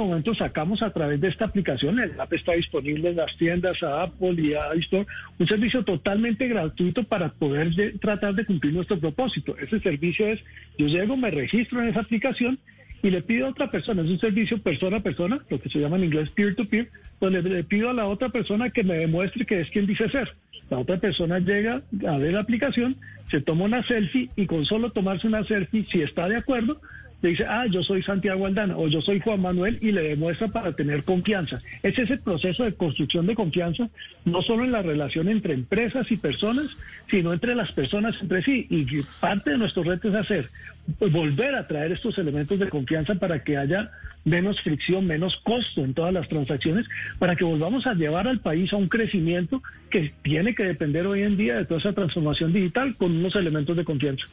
momento sacamos a través de esta aplicación, el app está disponible en las tiendas a Apple y a iStore, un servicio totalmente gratuito para poder tratar de cumplir nuestro propósito. Ese servicio es, yo llego, me registro en esa aplicación y le pido a otra persona, es un servicio persona a persona, lo que se llama en inglés peer-to-peer, donde le pido a la otra persona que me demuestre que es quien dice ser. La otra persona llega a ver la aplicación, se toma una selfie y con solo tomarse una selfie, si está de acuerdo, le dice, ah, yo soy Santiago Aldana o yo soy Juan Manuel y le demuestra para tener confianza. Es ese proceso de construcción de confianza, no solo en la relación entre empresas y personas, sino entre las personas entre sí. Y parte de nuestro reto es hacer, volver a traer estos elementos de confianza para que haya menos fricción, menos costo en todas las transacciones, para que volvamos a llevar al país a un crecimiento que tiene que depender hoy en día de toda esa transformación digital con unos elementos de confianza.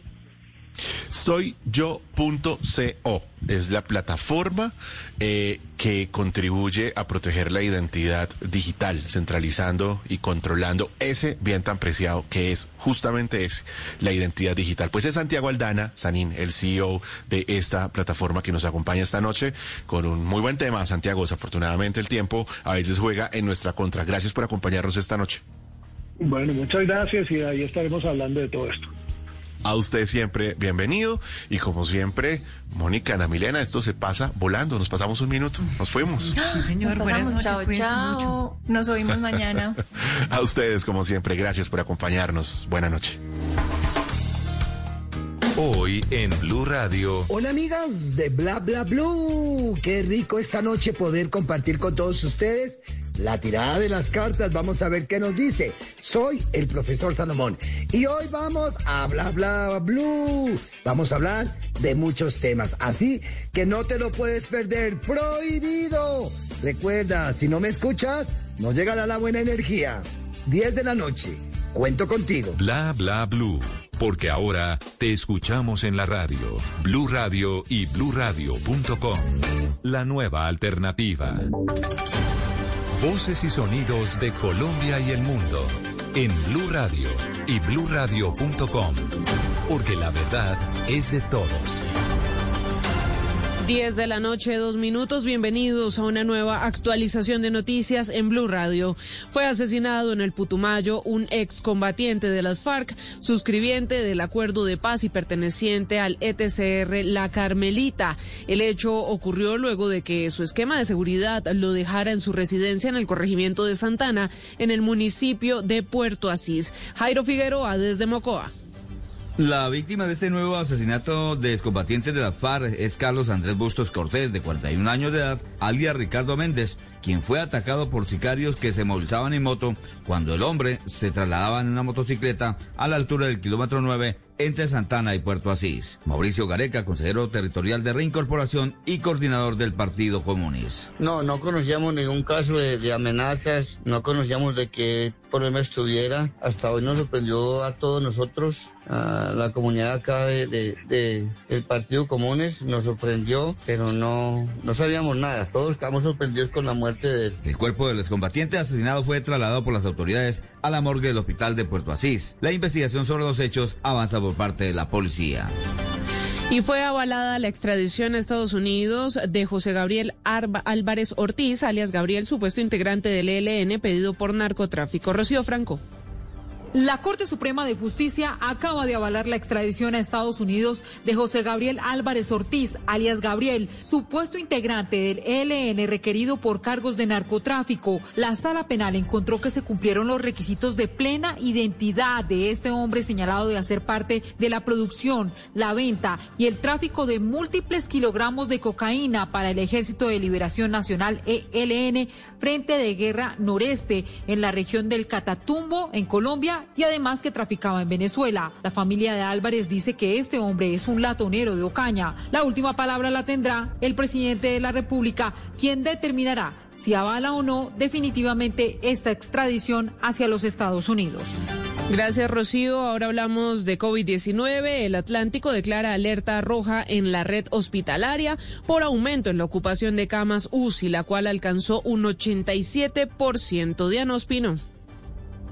Soy yo.co es la plataforma eh, que contribuye a proteger la identidad digital, centralizando y controlando ese bien tan preciado que es justamente ese, la identidad digital. Pues es Santiago Aldana, Sanín, el CEO de esta plataforma que nos acompaña esta noche con un muy buen tema. Santiago, desafortunadamente el tiempo a veces juega en nuestra contra. Gracias por acompañarnos esta noche. Bueno, muchas gracias y ahí estaremos hablando de todo esto. A usted siempre bienvenido y como siempre, Mónica, Ana Milena, esto se pasa volando. Nos pasamos un minuto, nos fuimos. Sí, señor. Buenas noches. Chao, chao. Nos oímos mañana. A ustedes, como siempre, gracias por acompañarnos. Buenas noches. Hoy en Blue Radio. Hola amigas de Bla Bla Blue. Qué rico esta noche poder compartir con todos ustedes la tirada de las cartas. Vamos a ver qué nos dice. Soy el profesor Salomón y hoy vamos a Bla Bla Blue. Vamos a hablar de muchos temas, así que no te lo puedes perder. Prohibido. Recuerda, si no me escuchas, no llegará la buena energía. 10 de la noche. Cuento contigo. Bla Bla Blue porque ahora te escuchamos en la radio, Blue Radio y bluradio.com. La nueva alternativa. Voces y sonidos de Colombia y el mundo en Blue Radio y bluradio.com, porque la verdad es de todos. 10 de la noche, dos minutos. Bienvenidos a una nueva actualización de noticias en Blue Radio. Fue asesinado en el Putumayo un excombatiente de las FARC, suscribiente del acuerdo de paz y perteneciente al ETCR La Carmelita. El hecho ocurrió luego de que su esquema de seguridad lo dejara en su residencia en el corregimiento de Santana, en el municipio de Puerto Asís. Jairo Figueroa desde Mocoa. La víctima de este nuevo asesinato de excombatientes de la FARC es Carlos Andrés Bustos Cortés, de 41 años de edad, alias Ricardo Méndez, quien fue atacado por sicarios que se movilizaban en moto cuando el hombre se trasladaba en una motocicleta a la altura del kilómetro 9 entre Santana y Puerto Asís. Mauricio Gareca, consejero territorial de reincorporación y coordinador del Partido Comunista. No, no conocíamos ningún caso de, amenazas, no conocíamos de qué problema estuviera. Hasta hoy nos sorprendió a todos nosotros, a la comunidad acá de, del Partido Comunes, nos sorprendió, pero no, no sabíamos nada. Todos estamos sorprendidos con la muerte de él. El cuerpo del excombatiente asesinado fue trasladado por las autoridades a la morgue del hospital de Puerto Asís. La investigación sobre los hechos avanza por parte de la policía. Y fue avalada la extradición a Estados Unidos de José Gabriel Álvarez Ortiz, alias Gabriel, supuesto integrante del ELN, pedido por narcotráfico. Rocío Franco. La Corte Suprema de Justicia acaba de avalar la extradición a Estados Unidos de José Gabriel Álvarez Ortiz, alias Gabriel, supuesto integrante del ELN requerido por cargos de narcotráfico. La sala penal encontró que se cumplieron los requisitos de plena identidad de este hombre señalado de hacer parte de la producción, la venta y el tráfico de múltiples kilogramos de cocaína para el Ejército de Liberación Nacional ELN, Frente de Guerra Noreste, en la región del Catatumbo, en Colombia y además que traficaba en Venezuela. La familia de Álvarez dice que este hombre es un latonero de Ocaña. La última palabra la tendrá el presidente de la República, quien determinará si avala o no definitivamente esta extradición hacia los Estados Unidos. Gracias, Rocío. Ahora hablamos de COVID-19. El Atlántico declara alerta roja en la red hospitalaria por aumento en la ocupación de camas UCI, la cual alcanzó un 87% de Anospino.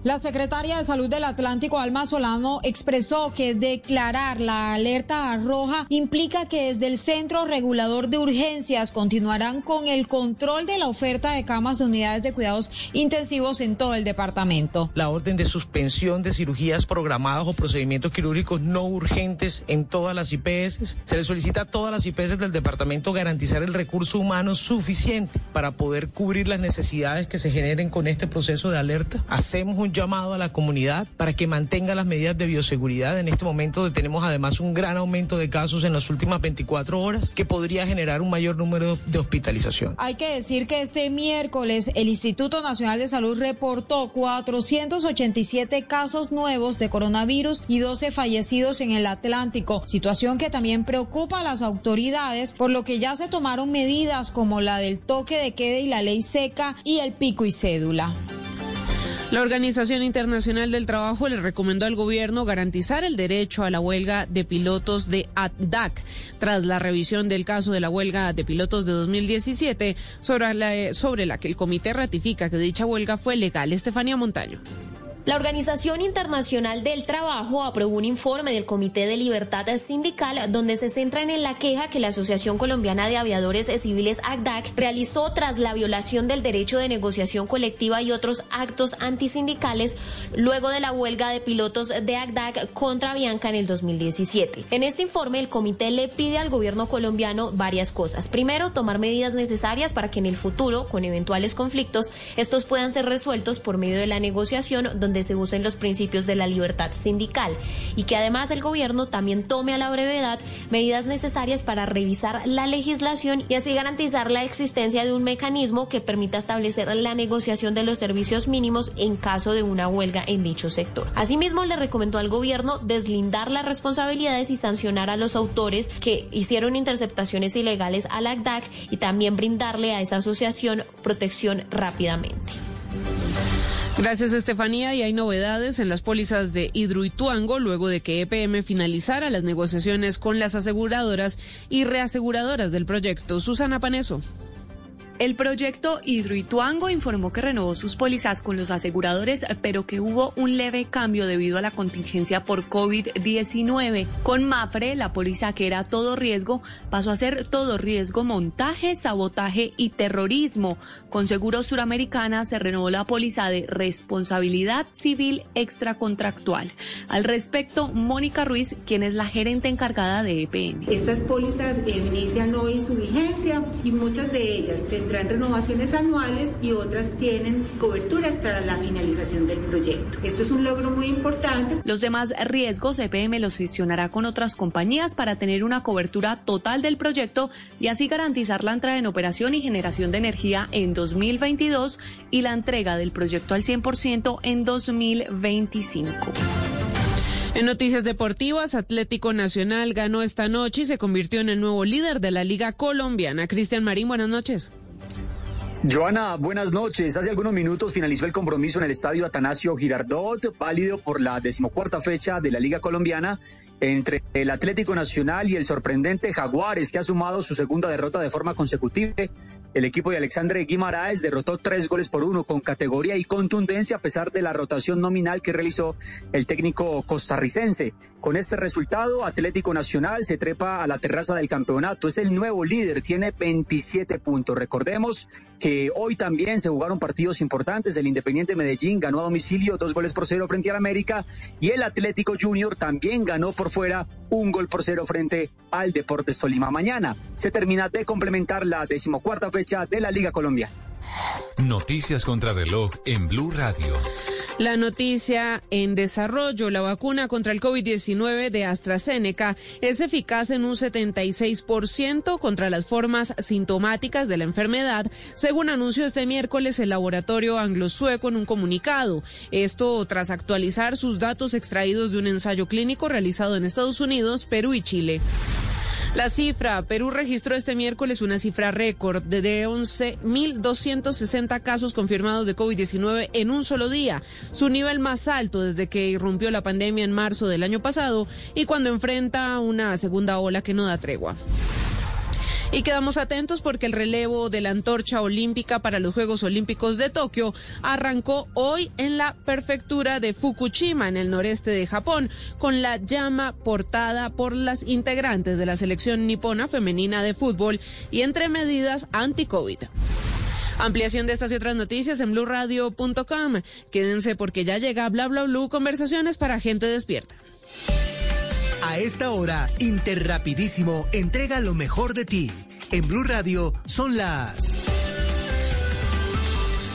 La secretaria de Salud del Atlántico, Alma Solano, expresó que declarar la alerta roja implica que desde el Centro Regulador de Urgencias continuarán con el control de la oferta de camas de unidades de cuidados intensivos en todo el departamento. La orden de suspensión de cirugías programadas o procedimientos quirúrgicos no urgentes en todas las IPS. Se le solicita a todas las IPS del departamento garantizar el recurso humano suficiente para poder cubrir las necesidades que se generen con este proceso de alerta. Hacemos un llamado a la comunidad para que mantenga las medidas de bioseguridad. En este momento tenemos además un gran aumento de casos en las últimas 24 horas que podría generar un mayor número de hospitalización. Hay que decir que este miércoles el Instituto Nacional de Salud reportó 487 casos nuevos de coronavirus y 12 fallecidos en el Atlántico, situación que también preocupa a las autoridades, por lo que ya se tomaron medidas como la del toque de queda y la ley seca y el pico y cédula. La Organización Internacional del Trabajo le recomendó al gobierno garantizar el derecho a la huelga de pilotos de ADAC tras la revisión del caso de la huelga de pilotos de 2017 sobre la, sobre la que el comité ratifica que dicha huelga fue legal. Estefanía Montaño. La Organización Internacional del Trabajo aprobó un informe del Comité de Libertad Sindical donde se centran en la queja que la Asociación Colombiana de Aviadores Civiles ACDAC realizó tras la violación del derecho de negociación colectiva y otros actos antisindicales luego de la huelga de pilotos de ACDAC contra Bianca en el 2017. En este informe, el comité le pide al gobierno colombiano varias cosas. Primero, tomar medidas necesarias para que en el futuro, con eventuales conflictos, estos puedan ser resueltos por medio de la negociación donde se usen los principios de la libertad sindical y que además el gobierno también tome a la brevedad medidas necesarias para revisar la legislación y así garantizar la existencia de un mecanismo que permita establecer la negociación de los servicios mínimos en caso de una huelga en dicho sector. Asimismo, le recomendó al gobierno deslindar las responsabilidades y sancionar a los autores que hicieron interceptaciones ilegales al ACDAC y también brindarle a esa asociación protección rápidamente. Gracias, Estefanía. Y hay novedades en las pólizas de Hidroituango luego de que EPM finalizara las negociaciones con las aseguradoras y reaseguradoras del proyecto. Susana Paneso. El proyecto Hidroituango informó que renovó sus pólizas con los aseguradores, pero que hubo un leve cambio debido a la contingencia por COVID-19. Con MAFRE, la póliza que era todo riesgo pasó a ser todo riesgo, montaje, sabotaje y terrorismo. Con Seguros Suramericana se renovó la póliza de responsabilidad civil extracontractual. Al respecto, Mónica Ruiz, quien es la gerente encargada de EPM. Estas pólizas inician hoy su vigencia y muchas de ellas tendrán tendrán renovaciones anuales y otras tienen cobertura hasta la finalización del proyecto. Esto es un logro muy importante. Los demás riesgos EPM los gestionará con otras compañías para tener una cobertura total del proyecto y así garantizar la entrada en operación y generación de energía en 2022 y la entrega del proyecto al 100% en 2025. En noticias deportivas, Atlético Nacional ganó esta noche y se convirtió en el nuevo líder de la Liga Colombiana. Cristian Marín, buenas noches. Joana, buenas noches. Hace algunos minutos finalizó el compromiso en el estadio Atanasio Girardot, válido por la decimocuarta fecha de la Liga Colombiana entre el Atlético Nacional y el sorprendente Jaguares, que ha sumado su segunda derrota de forma consecutiva. El equipo de Alexandre Guimaraes derrotó tres goles por uno con categoría y contundencia a pesar de la rotación nominal que realizó el técnico costarricense. Con este resultado, Atlético Nacional se trepa a la terraza del campeonato. Es el nuevo líder, tiene 27 puntos. Recordemos que hoy también se jugaron partidos importantes. El Independiente Medellín ganó a domicilio dos goles por cero frente al América y el Atlético Junior también ganó por fuera un gol por cero frente al Deportes Tolima. Mañana se termina de complementar la decimocuarta fecha de la Liga Colombia. Noticias contra reloj en Blue Radio. La noticia en desarrollo, la vacuna contra el COVID-19 de AstraZeneca es eficaz en un 76% contra las formas sintomáticas de la enfermedad, según anunció este miércoles el laboratorio anglo-sueco en un comunicado. Esto tras actualizar sus datos extraídos de un ensayo clínico realizado en Estados Unidos, Perú y Chile. La cifra, Perú registró este miércoles una cifra récord de 11.260 casos confirmados de COVID-19 en un solo día, su nivel más alto desde que irrumpió la pandemia en marzo del año pasado y cuando enfrenta una segunda ola que no da tregua. Y quedamos atentos porque el relevo de la antorcha olímpica para los Juegos Olímpicos de Tokio arrancó hoy en la prefectura de Fukushima, en el noreste de Japón, con la llama portada por las integrantes de la selección nipona femenina de fútbol y entre medidas anti-COVID. Ampliación de estas y otras noticias en blurradio.com. Quédense porque ya llega Bla Bla Blue, conversaciones para gente despierta. A esta hora, Interrapidísimo entrega lo mejor de ti. En Blue Radio son las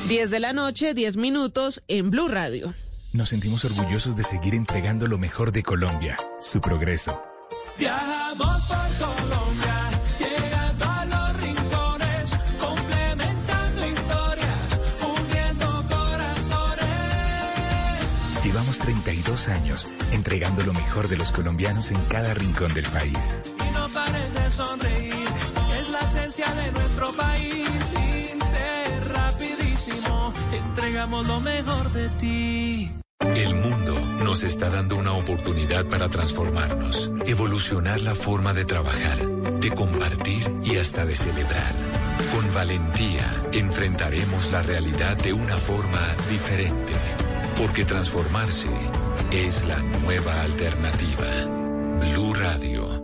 10 de la noche, 10 minutos en Blue Radio. Nos sentimos orgullosos de seguir entregando lo mejor de Colombia, su progreso. Viajamos por Colombia, 32 años entregando lo mejor de los colombianos en cada rincón del país. No pares de sonreír, es la esencia de nuestro país. Rapidísimo, entregamos lo mejor de ti. El mundo nos está dando una oportunidad para transformarnos, evolucionar la forma de trabajar, de compartir y hasta de celebrar. Con valentía enfrentaremos la realidad de una forma diferente, porque transformarse es la nueva alternativa. Blue Radio.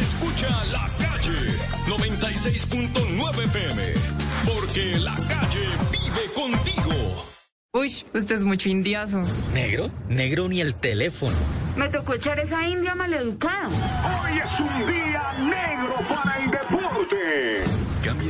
Escucha la calle 96.9 PM. Porque la calle vive contigo. Uy, usted es mucho indiazo. ¿Negro? Negro ni el teléfono. Me tocó echar esa india maleducada. Hoy es un día negro para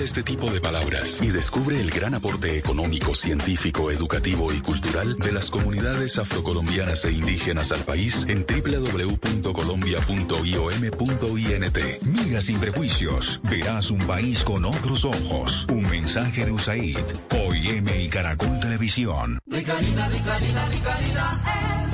este tipo de palabras y descubre el gran aporte económico, científico, educativo y cultural de las comunidades afrocolombianas e indígenas al país en www.colombia.iom.int. Mira sin prejuicios, verás un país con otros ojos. Un mensaje de USAID, OIM y Caracol Televisión. Ricarina, Ricarina, Ricarina, es la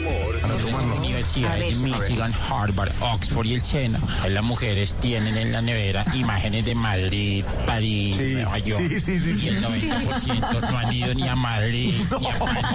Universidades de Michigan, Harvard, Oxford y el SENA. Las mujeres tienen en la nevera imágenes de Madrid, París, Nueva York. sí, sí, sí, y el sí. 90% no han ido ni a Madrid, ni a París,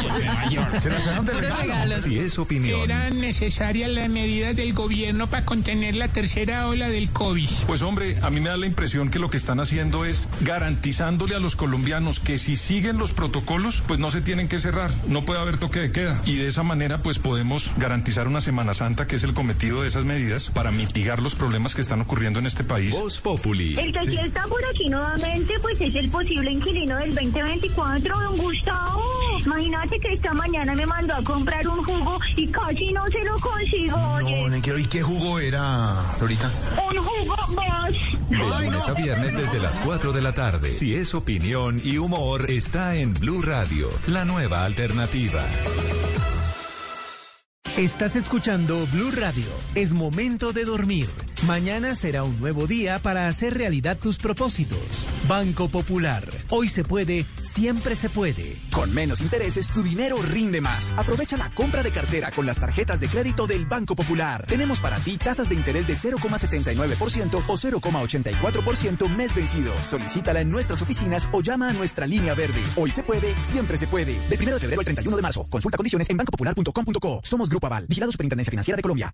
ni a Nueva York. Se de regalo. Es opinión. Eran necesarias las medidas del gobierno para contener la tercera ola del COVID. Pues hombre, a mí me da la impresión que lo que están haciendo es garantizándole a los colombianos que si siguen los protocolos, pues no se tienen que cerrar, no puede haber toque de queda. Y de esa manera, pues podemos garantizar una Semana Santa, que es el cometido de esas medidas, para mitigar los problemas que están ocurriendo en este país. Voz Populi. El que sí está por aquí nuevamente, pues es el posible inquilino del 2024, don Gustavo. Imagínate que esta mañana me mandó a comprar un jugo y casi no se lo consigo. oye. No quiero. ¿Y qué jugo era, Florita? Un jugo más. De lunes a viernes desde las 4 de la tarde. Si es opinión y humor, está en Blue Radio, la nueva alternativa. Estás escuchando Blue Radio. Es momento de dormir. Mañana será un nuevo día para hacer realidad tus propósitos. Banco Popular. Hoy se puede, siempre se puede. Con menos intereses, tu dinero rinde más. Aprovecha la compra de cartera con las tarjetas de crédito del Banco Popular. Tenemos para ti tasas de interés de 0,79% o 0,84% mes vencido. Solicítala en nuestras oficinas o llama a nuestra línea verde. Hoy se puede, siempre se puede. Del 1 de febrero al 31 de marzo. Consulta condiciones en bancopopular.com.co. Somos Grupo Aval, vigilado Superintendencia Financiera de Colombia.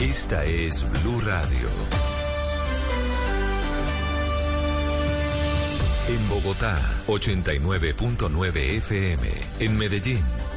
Esta es Blue Radio. En Bogotá, 89.9 FM. En Medellín,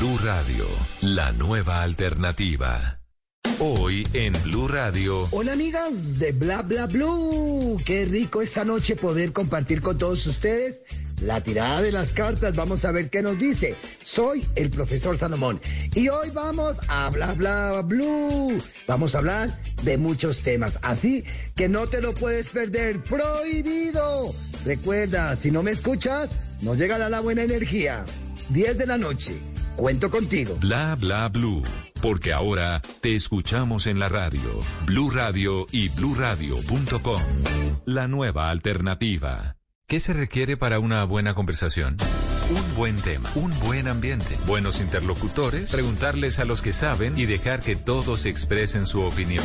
Blue Radio, la nueva alternativa. Hoy en Blue Radio. Hola amigas de Bla Bla Blue. Qué rico esta noche poder compartir con todos ustedes la tirada de las cartas. Vamos a ver qué nos dice. Soy el profesor Salomón y hoy vamos a Bla Bla Blue. Vamos a hablar de muchos temas, así que no te lo puedes perder. Prohibido. Recuerda, si no me escuchas, no llegará la buena energía. 10 de la noche. Cuento contigo. Bla bla blue. Porque ahora te escuchamos en la radio. Blue Radio y bluradio.com. La nueva alternativa. ¿Qué se requiere para una buena conversación? Un buen tema, un buen ambiente, buenos interlocutores, preguntarles a los que saben y dejar que todos expresen su opinión.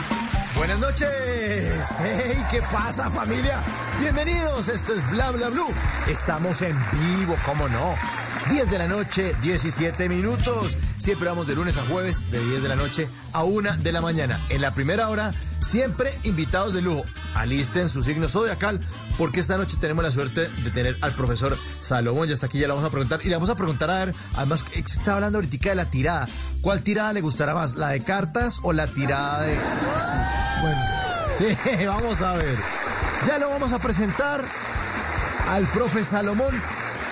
Buenas noches. Hey, ¿qué pasa familia? Bienvenidos, esto es Bla Bla Blue. Estamos en vivo, ¿cómo no? 10 de la noche, 17 minutos. Siempre vamos de lunes a jueves, de 10 de la noche a 1 de la mañana. En la primera hora, siempre invitados de lujo. Alisten su signo zodiacal, porque esta noche tenemos la suerte de tener al profesor Salomón. Ya está aquí, ya le vamos a preguntar. Y le vamos a preguntar a ver, además, se está hablando ahorita de la tirada. ¿Cuál tirada le gustará más? ¿La de cartas o la tirada de.? Sí, bueno. Sí, vamos a ver. Ya lo vamos a presentar al profe Salomón.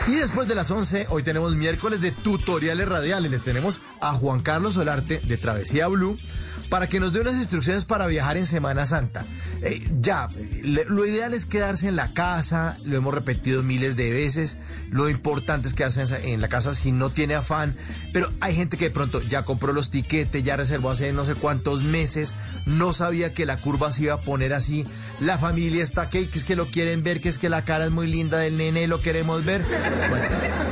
Y después de las 11, hoy tenemos miércoles de tutoriales radiales. Les tenemos a Juan Carlos Solarte de Travesía Blue para que nos dé unas instrucciones para viajar en Semana Santa. Eh, ya, lo ideal es quedarse en la casa, lo hemos repetido miles de veces, lo importante es quedarse en, en la casa si no tiene afán, pero hay gente que de pronto ya compró los tiquetes, ya reservó hace no sé cuántos meses, no sabía que la curva se iba a poner así, la familia está que, es que lo quieren ver, que es que la cara es muy linda del nene, lo queremos ver.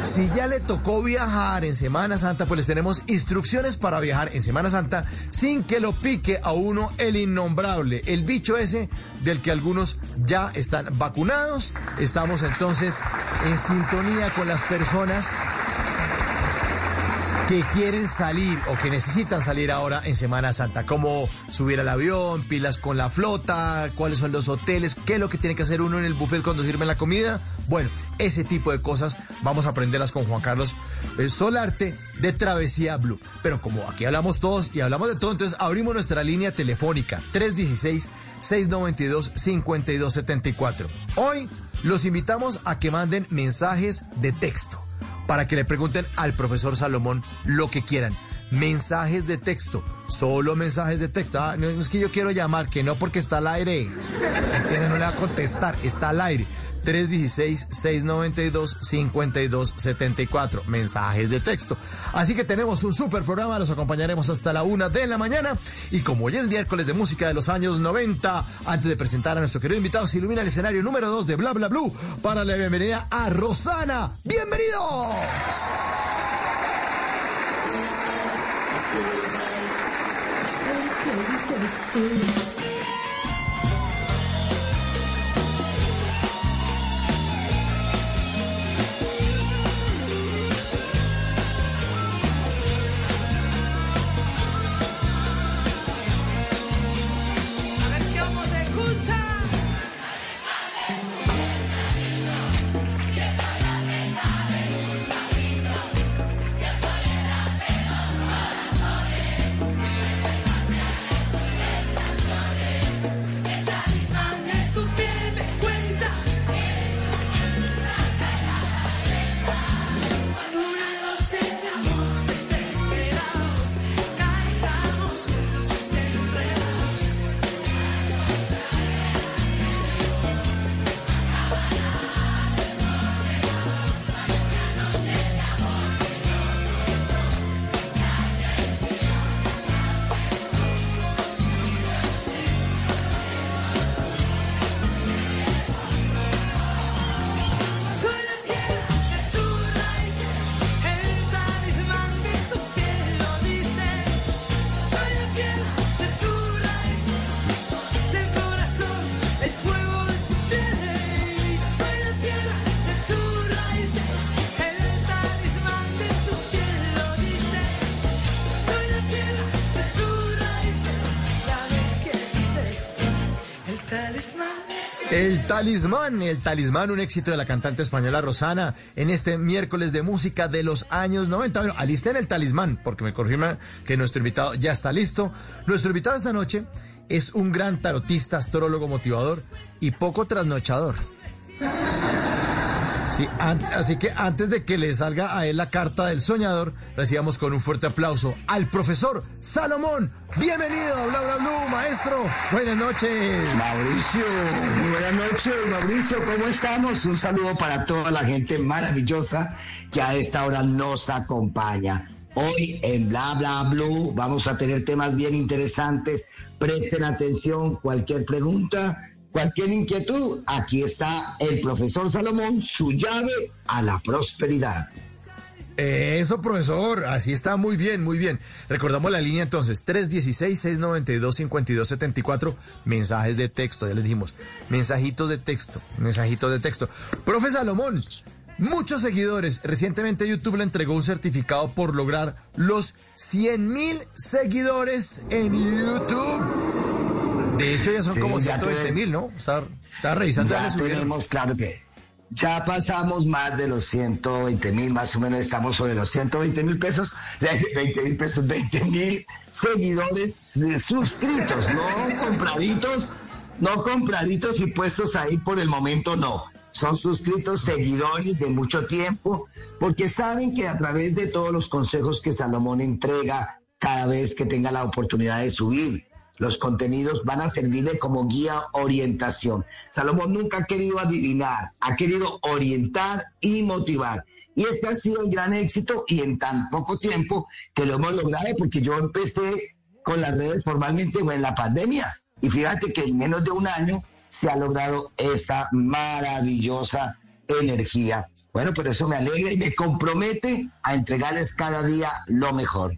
Si ya le tocó viajar en Semana Santa, pues les tenemos instrucciones para viajar en Semana Santa sin que lo pique a uno el innombrable, el bicho ese del que algunos ya están vacunados. Estamos entonces en sintonía con las personas que quieren salir o que necesitan salir ahora en Semana Santa, como subir al avión, pilas con la flota, cuáles son los hoteles, qué es lo que tiene que hacer uno en el buffet cuando sirve la comida. Bueno, ese tipo de cosas vamos a aprenderlas con Juan Carlos eh, Solarte de Travesía Blue. Pero como aquí hablamos todos y hablamos de todo, entonces abrimos nuestra línea telefónica 316-692-5274. Hoy los invitamos a que manden mensajes de texto para que le pregunten al profesor Salomón lo que quieran. mensajes de texto, solo mensajes de texto. Ah, no es que yo quiero llamar, que no porque está al aire. ¿Entienden? No le va a contestar, está al aire. 316-692-5274. Mensajes de texto. Así que tenemos un super programa, los acompañaremos hasta la una de la mañana. Y como hoy es miércoles de música de los años 90, antes de presentar a nuestro querido invitado, se ilumina el escenario número 2 de Bla Bla Blue para la bienvenida a Rosana. ¡Bienvenidos! Talismán, el talismán, un éxito de la cantante española Rosana en este miércoles de música de los años 90. Bueno, alisten el talismán, porque me confirma que nuestro invitado ya está listo. Nuestro invitado esta noche es un gran tarotista, astrólogo, motivador y poco trasnochador. Sí, así que antes de que le salga a él la carta del soñador, recibamos con un fuerte aplauso al profesor Salomón. Bienvenido a Bla Bla maestro. Buenas noches. Mauricio, muy buenas noches, Mauricio, ¿cómo estamos? Un saludo para toda la gente maravillosa que a esta hora nos acompaña. Hoy en Bla Bla Blue vamos a tener temas bien interesantes. Presten atención, cualquier pregunta, cualquier inquietud, aquí está el profesor Salomón, su llave a la prosperidad. Eso, profesor, así está muy bien, muy bien. Recordamos la línea entonces, 316-692-5274, mensajes de texto, ya les dijimos, mensajitos de texto, mensajitos de texto. Profe Salomón, muchos seguidores, recientemente YouTube le entregó un certificado por lograr los 100 mil seguidores en YouTube. De hecho, ya son Sí, como ya 120 te- mil, ¿no? Está, está revisando. ya tenemos claro que ya pasamos más de los 120 mil, más o menos estamos sobre los 120 mil pesos, 20 mil pesos, 20 mil seguidores eh, suscritos, no compraditos, no compraditos y puestos ahí por el momento, no. Son suscritos seguidores de mucho tiempo, porque saben que a través de todos los consejos que Salomón entrega cada vez que tenga la oportunidad de subir, los contenidos van a servirle como guía orientación. Salomón nunca ha querido adivinar, ha querido orientar y motivar. Y este ha sido el gran éxito y en tan poco tiempo que lo hemos logrado porque yo empecé con las redes formalmente en la pandemia. Y fíjate que en menos de un año se ha logrado esta maravillosa energía. Bueno, por eso me alegra y me compromete a entregarles cada día lo mejor.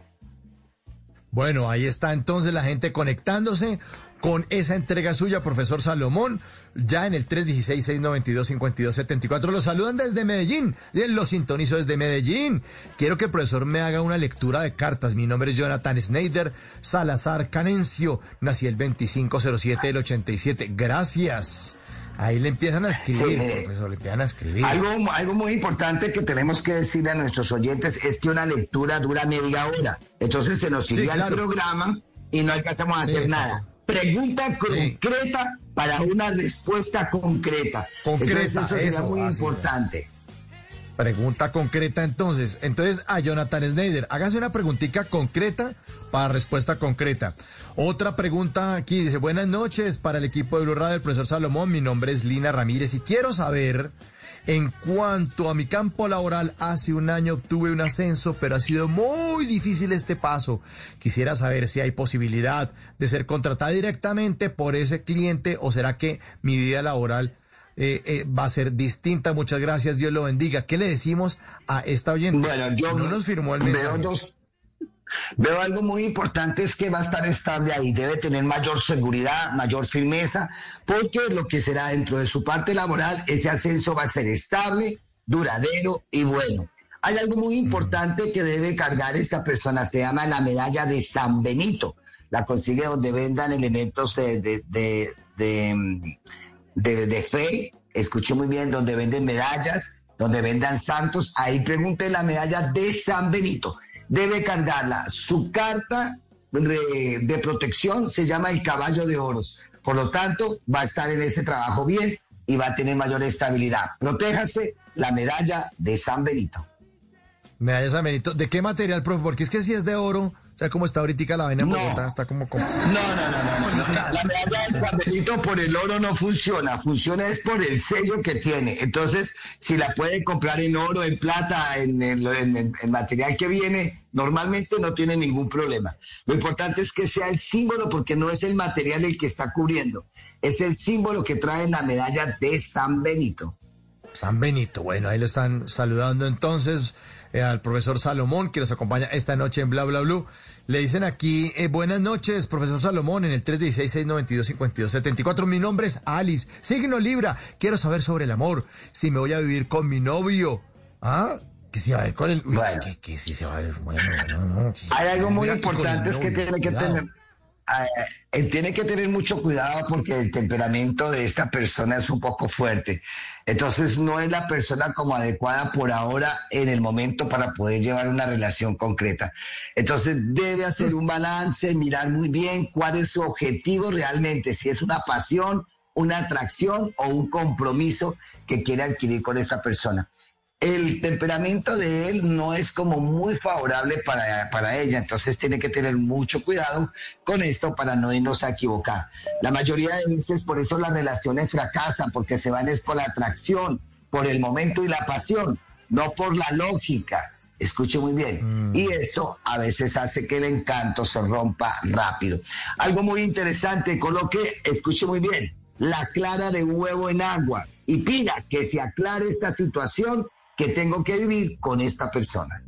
Bueno, ahí está entonces la gente conectándose con esa entrega suya, profesor Salomón, ya en el 316-692-5274. Los saludan desde Medellín, los sintonizo desde Medellín. Quiero que el profesor me haga una lectura de cartas. Mi nombre es Jonathan Snyder Salazar Canencio. Nací el 2507 del 87. Gracias. Ahí le empiezan a escribir, Sí, mire. profesor, le empiezan a escribir. Algo, algo muy importante que tenemos que decirle a nuestros oyentes es que una lectura dura media hora. Entonces se nos Sí, iría claro. el programa y no alcanzamos a Sí, hacer claro. nada. Pregunta concreta para una respuesta concreta. Concreta, Entonces eso será eso, muy importante. Pregunta concreta entonces. Entonces a Jonathan Snyder, hágase una preguntita concreta para respuesta concreta. Otra pregunta aquí dice, buenas noches para el equipo de Blue Radio, el profesor Salomón, mi nombre es Lina Ramírez y quiero saber, en cuanto a mi campo laboral, hace un año obtuve un ascenso, pero ha sido muy difícil este paso. Quisiera saber si hay posibilidad de ser contratada directamente por ese cliente o será que mi vida laboral eh, eh, va a ser distinta. Muchas gracias, Dios lo bendiga. ¿Qué le decimos a esta oyente? Bueno, yo no nos firmó el veo mensaje. dos- Veo algo muy importante es que va a estar estable ahí, debe tener mayor seguridad, mayor firmeza, porque lo que será dentro de su parte laboral, ese ascenso va a ser estable, duradero y bueno. Hay algo muy importante que debe cargar esta persona, se llama la medalla de San Benito. La consigue donde vendan elementos de, de, de, de, mm, de- de fe, escuché muy bien, donde venden medallas, donde vendan santos, ahí pregunte la medalla de San Benito. Debe cargarla. Su carta de, de protección se llama el caballo de oros. Por lo tanto, va a estar en ese trabajo bien y va a tener mayor estabilidad. Protéjase la medalla de San Benito. Medalla de San Benito. ¿De qué material, profe? Porque es que si es de oro, sea, como está ahorita la vaina en. Bogotá, está como... como... No, no, no, no. La medalla de San Benito por el oro no funciona, funciona es por el sello que tiene. Entonces, si la puede comprar en oro, en plata, en el en- en- en material que viene, normalmente no tiene ningún problema. Lo importante es que sea el símbolo porque no es el material el que está cubriendo, es el símbolo que trae la medalla de San Benito. San Benito. Bueno, ahí lo están saludando entonces eh, al profesor Salomón, que nos acompaña esta noche en Bla Bla Blue. Le dicen aquí, eh, buenas noches, profesor Salomón, en el 316-692-5274. Mi nombre es Alice, signo Libra. Quiero saber sobre el amor, si me voy a vivir con mi novio. ¿Ah? Que si va a ver con el... Uy, que, que si se va a ver... Bueno, no, no. Hay algo muy importante es que tiene que cuidado. tener eh, él tiene que tener mucho cuidado porque el temperamento de esta persona es un poco fuerte. Entonces no es la persona como adecuada por ahora en el momento para poder llevar una relación concreta. Entonces debe hacer un balance, mirar muy bien cuál es su objetivo realmente, si es una pasión, una atracción o un compromiso que quiere adquirir con esta persona el temperamento de él no es como muy favorable para, para ella, entonces tiene que tener mucho cuidado con esto para no irnos a equivocar. La mayoría de veces por eso las relaciones fracasan, porque se van es por la atracción, por el momento y la pasión, no por la lógica. Escuche muy bien. Y esto a veces hace que el encanto se rompa rápido. Algo muy interesante, coloque, escuche muy bien, la clara de huevo en agua y pida que se aclare esta situación que tengo que vivir con esta persona.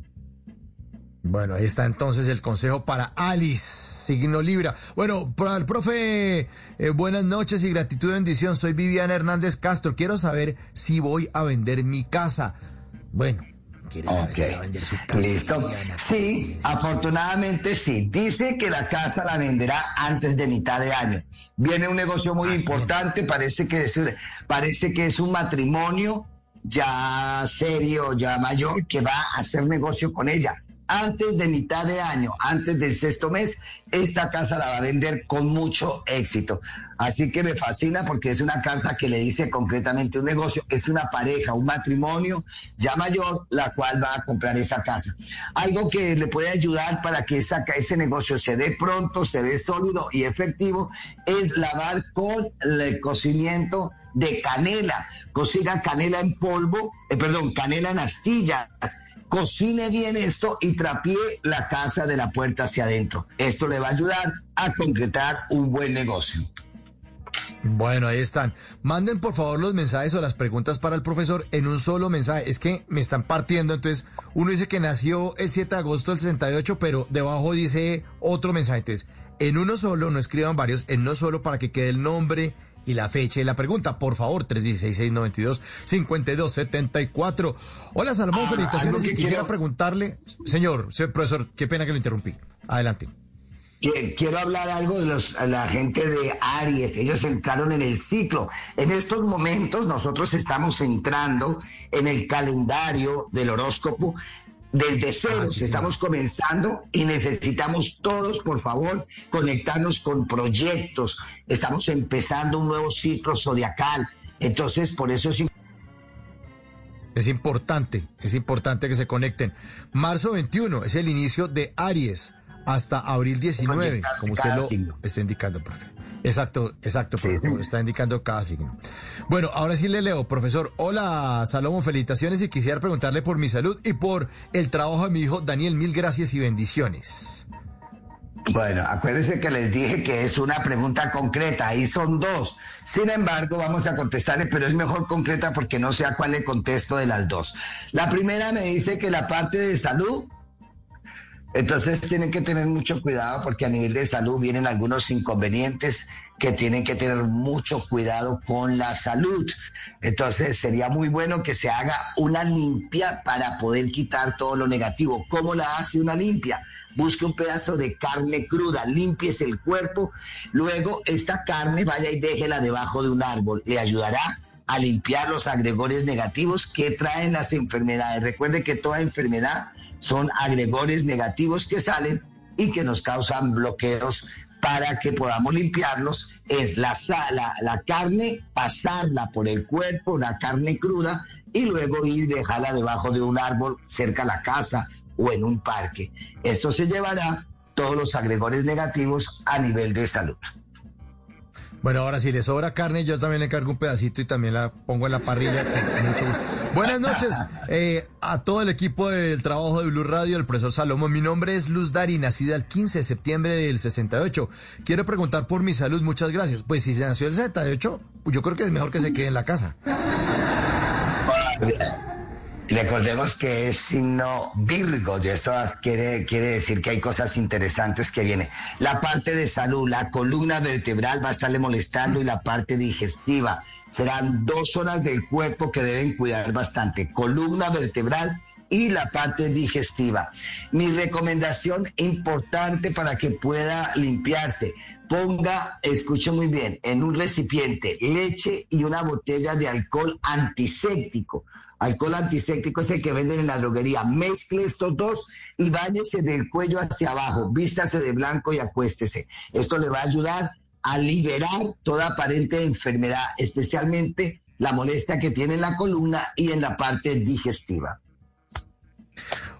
Bueno, ahí está entonces el consejo para Alice, signo Libra. Bueno, para el profe, eh, buenas noches y gratitud y bendición. Soy Viviana Hernández Castro. Quiero saber si voy a vender mi casa. Bueno, quiere saber si va a vender su casa. Listo. Viviana. Sí, afortunadamente sí. Dice que la casa la venderá antes de mitad de año. Viene un negocio muy importante, parece que es, parece que es un matrimonio ya serio, ya mayor, que va a hacer negocio con ella. Antes de mitad de año, antes del sexto mes, esta casa la va a vender con mucho éxito. Así que me fascina porque es una carta que le dice concretamente un negocio, es una pareja, un matrimonio ya mayor, la cual va a comprar esa casa. Algo que le puede ayudar para que esa, ese negocio se dé pronto, se dé sólido y efectivo, es lavar con el cocimiento de canela. Cocina canela en polvo, eh, perdón, canela en astillas. Cocine bien esto y trapie la casa de la puerta hacia adentro. Esto le va a ayudar a concretar un buen negocio. Bueno, ahí están. Manden por favor los mensajes o las preguntas para el profesor en un solo mensaje. Es que me están partiendo. Entonces, uno dice que nació el 7 de agosto del 68, pero debajo dice otro mensaje. Entonces, en uno solo, no escriban varios, en uno solo para que quede el nombre y la fecha y la pregunta. Por favor, 316-692-5274. Hola, Salomón, Ah, felicitaciones. que quisiera quiero- preguntarle, señor, señor profesor, qué pena que lo interrumpí. Adelante. Quiero hablar algo de los, la gente de Aries. Ellos entraron en el ciclo. En estos momentos nosotros estamos entrando en el calendario del horóscopo desde cero. estamos comenzando y necesitamos todos, por favor, conectarnos con proyectos. Estamos empezando un nuevo ciclo zodiacal. Entonces, por eso es Es importante, es importante que se conecten. Marzo 21 es el inicio de Aries hasta abril 19, Conectarse como usted lo signo. está indicando, profe. Exacto, exacto, lo está indicando cada signo. Bueno, ahora sí le leo, profesor. Hola, Salomón, felicitaciones y quisiera preguntarle por mi salud y por el trabajo de mi hijo Daniel. Mil gracias y bendiciones. Bueno, acuérdense que les dije que es una pregunta concreta, ahí son dos. Sin embargo, vamos a contestarle, pero es mejor concreta porque no sé a cuál le contesto de las dos. La primera me dice que la parte de salud, entonces tienen que tener mucho cuidado porque a nivel de salud vienen algunos inconvenientes que tienen que tener mucho cuidado con la salud. Entonces sería muy bueno que se haga una limpia para poder quitar todo lo negativo. ¿Cómo la hace una limpia? Busque un pedazo de carne cruda, limpies el cuerpo, luego esta carne vaya y déjela debajo de un árbol, le ayudará a limpiar los agregores negativos que traen las enfermedades. Recuerde que toda enfermedad son agregores negativos que salen y que nos causan bloqueos para que podamos limpiarlos. Es la, la, la carne, pasarla por el cuerpo, la carne cruda, y luego ir dejarla debajo de un árbol cerca a la casa o en un parque. Esto se llevará todos los agregores negativos a nivel de salud. Bueno, ahora si le sobra carne, yo también le cargo un pedacito y también la pongo en la parrilla con mucho gusto. Buenas noches eh, a todo el equipo del trabajo de Blue Radio, el profesor Salomón. Mi nombre es Luz Dari, nacida el 15 de septiembre del 68. Quiero preguntar por mi salud, muchas gracias. Pues si se nació el 68, pues yo creo que es mejor que se quede en la casa. Recordemos que es signo Virgo y esto quiere, quiere decir que hay cosas interesantes que vienen. La parte de salud, la columna vertebral va a estarle molestando y la parte digestiva. Serán dos zonas del cuerpo que deben cuidar bastante. Columna vertebral y la parte digestiva. Mi recomendación importante para que pueda limpiarse, ponga, escuche muy bien, en un recipiente leche y una botella de alcohol antiséptico. Alcohol antiséptico es el que venden en la droguería. Mezcle estos dos y báñese del cuello hacia abajo, vístase de blanco y acuéstese. Esto le va a ayudar a liberar toda aparente enfermedad, especialmente la molestia que tiene en la columna y en la parte digestiva.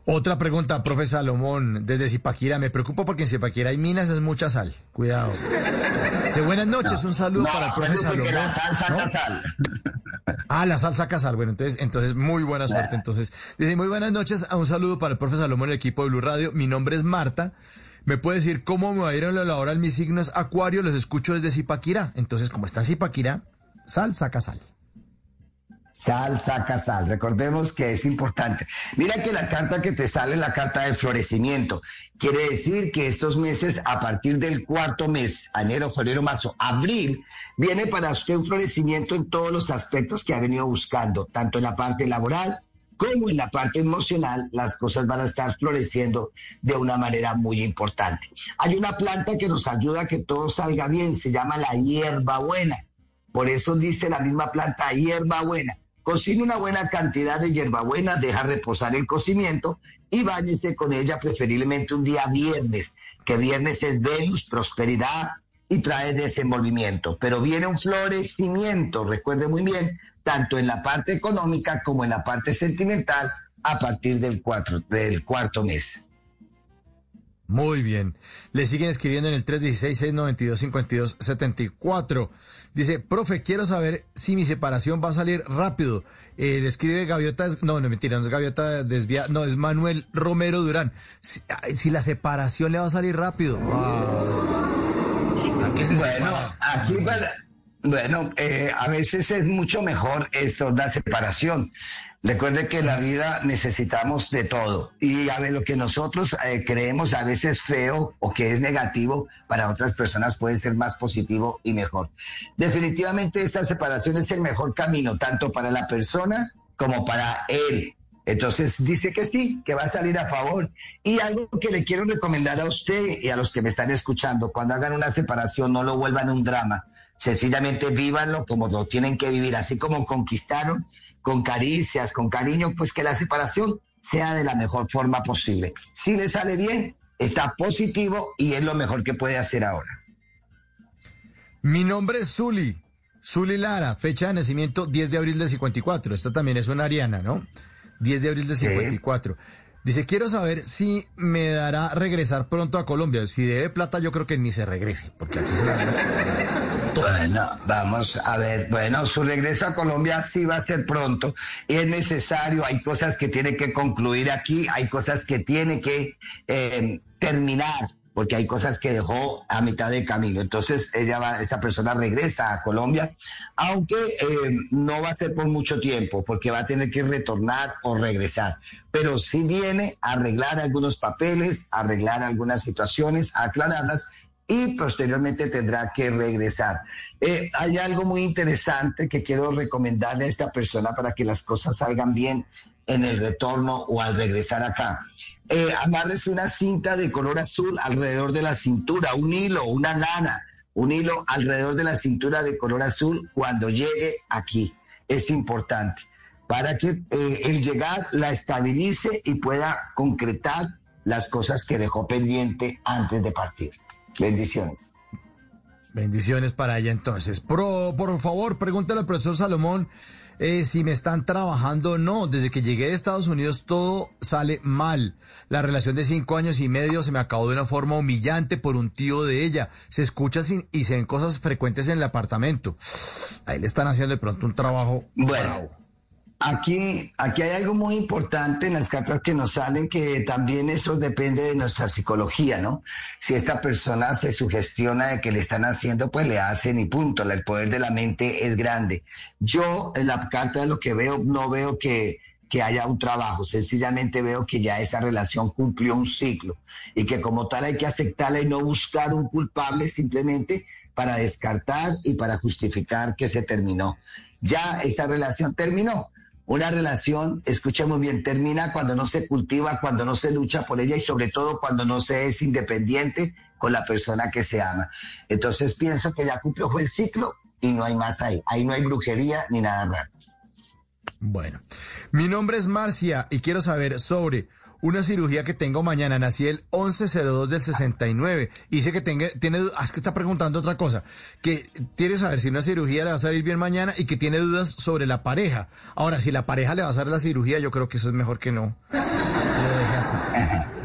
Otra pregunta, profe Salomón, desde Zipaquirá. Me preocupo porque en Zipaquirá hay minas, es mucha sal. Cuidado. Buenas noches, un saludo No, para el profe Salomón. la ¿no? casal. Ah, la salsa casal. Bueno, entonces, entonces muy buena suerte. Entonces, dice muy buenas noches. Un saludo para el profe Salomón, el equipo de Blue Radio. Mi nombre es Marta. ¿Me puede decir cómo me va a ir en la laboral? Mi signo es Acuario, los escucho desde Zipaquirá. Entonces, como está en Zipaquirá, salsa casal. Sal, saca sal. Recordemos que es importante. Mira que la carta que te sale la carta del florecimiento. Quiere decir que estos meses, a partir del cuarto mes, enero, febrero, marzo, abril, viene para usted un florecimiento en todos los aspectos que ha venido buscando, tanto en la parte laboral como en la parte emocional, las cosas van a estar floreciendo de una manera muy importante. Hay una planta que nos ayuda a que todo salga bien, se llama la hierbabuena. Por eso dice la misma planta hierbabuena. Cocine una buena cantidad de hierbabuena, deja reposar el cocimiento y báñese con ella preferiblemente un día viernes, que viernes es Venus, prosperidad y trae desenvolvimiento. Pero viene un florecimiento, recuerde muy bien, tanto en la parte económica como en la parte sentimental a partir del, cuatro, del cuarto mes. Muy bien. Le siguen escribiendo en el 316-692-5274. Dice, profe, quiero saber si mi separación va a salir rápido. Eh, le escribe Gaviota, no, no, mentira, no es Gaviota desvía, no, es Manuel Romero Durán. Si, la separación le va a salir rápido. Ah. ¿A qué se Bueno, separa? aquí para- bueno, eh, a veces es mucho mejor esto, la separación. Recuerde que la vida necesitamos de todo y a ver lo que nosotros eh, creemos a veces feo o que es negativo para otras personas puede ser más positivo y mejor. Definitivamente esta separación es el mejor camino tanto para la persona como para él. Entonces dice que sí, que va a salir a favor. Y algo que le quiero recomendar a usted y a los que me están escuchando, cuando hagan una separación no lo vuelvan un drama. Sencillamente vívanlo como lo tienen que vivir, así como conquistaron, con caricias, con cariño, pues que la separación sea de la mejor forma posible. Si le sale bien, está positivo y es lo mejor que puede hacer ahora. Mi nombre es Zuli. Zuli Lara, fecha de nacimiento 10 de abril del 54. Esta también es una ariana, ¿no? 10 de abril del 54. Dice, quiero saber si me dará regresar pronto a Colombia. Si debe plata, yo creo que ni se regrese, porque aquí se la Bueno, vamos a ver. Bueno, su regreso a Colombia sí va a ser pronto. Es necesario, hay cosas que tiene que concluir aquí, hay cosas que tiene que eh, terminar, porque hay cosas que dejó a mitad de camino. Entonces, ella va, esta persona regresa a Colombia, aunque eh, no va a ser por mucho tiempo, porque va a tener que retornar o regresar. Pero sí viene a arreglar algunos papeles, arreglar algunas situaciones, a aclararlas y posteriormente tendrá que regresar. Eh, hay algo muy interesante que quiero recomendarle a esta persona para que las cosas salgan bien en el retorno o al regresar acá. Eh, amárrese una cinta de color azul alrededor de la cintura, un hilo, una lana, un hilo alrededor de la cintura de color azul cuando llegue aquí. Es importante para que eh, el llegar la estabilice y pueda concretar las cosas que dejó pendiente antes de partir. Bendiciones. Bendiciones para ella entonces. Pro, por favor, pregúntale al profesor Salomón eh, si me están trabajando o no. Desde que llegué de Estados Unidos todo sale mal. La relación de cinco años y medio se me acabó de una forma humillante por un tío de ella. Se escucha sin, y se ven cosas frecuentes en el apartamento. Ahí le están haciendo de pronto un trabajo. Bueno, aquí, aquí hay algo muy importante en las cartas que nos salen, que también eso depende de nuestra psicología, ¿no? Si esta persona se sugestiona de que le están haciendo, pues le hacen y punto. El poder de la mente es grande. Yo en la carta de lo que veo, no veo que que haya un trabajo, sencillamente veo que ya esa relación cumplió un ciclo y que como tal hay que aceptarla y no buscar un culpable simplemente para descartar y para justificar que se terminó. Ya esa relación terminó. Una relación, escuchemos bien, termina cuando no se cultiva, cuando no se lucha por ella y sobre todo cuando no se es independiente con la persona que se ama. Entonces pienso que ya cumplió el ciclo y no hay más ahí. Ahí no hay brujería ni nada raro. Bueno, mi nombre es Marcia y quiero saber sobre una cirugía que tengo mañana. Nací el 1102 del 69. Y dice que tenga, tiene, ah, es que está preguntando otra cosa. Que quiere saber si una cirugía le va a salir bien mañana y que tiene dudas sobre la pareja. Ahora, si la pareja le va a hacer la cirugía, yo creo que eso es mejor que no. Lo deje así.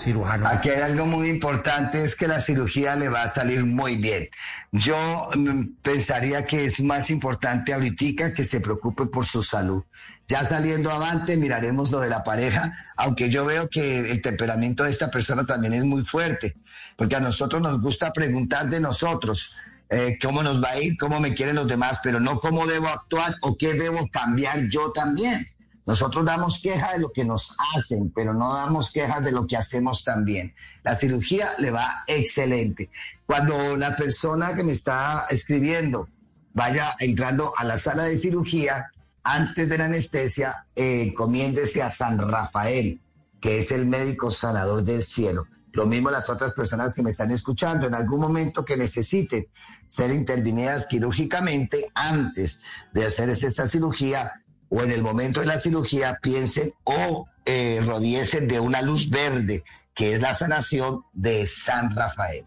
Cirujano. Aquí hay algo muy importante, es que la cirugía le va a salir muy bien. Yo mm, pensaría que es más importante ahorita que se preocupe por su salud. Ya saliendo avante miraremos lo de la pareja, aunque yo veo que el temperamento de esta persona también es muy fuerte, porque a nosotros nos gusta preguntar de nosotros. eh, cómo nos va a ir, cómo me quieren los demás, pero no cómo debo actuar o qué debo cambiar yo también. Nosotros damos queja de lo que nos hacen, pero no damos quejas de lo que hacemos también. La cirugía le va excelente. Cuando la persona que me está escribiendo vaya entrando a la sala de cirugía, antes de la anestesia, eh, encomiéndese a San Rafael, que es el médico sanador del cielo. Lo mismo las otras personas que me están escuchando, en algún momento que necesiten ser intervenidas quirúrgicamente antes de hacer esta cirugía o en el momento de la cirugía piensen o eh, rodiesen de una luz verde, que es la sanación de San Rafael.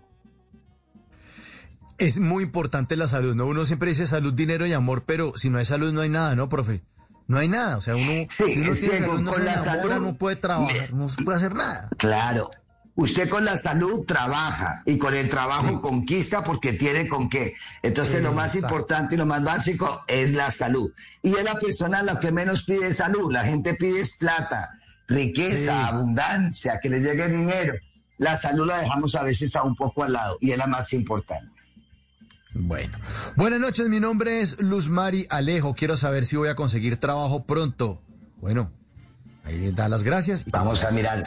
Es muy importante la salud, ¿no? Uno siempre dice salud, dinero y amor, pero si no hay salud no hay nada, ¿no, profe? No hay nada, o sea, uno, Sí, si uno tiene salud, con- no se la enamora, salud- no puede trabajar, no se puede hacer nada. Claro. Usted con la salud trabaja y con el trabajo conquista porque tiene con qué. Entonces lo más importante y lo más básico es la salud. Y es la persona la que menos pide salud. La gente pide es plata, riqueza, Sí. abundancia, que le llegue dinero. La salud la dejamos a veces a un poco al lado y es la más importante. Bueno. Buenas noches, mi nombre es Luz Mari Alejo. Quiero saber si voy a conseguir trabajo pronto. Bueno, ahí les da las gracias. Y Vamos a mirar.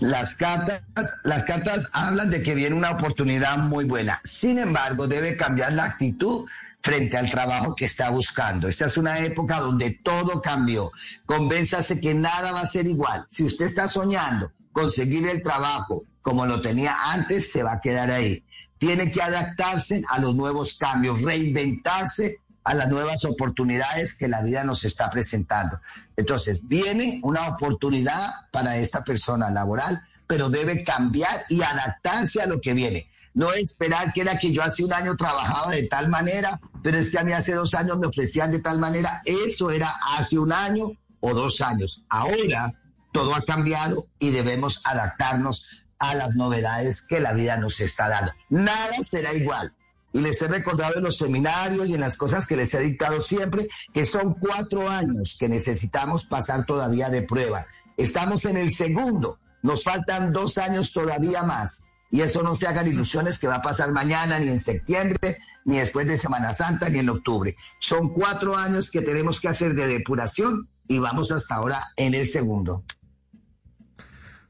Las cartas, las cartas hablan de que viene una oportunidad muy buena. Sin embargo, debe cambiar la actitud frente al trabajo que está buscando. Esta es una época donde todo cambió. Convénzase que nada va a ser igual. Si usted está soñando conseguir el trabajo como lo tenía antes, se va a quedar ahí. Tiene que adaptarse a los nuevos cambios, reinventarse a las nuevas oportunidades que la vida nos está presentando. Entonces, viene una oportunidad para esta persona laboral, pero debe cambiar y adaptarse a lo que viene. no esperar que era que yo hace un año trabajaba de tal manera, pero es que a mí hace dos años me ofrecían de tal manera. Eso era hace un año o dos años. Ahora todo ha cambiado y debemos adaptarnos a las novedades que la vida nos está dando. Nada será igual. Y les he recordado en los seminarios y en las cosas que les he dictado siempre que son cuatro años que necesitamos pasar todavía de prueba. Estamos en el segundo, nos faltan dos años todavía más. Y eso no se hagan ilusiones que va a pasar mañana, ni en septiembre, ni después de Semana Santa, ni en octubre. Son cuatro años que tenemos que hacer de depuración y vamos hasta ahora en el segundo.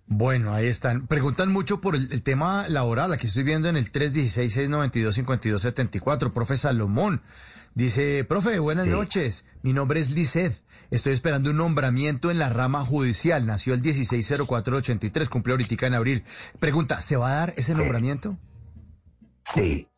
Bueno, ahí están. Preguntan mucho por el, el tema laboral. Aquí estoy viendo en el 316-692-5274. Profe Salomón dice, profe, buenas Sí. noches. Mi nombre es Lisset. Estoy esperando un nombramiento en la rama judicial. Nació el 160483, cumplió ahorita en abril. Pregunta, ¿se va a dar ese nombramiento? Sí.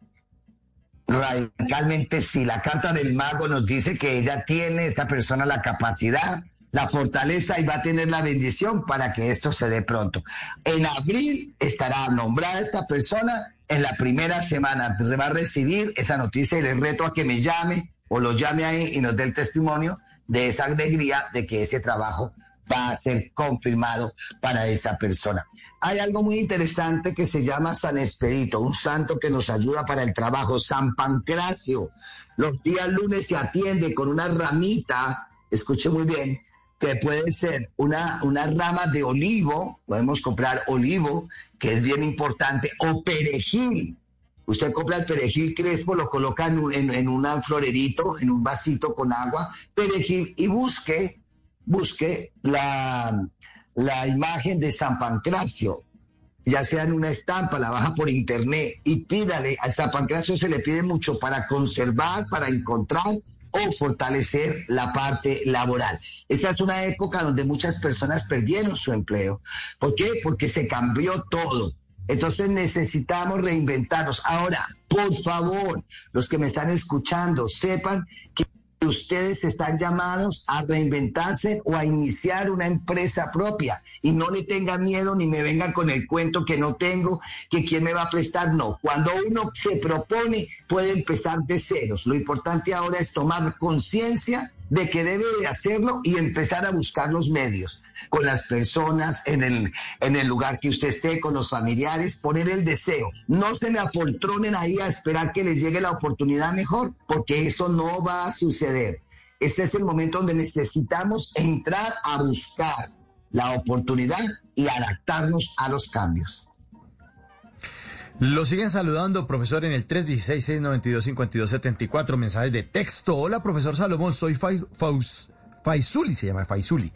Radicalmente sí. La carta del mago nos dice que ella tiene, esta persona, la capacidad, la fortaleza y va a tener la bendición para que esto se dé pronto. En abril estará nombrada esta persona. En la primera semana va a recibir esa noticia y le reto a que me llame o lo llame ahí y nos dé el testimonio de esa alegría de que ese trabajo va a ser confirmado para esa persona. Hay algo muy interesante que se llama San Expedito, un santo que nos ayuda para el trabajo, San Pancracio. Los días lunes se atiende con una ramita, escuche muy bien, que puede ser una, rama de olivo, podemos comprar olivo, que es bien importante, o perejil. Usted compra el perejil crespo, lo coloca en, un- en, en un florerito, en un vasito con agua, perejil, y busque, busque la, la imagen de San Pancracio, ya sea en una estampa, la baja por internet y pídale, a San Pancracio se le pide mucho para conservar, para encontrar fortalecer la parte laboral. Esta es una época donde muchas personas perdieron su empleo. ¿Por qué? Porque se cambió todo. Entonces necesitamos reinventarnos. Ahora, por favor, los que me están escuchando, sepan que ustedes están llamados a reinventarse o a iniciar una empresa propia y no le tengan miedo ni me vengan con el cuento que no tengo, que quién me va a prestar. No, cuando uno se propone puede empezar de ceros. Lo importante ahora es tomar conciencia de que debe de hacerlo y empezar a buscar los medios con las personas en el, en el lugar que usted esté, con los familiares, poner el deseo. No se me apoltronen ahí a esperar que les llegue la oportunidad mejor, porque eso no va a suceder. Este es el momento donde necesitamos entrar a buscar la oportunidad y adaptarnos a los cambios. Lo siguen saludando, profesor, en el 316-692-5274. Mensajes de texto. Hola, profesor Salomón, soy Fai- Faisuli, se llama Faisuli.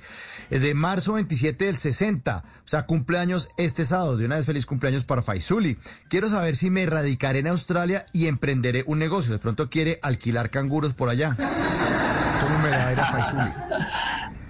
Eh, De marzo 27 del 60. O sea, cumpleaños este sábado. De una vez, feliz cumpleaños para Faisuli. Quiero saber si me radicaré en Australia y emprenderé un negocio. De pronto quiere alquilar canguros por allá. ¿Cómo me va a ir a Faisuli?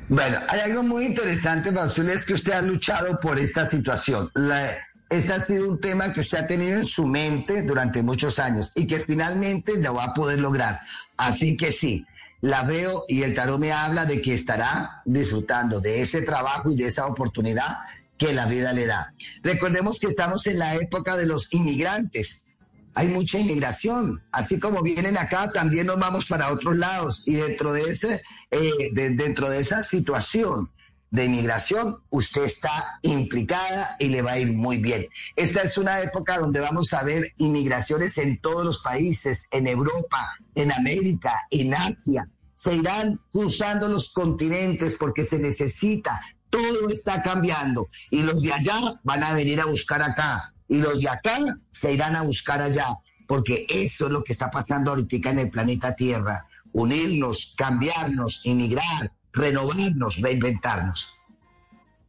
Bueno, hay algo muy interesante, Basul, es que usted ha luchado por esta situación. La- este ha sido un tema que usted ha tenido en su mente durante muchos años y que finalmente lo va a poder lograr. Así que sí, la veo y el tarot me habla de que estará disfrutando de ese trabajo y de esa oportunidad que la vida le da. Recordemos que estamos en la época de los inmigrantes. Hay mucha inmigración, así como vienen acá, también nos vamos para otros lados y dentro de ese, eh, de- dentro de esa situación de inmigración, usted está implicada y le va a ir muy bien. Esta es una época donde vamos a ver inmigraciones en todos los países, en Europa, en América, en Asia. Se irán cruzando los continentes porque se necesita. Todo está cambiando y los de allá van a venir a buscar acá y los de acá se irán a buscar allá porque eso es lo que está pasando ahorita en el planeta Tierra. Unirnos, cambiarnos, inmigrar, renovarnos, reinventarnos.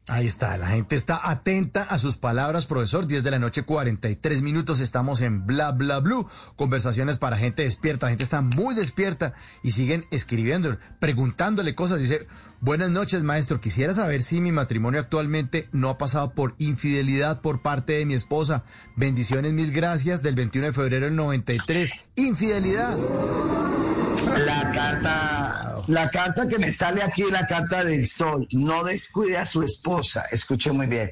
Ahí está, la gente está atenta a sus palabras, profesor. 10 de la noche, 43 minutos. Estamos en Bla Bla Blue. Conversaciones para gente despierta. La gente está muy despierta y siguen escribiendo, preguntándole cosas. Dice, buenas noches, maestro. Quisiera saber si mi matrimonio actualmente no ha pasado por infidelidad por parte de mi esposa. Bendiciones, mil gracias. Del 21 de febrero del 93. Infidelidad. La carta, la carta que me sale aquí, la carta del sol, no descuide a su esposa. Escuche muy bien.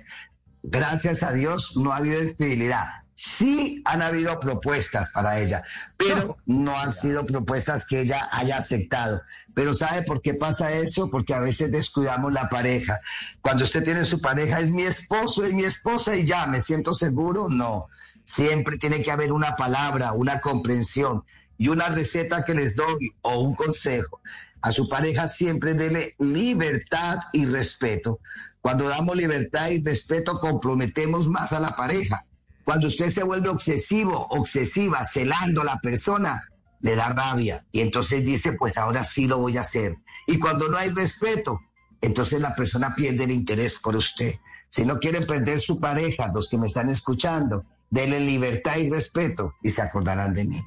Gracias a Dios no ha habido infidelidad. Sí han habido propuestas para ella, pero no han sido propuestas que ella haya aceptado. Pero ¿sabe por qué pasa eso? Porque a veces descuidamos la pareja. Cuando usted tiene su pareja, es mi esposo, es mi esposa y ya, me siento seguro, no. Siempre tiene que haber una palabra, una comprensión y una receta que les doy o un consejo. A su pareja siempre dele libertad y respeto. Cuando damos libertad y respeto, comprometemos más a la pareja. Cuando usted se vuelve obsesivo, obsesiva, celando a la persona, le da rabia. Y entonces dice, pues ahora sí lo voy a hacer. Y cuando no hay respeto, entonces la persona pierde el interés por usted. Si no quieren perder su pareja, los que me están escuchando, denle libertad y respeto y se acordarán de mí.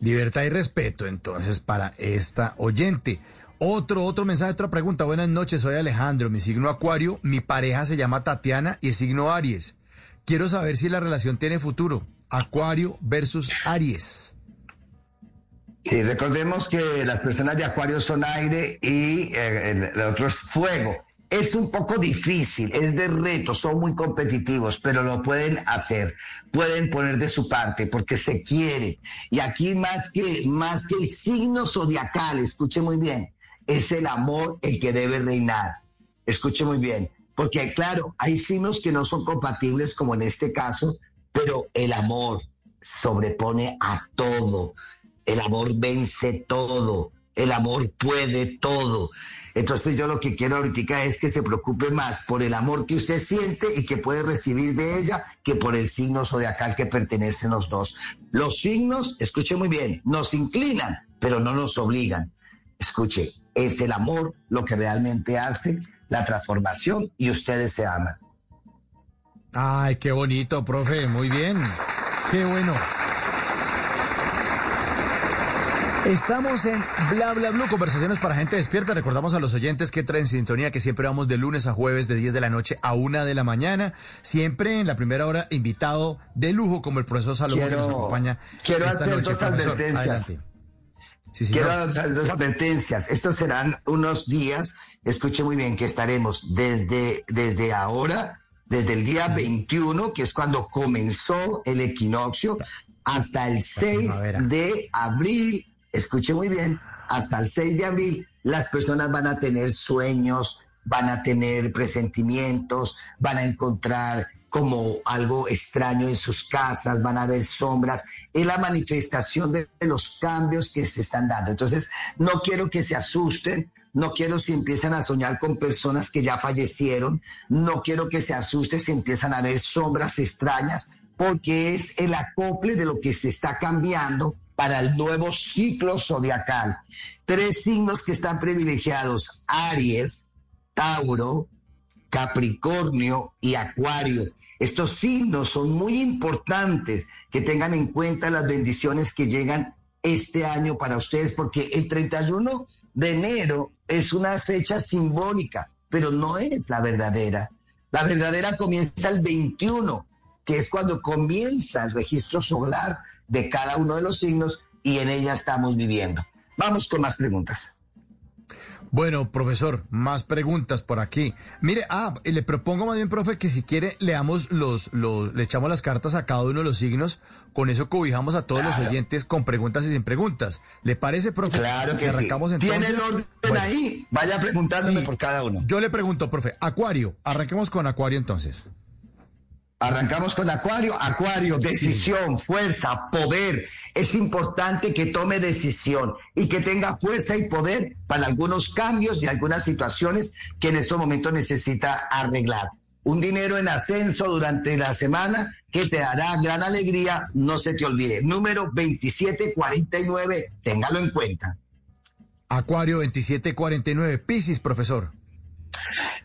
Libertad y respeto, entonces, para esta oyente. Otro, otro mensaje, otra pregunta. Buenas noches, soy Alejandro, mi signo Acuario, mi pareja se llama Tatiana y signo Aries. Quiero saber si la relación tiene futuro. Acuario versus Aries. Sí, recordemos que las personas de Acuario son aire y eh, el otro es fuego. Es un poco difícil, es de reto, son muy competitivos, pero lo pueden hacer, pueden poner de su parte porque se quiere. Y aquí más que, más que el signo zodiacal, escuche muy bien, es el amor el que debe reinar. Escuche muy bien, porque claro, hay signos que no son compatibles como en este caso, pero el amor sobrepone a todo. El amor vence todo. El amor puede todo. Entonces yo lo que quiero ahorita es que se preocupe más por el amor que usted siente y que puede recibir de ella que por el signo zodiacal que pertenecen los dos. Los signos, escuche muy bien, nos inclinan, pero no nos obligan. Escuche, es el amor lo que realmente hace la transformación y ustedes se aman. Ay, qué bonito, profe, muy bien. Qué bueno. Estamos en Bla Bla Blue, conversaciones para gente despierta. Recordamos a los oyentes que traen sintonía que siempre vamos de lunes a jueves de 10 de la noche a 1 de la mañana. Siempre en la primera hora invitado de lujo como el profesor Salomón que nos acompaña quiero esta hacer noche. dos profesor. advertencias. Sí. Quiero dar dos advertencias. Estos serán unos días, escuche muy bien, que estaremos desde, desde ahora, desde el día 21, que es cuando comenzó el equinoccio, hasta el 6 primavera. de abril, escuche muy bien, hasta el 6 de abril, las personas van a tener sueños, van a tener presentimientos, van a encontrar como algo extraño en sus casas, van a ver sombras, es la manifestación de, los cambios que se están dando. Entonces, no quiero que se asusten, no quiero si empiezan a soñar con personas que ya fallecieron, no quiero que se asusten si empiezan a ver sombras extrañas, porque es el acople de lo que se está cambiando para el nuevo ciclo zodiacal. Tres signos que están privilegiados, Aries, Tauro, Capricornio y Acuario. Estos signos son muy importantes que tengan en cuenta las bendiciones que llegan este año para ustedes, porque el 31 de enero es una fecha simbólica, pero no es la verdadera. La verdadera comienza el 21, que es cuando comienza el registro solar de cada uno de los signos y en ella estamos viviendo. Vamos con más preguntas. Bueno, profesor, más preguntas por aquí. Mire, ah, y le propongo más bien, profe, que si quiere leamos los, los, le echamos las cartas a cada uno de los signos. Con eso cobijamos a todos los oyentes con preguntas y sin preguntas. ¿Le parece, profe? Claro Si que sí. arrancamos entonces. ¿Tiene el orden Bueno, ahí? Vaya preguntándome sí. por cada uno. Yo le pregunto, profe, Acuario, arranquemos con Acuario entonces. Arrancamos con Acuario. Acuario, decisión, fuerza, poder. Es importante que tome decisión y que tenga fuerza y poder para algunos cambios y algunas situaciones que en estos momentos necesita arreglar. Un dinero en ascenso durante la semana que te dará gran alegría, no se te olvide. Número 2749, téngalo en cuenta. Acuario 2749, Piscis, profesor.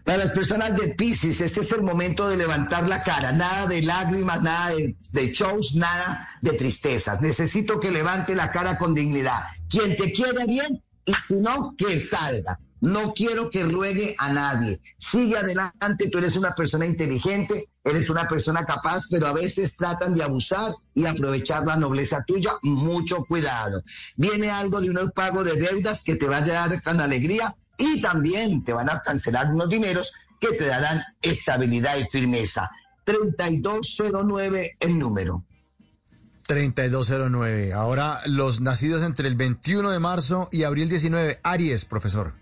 Para las personas de Pisces, este es el momento de levantar la cara. Nada de lágrimas, nada de, shows, nada de tristezas. Necesito que levante la cara con dignidad. Quien te quiere bien y si no, que salga. No quiero que ruegue a nadie. Sigue adelante, tú eres una persona inteligente, eres una persona capaz, pero a veces tratan de abusar y aprovechar la nobleza tuya. Mucho cuidado. Viene algo de un pago de deudas que te va a llegar con alegría y también te van a cancelar unos dineros que te darán estabilidad y firmeza. 3209 el número. 3209. Ahora los nacidos entre el 21 de marzo y abril 19. Aries, profesor.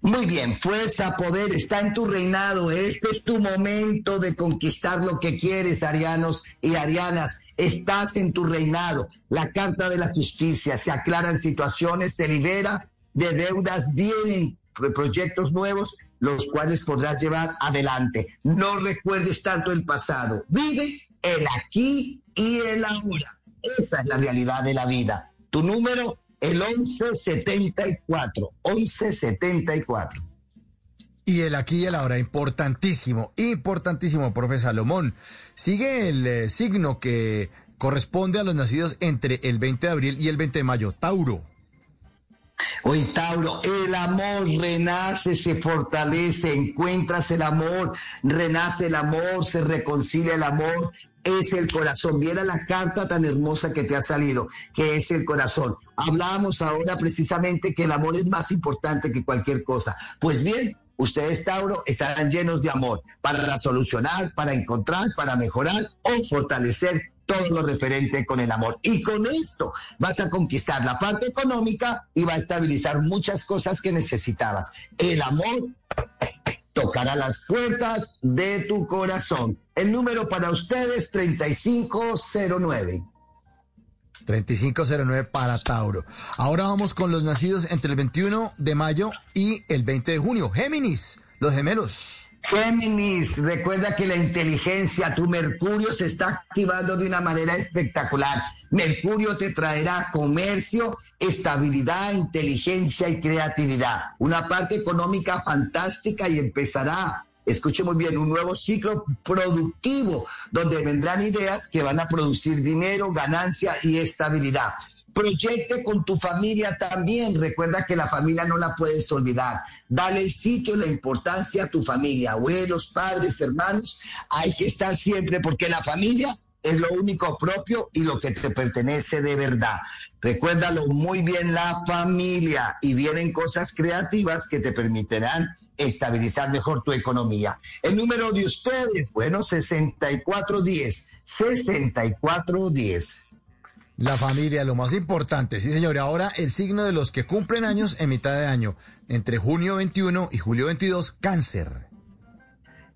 Muy bien, fuerza, poder, está en tu reinado. Este es tu momento de conquistar lo que quieres, arianos y arianas. Estás en tu reinado. La carta de la justicia, se aclaran situaciones, se libera de deudas, vienen pro- proyectos nuevos, los cuales podrás llevar adelante. No recuerdes tanto el pasado. Vive el aquí y el ahora. Esa es la realidad de la vida. Tu número, el 1174. 1174. Y el aquí y el ahora, importantísimo, importantísimo, profe Salomón. Sigue el eh, signo que corresponde a los nacidos entre el 20 de abril y el 20 de mayo, Tauro. Hoy, Tauro, el amor renace, se fortalece, encuentras el amor, renace el amor, se reconcilia el amor, es el corazón. Viera la carta tan hermosa que te ha salido, que es el corazón. Hablábamos ahora precisamente que el amor es más importante que cualquier cosa. Pues bien, ustedes, Tauro, estarán llenos de amor para solucionar, para encontrar, para mejorar o fortalecer todo lo referente con el amor. Y con esto vas a conquistar la parte económica y va a estabilizar muchas cosas que necesitabas. El amor tocará las puertas de tu corazón. El número para ustedes 3509. 3509 para Tauro. Ahora vamos con los nacidos entre el 21 de mayo y el 20 de junio. Géminis, los gemelos. Géminis, recuerda que la inteligencia, tu Mercurio se está activando de una manera espectacular. Mercurio te traerá comercio, estabilidad, inteligencia y creatividad. Una parte económica fantástica y empezará, escuche muy bien, un nuevo ciclo productivo donde vendrán ideas que van a producir dinero, ganancia y estabilidad. Proyecte con tu familia también. Recuerda que la familia no la puedes olvidar. Dale el sitio la importancia a tu familia, abuelos, padres, hermanos. Hay que estar siempre porque la familia es lo único propio y lo que te pertenece de verdad. Recuérdalo muy bien la familia y vienen cosas creativas que te permitirán estabilizar mejor tu economía. El número de ustedes, bueno, 6410, 6410. La familia, lo más importante. Sí, señor. Ahora el signo de los que cumplen años en mitad de año, entre junio 21 y julio 22, cáncer.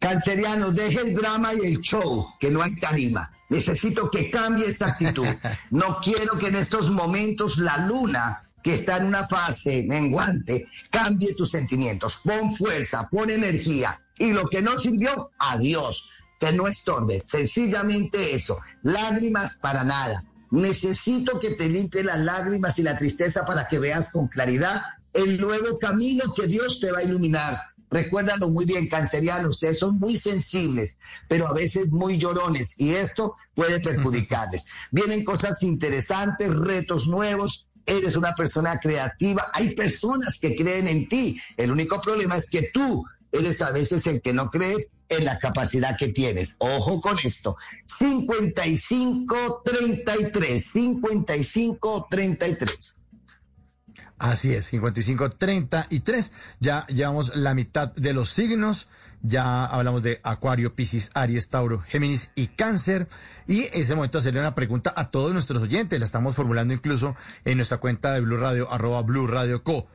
Canceriano, deje el drama y el show, que no hay tarima. Necesito que cambie esa actitud. No quiero que en estos momentos la luna, que está en una fase menguante, cambie tus sentimientos. Pon fuerza, pon energía. Y lo que no sirvió, adiós. Que no estorbe. Sencillamente eso. Lágrimas para nada. Necesito que te limpie las lágrimas y la tristeza para que veas con claridad el nuevo camino que Dios te va a iluminar. Recuérdalo muy bien, canceriano, ustedes son muy sensibles, pero a veces muy llorones y esto puede perjudicarles. Vienen cosas interesantes, retos nuevos, eres una persona creativa, hay personas que creen en ti. El único problema es que tú eres a veces el que no crees en la capacidad que tienes. Ojo con esto. 55-33, 55-33. Así es, 55, 33. Ya llevamos la mitad de los signos. Ya hablamos de Acuario, Piscis, Aries, Tauro, Géminis y Cáncer. Y en ese momento hacerle una pregunta a todos nuestros oyentes. La estamos formulando incluso en nuestra cuenta de Blue Radio, arroba Blue Radio Co.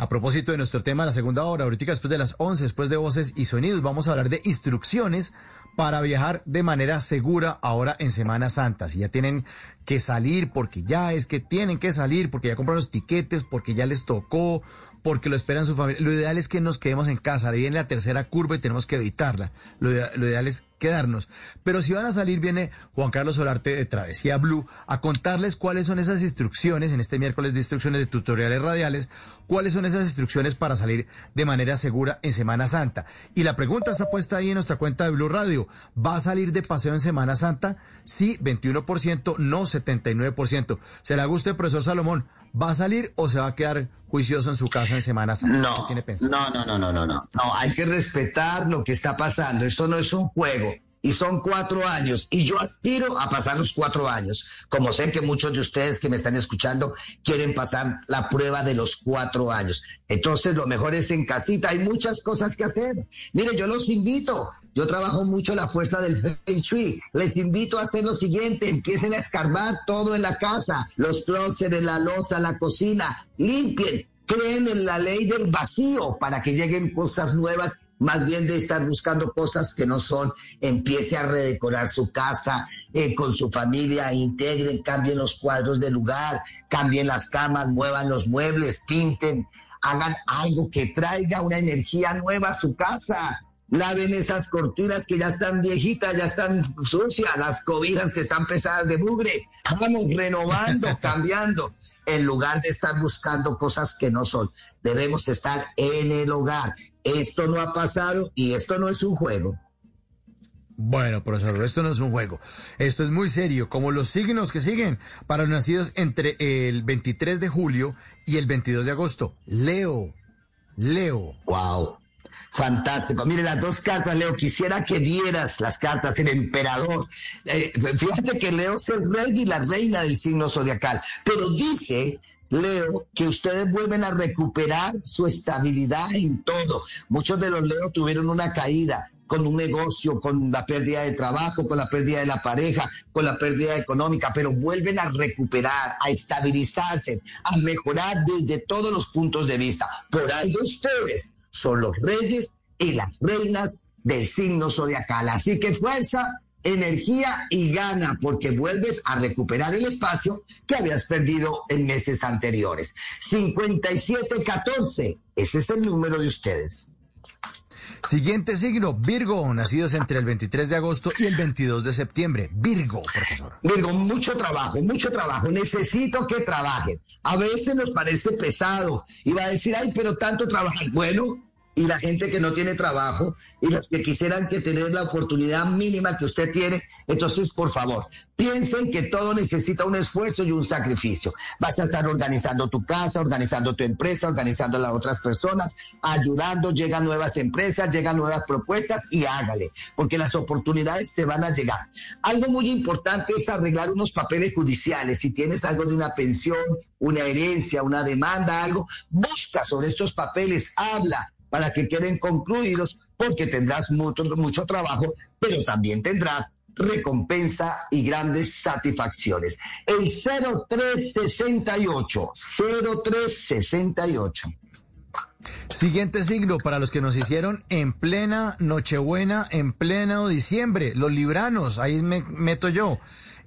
A propósito de nuestro tema, la segunda hora, ahorita después de las 11, después de voces y sonidos, vamos a hablar de instrucciones para viajar de manera segura ahora en Semana Santa. Si ya tienen que salir, porque ya es que tienen que salir, porque ya compraron los tiquetes, porque ya les tocó, porque lo esperan su familia. Lo ideal es que nos quedemos en casa. Ahí viene la tercera curva y tenemos que evitarla. Lo, ide- lo ideal es quedarnos. Pero si van a salir, viene Juan Carlos Solarte de Travesía Blue a contarles cuáles son esas instrucciones en este miércoles de instrucciones de tutoriales radiales, cuáles son esas instrucciones para salir de manera segura en Semana Santa. Y la pregunta está puesta ahí en nuestra cuenta de Blue Radio. ¿Va a salir de paseo en Semana Santa? Sí, 21%, no 79%. ¿Se le gusta, profesor Salomón? ¿Va a salir o se va a quedar juicioso en su casa en Semana Santa? No, ¿Qué tiene pensado? no, no, no, no, no, no. No, hay que respetar lo que está pasando. Esto no es un juego. Y son cuatro años. Y yo aspiro a pasar los cuatro años. Como sé que muchos de ustedes que me están escuchando quieren pasar la prueba de los cuatro años. Entonces lo mejor es en casita. Hay muchas cosas que hacer. Mire, yo los invito. Yo trabajo mucho la fuerza del Feng Shui. Les invito a hacer lo siguiente, empiecen a escarbar todo en la casa, los closets, la losa, la cocina, limpien, creen en la ley del vacío para que lleguen cosas nuevas, más bien de estar buscando cosas que no son, empiece a redecorar su casa eh, con su familia, integren, cambien los cuadros de lugar, cambien las camas, muevan los muebles, pinten, hagan algo que traiga una energía nueva a su casa. Laven esas cortinas que ya están viejitas, ya están sucias, las cobijas que están pesadas de mugre. Vamos renovando, cambiando, en lugar de estar buscando cosas que no son. Debemos estar en el hogar. Esto no ha pasado y esto no es un juego. Bueno, profesor, esto no es un juego. Esto es muy serio, como los signos que siguen para los nacidos entre el 23 de julio y el 22 de agosto. Leo, Leo. Wow. Fantástico. Mire, las dos cartas, Leo, quisiera que vieras las cartas, el emperador. Eh, fíjate que Leo es el rey y la reina del signo zodiacal, pero dice Leo, que ustedes vuelven a recuperar su estabilidad en todo. Muchos de los Leo tuvieron una caída con un negocio, con la pérdida de trabajo, con la pérdida de la pareja, con la pérdida económica, pero vuelven a recuperar, a estabilizarse, a mejorar desde todos los puntos de vista. Por algo ustedes son los reyes y las reinas del signo zodiacal. Así que fuerza, energía y gana, porque vuelves a recuperar el espacio que habías perdido en meses anteriores. 5714, ese es el número de ustedes. Siguiente signo, Virgo, nacidos entre el 23 de agosto y el 22 de septiembre. Virgo, profesor. Virgo, mucho trabajo, mucho trabajo. Necesito que trabajen. A veces nos parece pesado y va a decir, ay, pero tanto trabajar. Bueno, y la gente que no tiene trabajo y los que quisieran que tener la oportunidad mínima que usted tiene. Entonces, por favor, piensen que todo necesita un esfuerzo y un sacrificio. Vas a estar organizando tu casa, organizando tu empresa, organizando a las otras personas, ayudando, llegan nuevas empresas, llegan nuevas propuestas y hágale, porque las oportunidades te van a llegar. Algo muy importante es arreglar unos papeles judiciales. Si tienes algo de una pensión, una herencia, una demanda, algo, busca sobre estos papeles, habla, para que queden concluidos, porque tendrás mucho, mucho trabajo, pero también tendrás recompensa y grandes satisfacciones. El 0368, 0368. Siguiente signo para los que nos hicieron en plena Nochebuena, en pleno diciembre, los libranos, ahí me meto yo.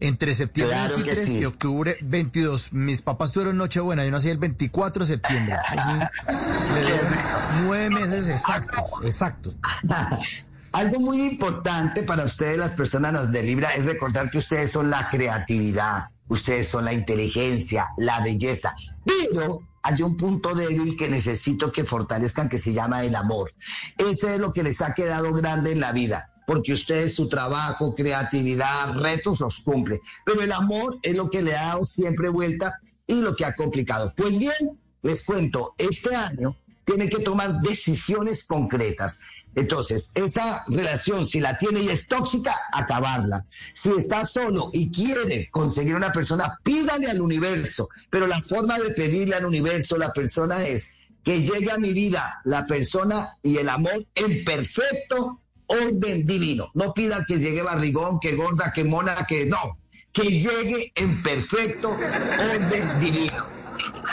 Entre septiembre Claro que 23 sí. y octubre 22. Mis papás tuvieron Nochebuena, yo nací el 24 de septiembre. Así, le dieron nueve meses exactos, exactos. Algo muy importante para ustedes, las personas de Libra, es recordar que ustedes son la creatividad, ustedes son la inteligencia, la belleza, pero hay un punto débil que necesito que fortalezcan que se llama el amor. Ese es lo que les ha quedado grande en la vida porque ustedes su trabajo, creatividad, retos los cumple. Pero el amor es lo que le ha dado siempre vuelta y lo que ha complicado. Pues bien, les cuento, este año tiene que tomar decisiones concretas. Entonces, esa relación, si la tiene y es tóxica, acabarla. Si está solo y quiere conseguir una persona, pídale al universo. Pero la forma de pedirle al universo, la persona es que llegue a mi vida la persona y el amor en perfecto orden divino. No pidan que llegue barrigón, que gorda, que mona, que no. Que llegue en perfecto orden divino.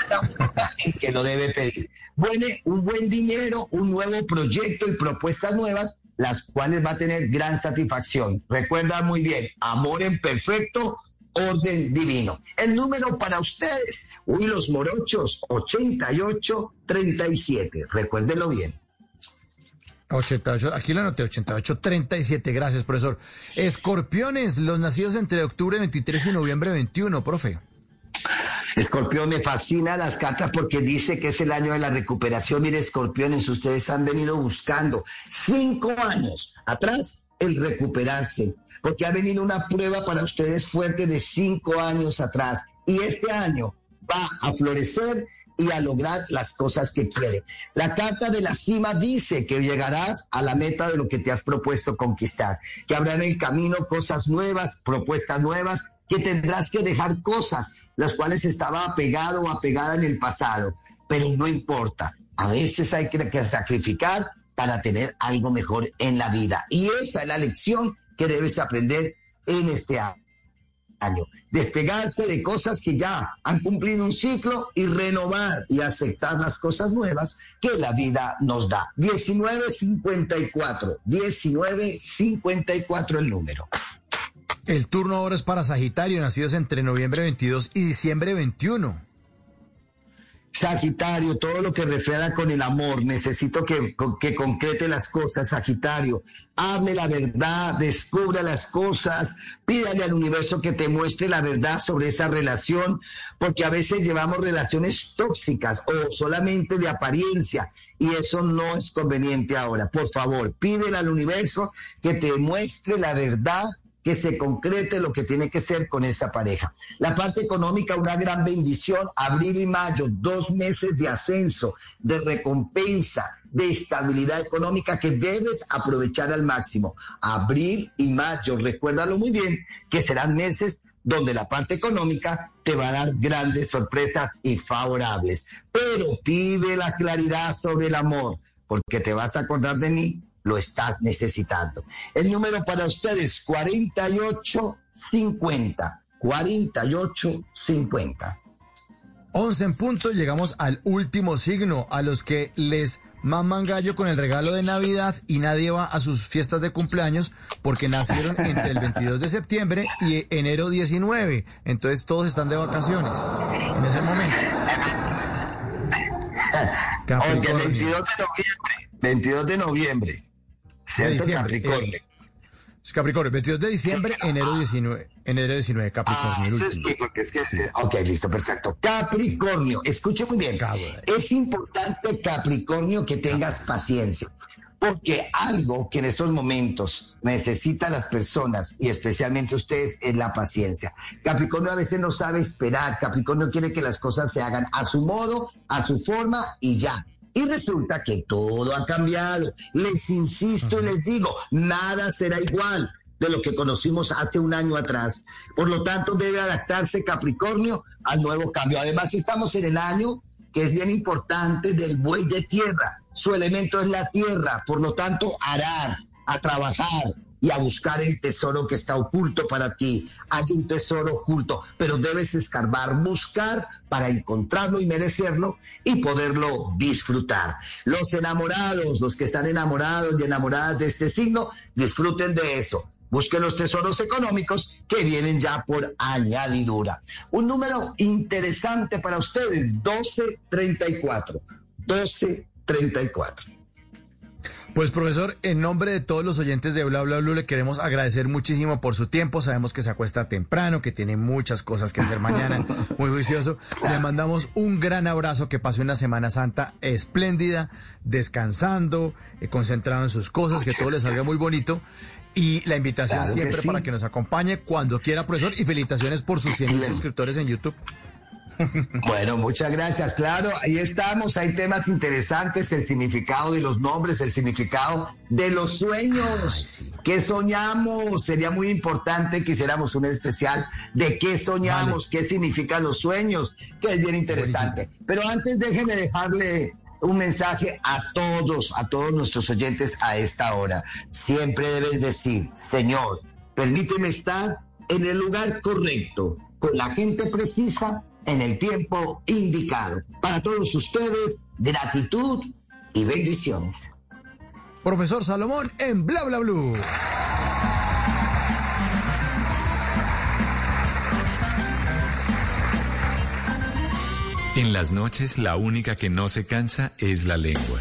que lo debe pedir. Bueno, un buen dinero, un nuevo proyecto y propuestas nuevas, las cuales va a tener gran satisfacción. Recuerda muy bien, amor en perfecto orden divino. El número para ustedes, uy, los morochos, 8837. Recuérdenlo bien. 88, aquí lo anoté, 88, 37, gracias, profesor. Escorpiones, los nacidos entre octubre 23 y noviembre 21, profe. Escorpión, me fascina las cartas porque dice que es el año de la recuperación. Mire, escorpiones, ustedes han venido buscando cinco años atrás el recuperarse, porque ha venido una prueba para ustedes fuerte de cinco años atrás. Y este año va a florecer y a lograr las cosas que quiere. La carta de la cima dice que llegarás a la meta de lo que te has propuesto conquistar, que habrá en el camino cosas nuevas, propuestas nuevas, que tendrás que dejar cosas las cuales estaba apegado o apegada en el pasado, pero no importa. A veces hay que, sacrificar para tener algo mejor en la vida. Y esa es la lección que debes aprender en este año año. Despegarse de cosas que ya han cumplido un ciclo y renovar y aceptar las cosas nuevas que la vida nos da. 1954, 1954 el número. El turno ahora es para Sagitario, nacidos entre noviembre 22 y diciembre 21. Sagitario, todo lo que refiera con el amor, necesito que, que concrete las cosas, Sagitario. Hable la verdad, descubra las cosas, pídale al universo que te muestre la verdad sobre esa relación, porque a veces llevamos relaciones tóxicas o solamente de apariencia y eso no es conveniente ahora. Por favor, pídele al universo que te muestre la verdad que se concrete lo que tiene que ser con esa pareja. La parte económica, una gran bendición, abril y mayo, dos meses de ascenso, de recompensa, de estabilidad económica que debes aprovechar al máximo. Abril y mayo, recuérdalo muy bien, que serán meses donde la parte económica te va a dar grandes sorpresas y favorables. Pero pide la claridad sobre el amor, porque te vas a acordar de mí lo estás necesitando. El número para ustedes, 4850. 4850. 11 en punto, llegamos al último signo, a los que les maman gallo con el regalo de Navidad y nadie va a sus fiestas de cumpleaños porque nacieron entre el 22 de septiembre y enero 19. Entonces todos están de vacaciones en ese momento. Oye, 22 de noviembre. 22 de noviembre. ¿Cierto, diciembre, Capricornio? eh, Capricornio, 22 de diciembre, enero 19. Enero 19, Capricornio. Ah, el es que- porque es que- Ok, listo, perfecto. Capricornio, escuche muy bien. Es importante, Capricornio, que tengas paciencia. Porque algo que en estos momentos necesitan las personas y especialmente ustedes es la paciencia. Capricornio a veces no sabe esperar. Capricornio quiere que las cosas se hagan a su modo, a su forma y ya. Y resulta que todo ha cambiado. Les insisto y les digo, nada será igual de lo que conocimos hace un año atrás. Por lo tanto, debe adaptarse Capricornio al nuevo cambio. Además, estamos en el año que es bien importante del buey de tierra. Su elemento es la tierra, por lo tanto, arar, a trabajar y a buscar el tesoro que está oculto para ti. Hay un tesoro oculto, pero debes escarbar, buscar para encontrarlo y merecerlo y poderlo disfrutar. Los enamorados, los que están enamorados y enamoradas de este signo, disfruten de eso. Busquen los tesoros económicos que vienen ya por añadidura. Un número interesante para ustedes, 1234. 1234. Pues profesor, en nombre de todos los oyentes de Bla Bla Blue le queremos agradecer muchísimo por su tiempo. Sabemos que se acuesta temprano, que tiene muchas cosas que hacer mañana, muy juicioso. Le mandamos un gran abrazo, que pase una Semana Santa espléndida, descansando, eh, concentrado en sus cosas, que todo le salga muy bonito. Y la invitación Claro que siempre sí. para que nos acompañe cuando quiera, profesor. Y felicitaciones por sus 100 mil suscriptores en YouTube. Bueno, muchas gracias. Claro, ahí estamos. Hay temas interesantes, el significado de los nombres, el significado de los sueños. ¿Qué soñamos? Sería muy importante que hiciéramos un especial de qué soñamos, qué significan los sueños, que es bien interesante. Pero antes déjeme dejarle un mensaje a todos, a todos nuestros oyentes a esta hora. Siempre debes decir, Señor, permíteme estar en el lugar correcto, con la gente precisa, en el tiempo indicado. Para todos ustedes, gratitud y bendiciones. Profesor Salomón en Bla Bla Blue. En las noches la única que no se cansa es la lengua.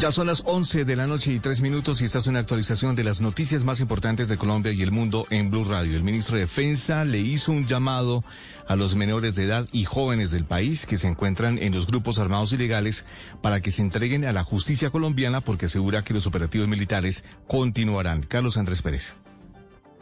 Ya son las 11 de la noche y tres minutos y esta es una actualización de las noticias más importantes de Colombia y el mundo en Blue Radio. El ministro de Defensa le hizo un llamado a los menores de edad y jóvenes del país que se encuentran en los grupos armados ilegales para que se entreguen a la justicia colombiana porque asegura que los operativos militares continuarán. Carlos Andrés Pérez.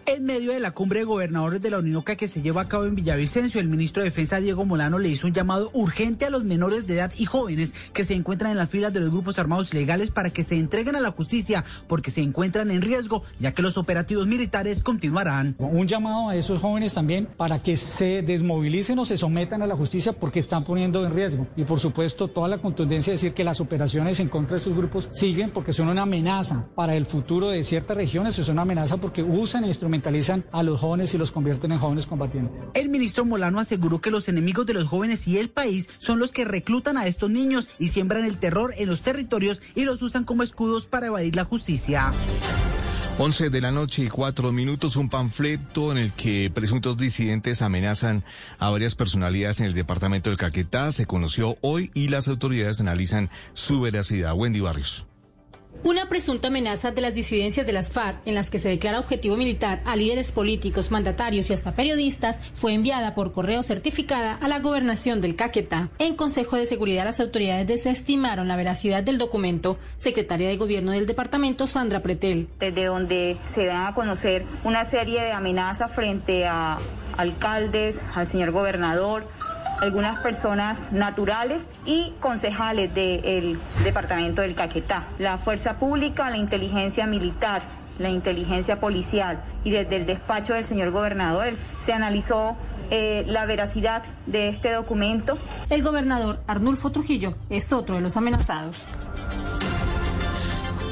En medio de la cumbre de gobernadores de la Uninoca que se lleva a cabo en Villavicencio, el ministro de Defensa Diego Molano le hizo un llamado urgente a los menores de edad y jóvenes que se encuentran en las filas de los grupos armados ilegales para que se entreguen a la justicia porque se encuentran en riesgo, ya que los operativos militares continuarán. Un llamado a esos jóvenes también para que se desmovilicen o se sometan a la justicia porque están poniendo en riesgo. Y por supuesto, toda la contundencia de decir que las operaciones en contra de estos grupos siguen porque son una amenaza para el futuro de ciertas regiones, son una amenaza porque usan e instrumentalizan a los jóvenes y los convierten en jóvenes combatientes. El ministro Molano aseguró que los enemigos de los jóvenes y el país son los que reclutan a estos niños y siembran el terror en los territorios y los usan como escudos para evadir la justicia. 11 de la noche y cuatro minutos, un panfleto en el que presuntos disidentes amenazan a varias personalidades en el departamento del Caquetá se conoció hoy y las autoridades analizan su veracidad. Wendy Barrios. Una presunta amenaza de las disidencias de las FARC, en las que se declara objetivo militar a líderes políticos, mandatarios y hasta periodistas, fue enviada por correo certificada a la gobernación del Caquetá. En Consejo de Seguridad, las autoridades desestimaron la veracidad del documento. Secretaria de Gobierno del departamento, Sandra Pretel. Desde donde se dan a conocer una serie de amenazas frente a alcaldes, al señor gobernador, algunas personas naturales y concejales del departamento del Caquetá. La fuerza pública, la inteligencia militar, la inteligencia policial y desde el despacho del señor gobernador se analizó eh, la veracidad de este documento. El gobernador Arnulfo Trujillo es otro de los amenazados.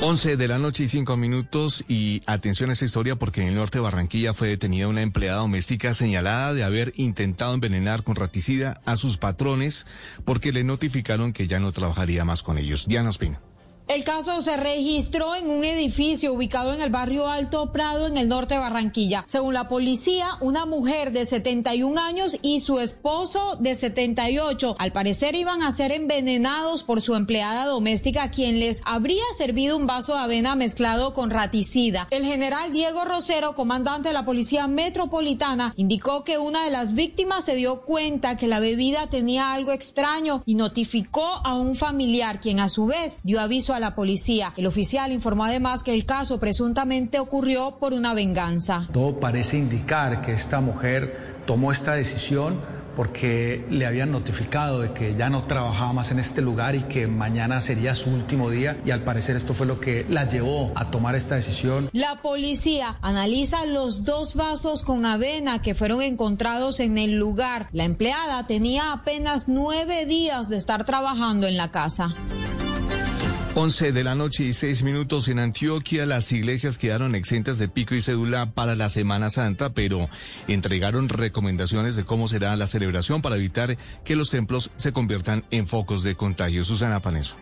11 de la noche y 5 minutos y atención a esta historia porque en el norte de Barranquilla fue detenida una empleada doméstica señalada de haber intentado envenenar con raticida a sus patrones porque le notificaron que ya no trabajaría más con ellos. Diana Ospina. El caso se registró en un edificio ubicado en el barrio Alto Prado, en el norte de Barranquilla. Según la policía, una mujer de 71 años y su esposo de 78, al parecer iban a ser envenenados por su empleada doméstica, quien les habría servido un vaso de avena mezclado con raticida. El general Diego Rosero, comandante de la Policía Metropolitana, indicó que una de las víctimas se dio cuenta que la bebida tenía algo extraño y notificó a un familiar, quien a su vez dio aviso a la policía. El oficial informó además que el caso presuntamente ocurrió por una venganza. Todo parece indicar que esta mujer tomó esta decisión porque le habían notificado de que ya no trabajaba más en este lugar y que mañana sería su último día y al parecer esto fue lo que la llevó a tomar esta decisión. La policía analiza los dos vasos con avena que fueron encontrados en el lugar. La empleada tenía apenas nueve días de estar trabajando en la casa. 11 de la noche y 6 minutos en Antioquia, las iglesias quedaron exentas de pico y cédula para la Semana Santa, pero entregaron recomendaciones de cómo será la celebración para evitar que los templos se conviertan en focos de contagio. Susana Paneso.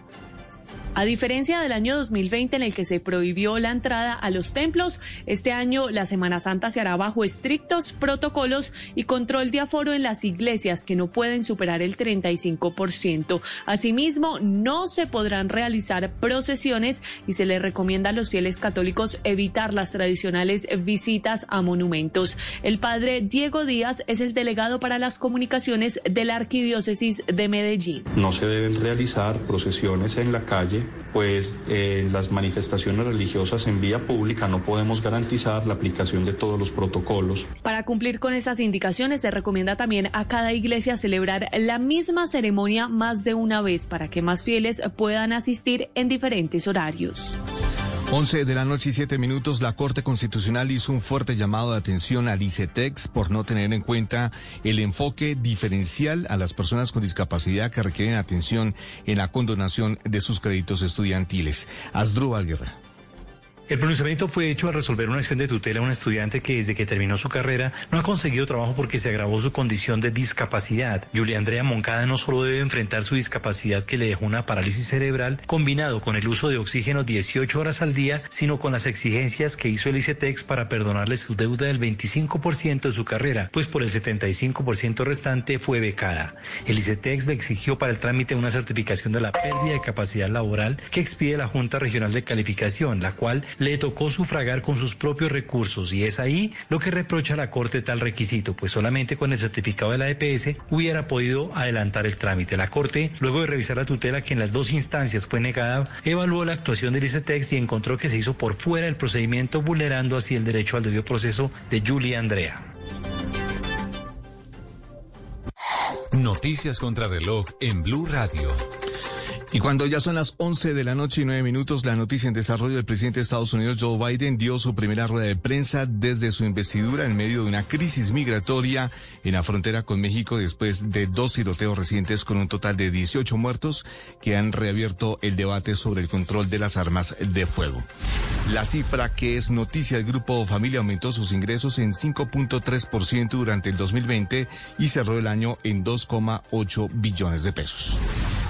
A diferencia del año 2020 en el que se prohibió la entrada a los templos, este año la Semana Santa se hará bajo estrictos protocolos y control de aforo en las iglesias que no pueden superar el 35%. Asimismo, no se podrán realizar procesiones y se les recomienda a los fieles católicos evitar las tradicionales visitas a monumentos. El padre Diego Díaz es el delegado para las comunicaciones de la Arquidiócesis de Medellín. No se deben realizar procesiones en la calle pues en las manifestaciones religiosas en vía pública no podemos garantizar la aplicación de todos los protocolos. Para cumplir con esas indicaciones se recomienda también a cada iglesia celebrar la misma ceremonia más de una vez para que más fieles puedan asistir en diferentes horarios. 11 de la noche y 7 minutos, la Corte Constitucional hizo un fuerte llamado de atención al ICETEX por no tener en cuenta el enfoque diferencial a las personas con discapacidad que requieren atención en la condonación de sus créditos estudiantiles. Asdrúbal Guerra. El pronunciamiento fue hecho al resolver una acción de tutela a un estudiante que desde que terminó su carrera no ha conseguido trabajo porque se agravó su condición de discapacidad. Julia Andrea Moncada no solo debe enfrentar su discapacidad que le dejó una parálisis cerebral combinado con el uso de oxígeno 18 horas al día, sino con las exigencias que hizo el ICETEX para perdonarle su deuda del 25% de su carrera, pues por el 75% restante fue becada. El ICETEX le exigió para el trámite una certificación de la pérdida de capacidad laboral que expide la Junta Regional de Calificación, la cual le tocó sufragar con sus propios recursos y es ahí lo que reprocha la Corte tal requisito, pues solamente con el certificado de la EPS hubiera podido adelantar el trámite. La Corte, luego de revisar la tutela que en las dos instancias fue negada, evaluó la actuación del ICETEX y encontró que se hizo por fuera del procedimiento vulnerando así el derecho al debido proceso de Julia Andrea. Noticias contra reloj en Blue Radio. Y cuando ya son las 11 de la noche y 9 minutos, la noticia en desarrollo del presidente de Estados Unidos, Joe Biden, dio su primera rueda de prensa desde su investidura en medio de una crisis migratoria en la frontera con México después de dos tiroteos recientes con un total de 18 muertos que han reabierto el debate sobre el control de las armas de fuego. La cifra que es noticia del grupo Familia aumentó sus ingresos en 5.3% durante el 2020 y cerró el año en 2,8 billones de pesos.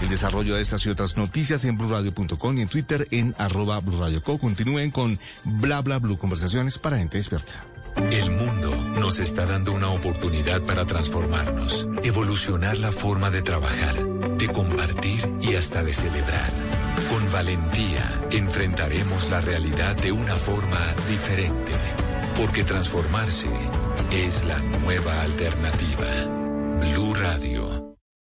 El desarrollo de estas otras noticias en blurradio.com y en Twitter en arroba blurradioco. Continúen con bla bla blue conversaciones para gente despierta. El mundo nos está dando una oportunidad para transformarnos, evolucionar la forma de trabajar, de compartir y hasta de celebrar. Con valentía enfrentaremos la realidad de una forma diferente, porque transformarse es la nueva alternativa. Blue Radio.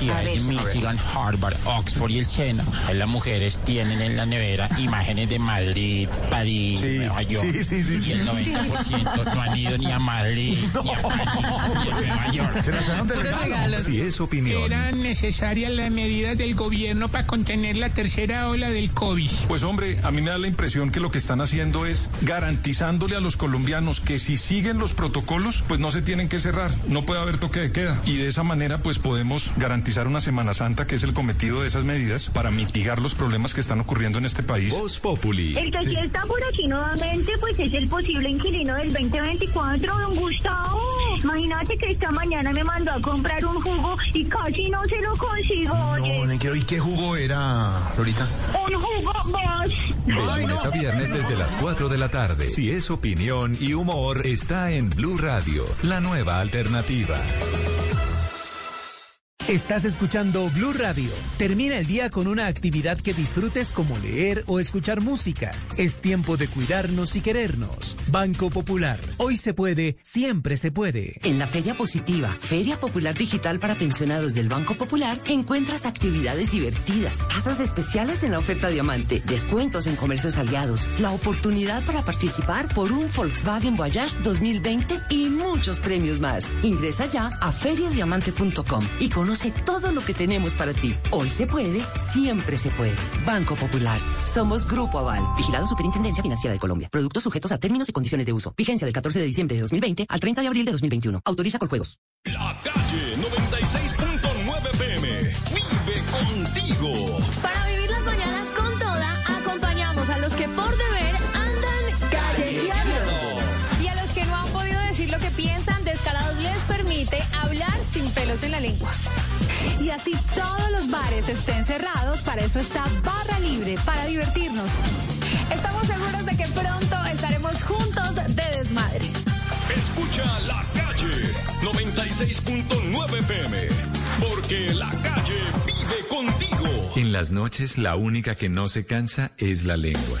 Universidades de Michigan, Harvard, Oxford y el Sena. Las mujeres tienen en la nevera imágenes de Madrid, París, Nueva York. sí, sí, sí, y el sí. 90% no han ido ni a Madrid, ni a París, ni a Nueva York. Se la trajeron de regalo. Si es opinión, Eran necesarias las medidas del gobierno para contener la tercera ola del COVID. Pues hombre, a mí me da la impresión que lo que están haciendo es garantizándole a los colombianos que si siguen los protocolos, pues no se tienen que cerrar, no puede haber toque de queda. Y de esa manera, pues podemos garantizar una Semana Santa, que es el cometido de esas medidas, para mitigar los problemas que están ocurriendo en este país. Voz Populi. El que sí está por aquí nuevamente, pues es el posible inquilino del 2024, don Gustavo. Imagínate que esta mañana me mandó a comprar un jugo y casi no se lo consigo, oye. No, no quiero. ¿Y qué jugo era, Florita? Un jugo más. De lunes a viernes desde las 4 de la tarde. Si es opinión y humor, está en Blue Radio, la nueva alternativa. Estás escuchando Blue Radio. Termina el día con una actividad que disfrutes como leer o escuchar música. Es tiempo de cuidarnos y querernos. Banco Popular. Hoy se puede, siempre se puede. En la Feria Positiva, Feria Popular Digital para Pensionados del Banco Popular, encuentras actividades divertidas, tasas especiales en la oferta Diamante, descuentos en comercios aliados, la oportunidad para participar por un Volkswagen Voyage 2020 y muchos premios más. Ingresa ya a feriadiamante.com y conoce todo lo que tenemos para ti. Hoy se puede, siempre se puede. Banco Popular. Somos Grupo Aval. Vigilado Superintendencia Financiera de Colombia. Productos sujetos a términos y condiciones de uso. Vigencia del 14 de diciembre de 2020 al 30 de abril de 2021. Autoriza con juegos. La calle 96.9 PM. Vive contigo. Para vivir las mañanas con toda, acompañamos a los que por deber andan callejeando. Y a los que no han podido decir lo que piensan, Descarados les permite hablar sin pelos en la lengua. Y así todos los bares estén cerrados, para eso está Barra Libre, para divertirnos. Estamos seguros de que pronto estaremos juntos de desmadre. Escucha la calle 96.9 PM. Porque la calle vive contigo. En las noches, la única que no se cansa es la lengua.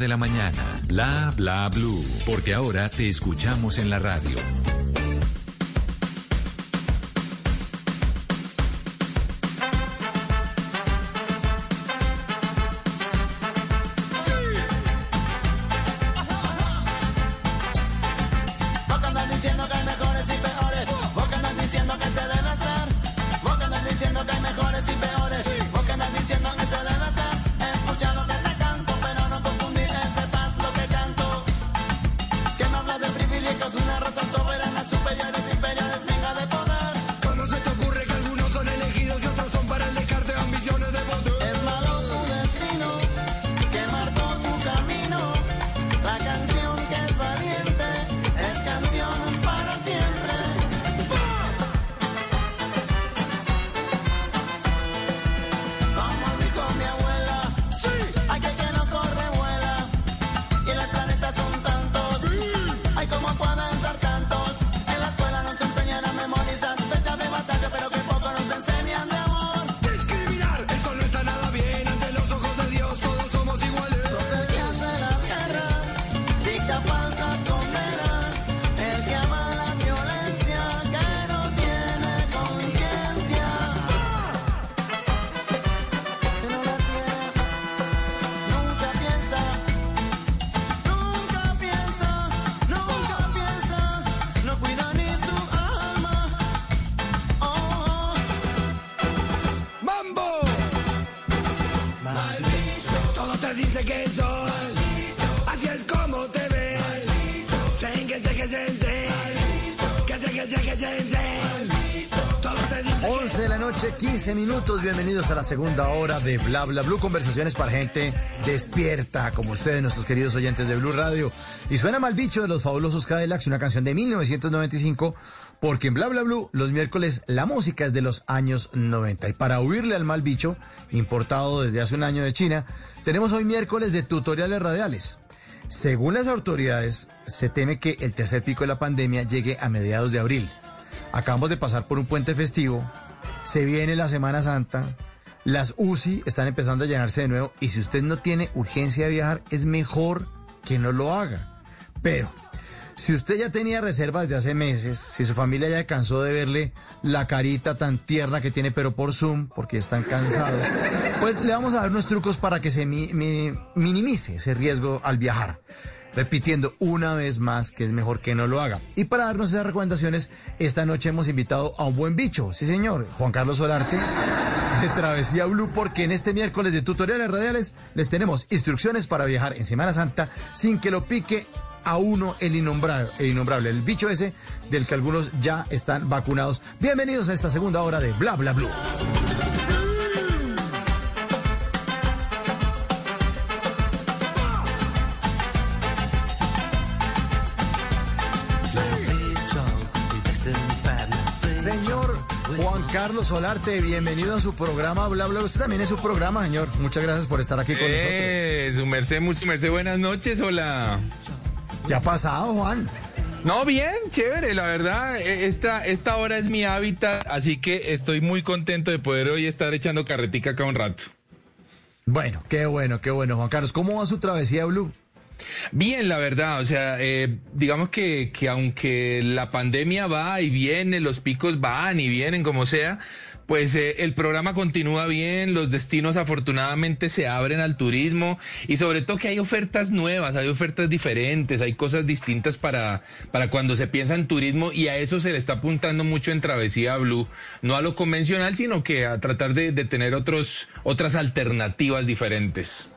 de la mañana. Bla Bla Blue, porque ahora te escuchamos en la radio. 15 minutos. Bienvenidos a la segunda hora de Bla Bla Blue. Conversaciones para gente despierta, como ustedes, nuestros queridos oyentes de Blue Radio. Y suena mal bicho de los fabulosos Cadillacs, una canción de 1995, porque en Bla Bla Blue, los miércoles, la música es de los años 90. Y para huirle al mal bicho, importado desde hace un año de China, tenemos hoy miércoles de tutoriales radiales. Según las autoridades, se teme que el tercer pico de la pandemia llegue a mediados de abril. Acabamos de pasar por un puente festivo, se viene la Semana Santa, las UCI están empezando a llenarse de nuevo y si usted no tiene urgencia de viajar, es mejor que no lo haga. Pero, si usted ya tenía reservas de hace meses, si su familia ya cansó de verle la carita tan tierna que tiene, pero por Zoom, porque están cansados, pues le vamos a dar unos trucos para que se mi- mi- minimice ese riesgo al viajar. Repitiendo una vez más que es mejor que no lo haga. Y para darnos esas recomendaciones, esta noche hemos invitado a un buen bicho, sí señor, Juan Carlos Solarte, de Travesía Blue, porque en este miércoles de tutoriales radiales les tenemos instrucciones para viajar en Semana Santa sin que lo pique a uno el innombrable, el el bicho ese del que algunos ya están vacunados. Bienvenidos a esta segunda hora de Bla Bla Blue. Carlos Solarte, bienvenido a su programa Bla Bla. Usted también es su programa, señor. Muchas gracias por estar aquí con Eh, su merced, mucho merced, buenas noches, hola. nosotros. ¿Qué ha pasado, Juan? No, bien, chévere, la verdad, eh, esta, esta hora es mi hábitat, así que estoy muy contento de poder hoy estar echando carretica acá un rato. Bueno, qué bueno, qué bueno, Juan Carlos. ¿Cómo va su travesía Blue? Bien, la verdad, o sea, eh, digamos que, que aunque la pandemia va y viene, los picos van y vienen como sea, pues eh, el programa continúa bien, los destinos afortunadamente se abren al turismo y sobre todo que hay ofertas nuevas, hay ofertas diferentes, hay cosas distintas para, para cuando se piensa en turismo y a eso se le está apuntando mucho en Travesía Blue, no a lo convencional, sino que a tratar de, de tener otros, otras alternativas diferentes.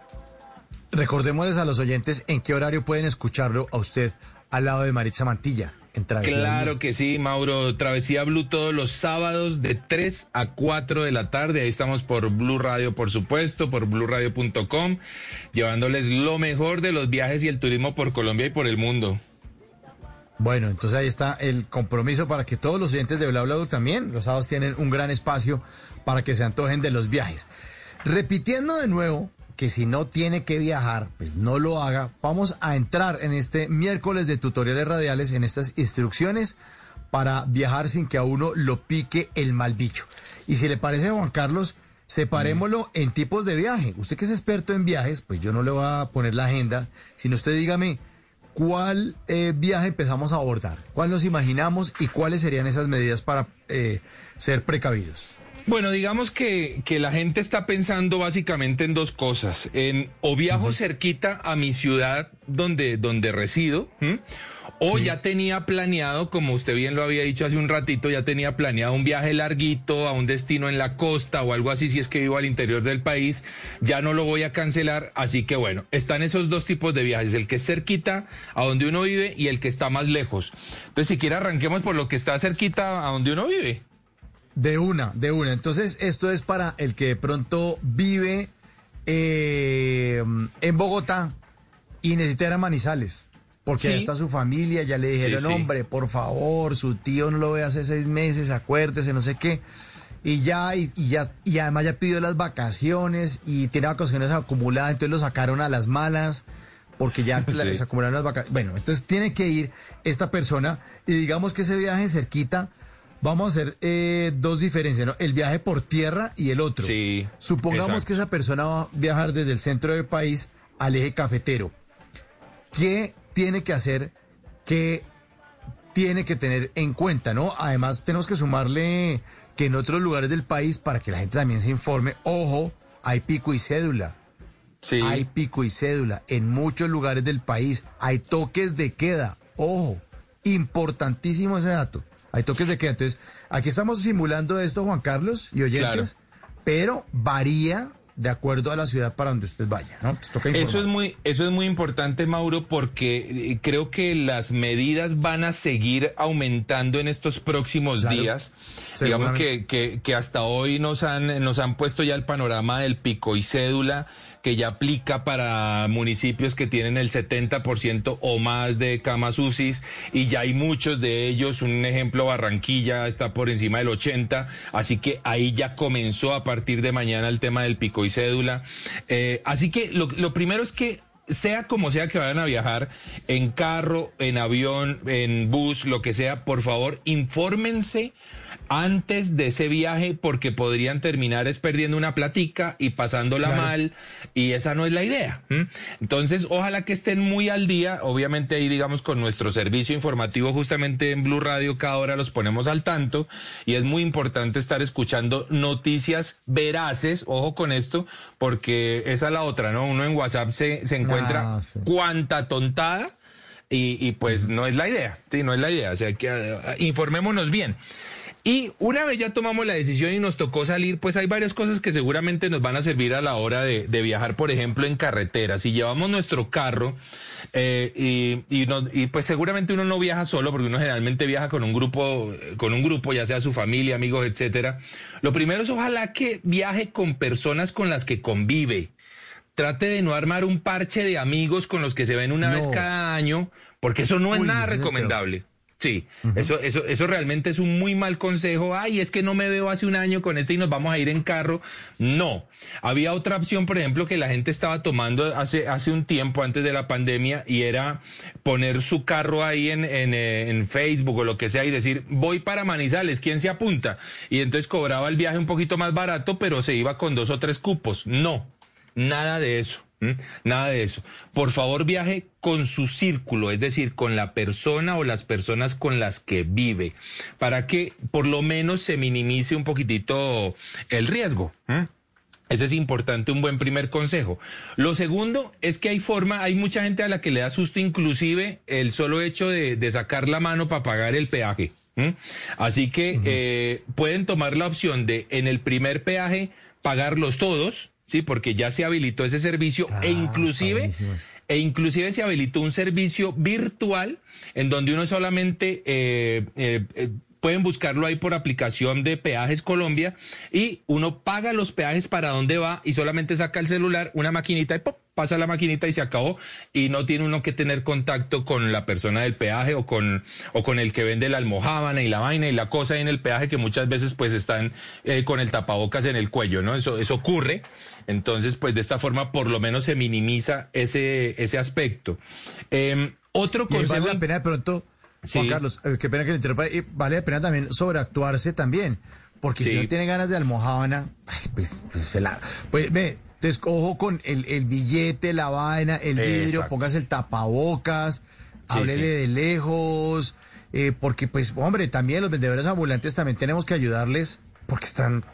Recordémosles a los oyentes en qué horario pueden escucharlo a usted al lado de Maritza Mantilla. en Travesía Claro Blue. que sí, Mauro. Travesía Blue todos los sábados de 3 a 4 de la tarde. Ahí estamos por Blue Radio, por supuesto, por bluradio.com, llevándoles lo mejor de los viajes y el turismo por Colombia y por el mundo. Bueno, entonces ahí está el compromiso para que todos los oyentes de Bla Bla Blue también, los sábados tienen un gran espacio para que se antojen de los viajes. Repitiendo de nuevo que si no tiene que viajar, pues no lo haga. Vamos a entrar en este miércoles de tutoriales radiales en estas instrucciones para viajar sin que a uno lo pique el mal bicho. Y si le parece, Juan Carlos, separémoslo en tipos de viaje. Usted que es experto en viajes, pues yo no le voy a poner la agenda, sino usted dígame cuál eh, viaje empezamos a abordar, cuál nos imaginamos y cuáles serían esas medidas para eh, ser precavidos. Bueno, digamos que, que la gente está pensando básicamente en dos cosas. En o viajo cerquita a mi ciudad donde, donde resido, ¿m? o ya tenía planeado, como usted bien lo había dicho hace un ratito, ya tenía planeado un viaje larguito a un destino en la costa o algo así, si es que vivo al interior del país, ya no lo voy a cancelar. Así que bueno, están esos dos tipos de viajes, el que es cerquita a donde uno vive y el que está más lejos. Entonces, si quiere, arranquemos por lo que está cerquita a donde uno vive. De una, de una. Entonces, esto es para el que de pronto vive eh, en Bogotá y necesita ir a Manizales. Porque Sí. ya está su familia, ya le dijeron, Sí, sí. hombre, por favor, su tío no lo ve hace seis meses, acuérdese, no sé qué. Y ya, y, y ya, y además ya pidió las vacaciones y tiene vacaciones acumuladas, entonces lo sacaron a las malas porque ya se acumularon las vacaciones. Bueno, entonces tiene que ir esta persona y digamos que ese viaje cerquita, vamos a hacer eh, dos diferencias, ¿no? El viaje por tierra y el otro. Sí. Supongamos exacto. que esa persona va a viajar desde el centro del país al eje cafetero. ¿Qué tiene que hacer? ¿Qué tiene que tener en cuenta, no? Además, tenemos que sumarle que en otros lugares del país, para que la gente también se informe, ojo, hay pico y cédula. Sí. Hay pico y cédula. En muchos lugares del país hay toques de queda. Ojo, importantísimo ese dato. Hay toques de queda. Entonces, aquí estamos simulando esto, Juan Carlos y oyentes, pero varía de acuerdo a la ciudad para donde usted vaya, ¿no? Toca Eso es muy, eso es muy importante, Mauro, porque eh, creo que las medidas van a seguir aumentando en estos próximos Claro, días. Digamos que, que, que hasta hoy nos han, nos han puesto ya el panorama del pico y cédula, que ya aplica para municipios que tienen el 70% o más de camas UCIs, y ya hay muchos de ellos. Un ejemplo, Barranquilla está por encima del 80, así que ahí ya comenzó a partir de mañana el tema del pico y cédula. Eh, así que lo, lo primero es que sea como sea que vayan a viajar, en carro, en avión, en bus, lo que sea, por favor, infórmense antes de ese viaje porque podrían terminar es perdiendo una platica y pasándola Claro. mal y esa no es la idea. Entonces, ojalá que estén muy al día, obviamente ahí digamos con nuestro servicio informativo justamente en Blue Radio cada hora los ponemos al tanto y es muy importante estar escuchando noticias veraces, ojo con esto, porque esa es la otra, ¿no? Uno en WhatsApp se, se encuentra Ah, sí. cuanta tontada y, y, pues no es la idea, sí, no es la idea, o sea que eh, informémonos bien. Y una vez ya tomamos la decisión y nos tocó salir, pues hay varias cosas que seguramente nos van a servir a la hora de, de viajar, por ejemplo, en carretera. Si llevamos nuestro carro eh, y, y, no- y, pues seguramente uno no viaja solo, porque uno generalmente viaja con un grupo, con un grupo, ya sea su familia, amigos, etcétera. Lo primero es ojalá que viaje con personas con las que convive. Trate de no armar un parche de amigos con los que se ven una No. vez cada año, porque eso no es nada es Sí, eso, eso, eso realmente es un muy mal consejo. Ay, es que no me veo hace un año con este y nos vamos a ir en carro. No. Había otra opción, por ejemplo, que la gente estaba tomando hace, hace un tiempo antes de la pandemia y era poner su carro ahí en, en, eh, en Facebook o lo que sea y decir, voy para Manizales, ¿quién se apunta? Y entonces cobraba el viaje un poquito más barato, pero se iba con dos o tres cupos. No. Nada de eso. Nada de eso. Por favor, viaje con su círculo, es decir, con la persona o las personas con las que vive, para que por lo menos se minimice un poquitito el riesgo. Ese es importante, un buen primer consejo. Lo segundo es que hay forma, hay mucha gente a la que le da susto inclusive el solo hecho de, de sacar la mano para pagar el peaje. Así que eh, pueden tomar la opción de en el primer peaje pagarlos todos, sí, porque ya se habilitó ese servicio e inclusive e inclusive se habilitó un servicio virtual en donde uno solamente eh, eh, eh, pueden buscarlo ahí por aplicación de Peajes Colombia y uno paga los peajes para dónde va y solamente saca el celular, una maquinita y ¡pop! Pasa la maquinita y se acabó y no tiene uno que tener contacto con la persona del peaje o con o con el que vende la almohábana y la vaina y la cosa ahí en el peaje que muchas veces pues están eh, con el tapabocas en el cuello, ¿no? Eso eso ocurre. Entonces, pues de esta forma por lo menos se minimiza ese ese aspecto. Em, otro consejo vale la pena de pronto, Juan Sí. Carlos, eh, qué pena que le interrumpa, y vale la pena también sobreactuarse también, porque si no tiene ganas de almohábana, ay, pues, pues, se la, pues ve, te escojo con el, el billete, la vaina, el vidrio, Exacto. póngase el tapabocas, háblele sí. de lejos, eh, porque pues, hombre, también los vendedores ambulantes también tenemos que ayudarles, porque están...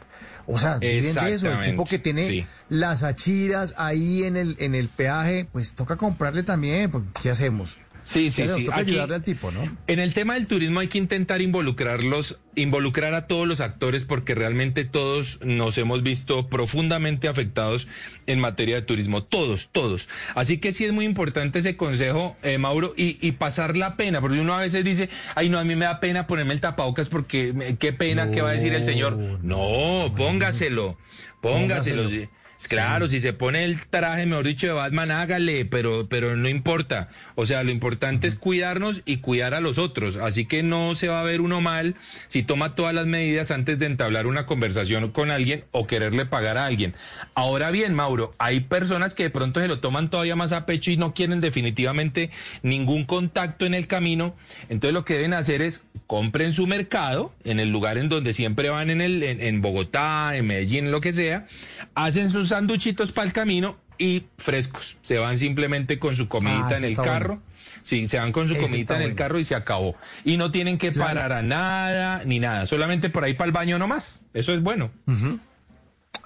O sea, viven de eso. El tipo que tiene Sí. las achiras ahí en el, en el peaje, pues toca comprarle también, porque ¿qué hacemos? Sí, sí, sí. Toca Aquí- ayudarle al tipo, ¿no? En el tema del turismo hay que intentar involucrarlos, involucrar a todos los actores porque realmente todos nos hemos visto profundamente afectados en materia de turismo, todos, todos. Así que sí es muy importante ese consejo, eh, Mauro, y, y pasar la pena, porque uno a veces dice, ay no, a mí me da pena ponerme el tapabocas porque me- qué pena, ¿qué va a decir el señor? No, póngaselo, póngaselo. Póngaselo. Claro, si se pone el traje, mejor dicho, de Batman, hágale, pero, pero no importa. O sea, lo importante es cuidarnos y cuidar a los otros. Así que no se va a ver uno mal si toma todas las medidas antes de entablar una conversación con alguien o quererle pagar a alguien. Ahora bien, Mauro, hay personas que de pronto se lo toman todavía más a pecho y no quieren definitivamente ningún contacto en el camino. Entonces lo que deben hacer es compren su mercado en el lugar en donde siempre van en, el, en, en Bogotá, en Medellín, lo que sea, hacen sus sanduchitos para el camino y frescos. Se van simplemente con su comidita Ah, en el carro. bueno. Sí, se van con su comidita en el carro y se acabó. Y no tienen que Claro. parar a nada ni nada, solamente por ahí para el baño nomás. Eso es bueno.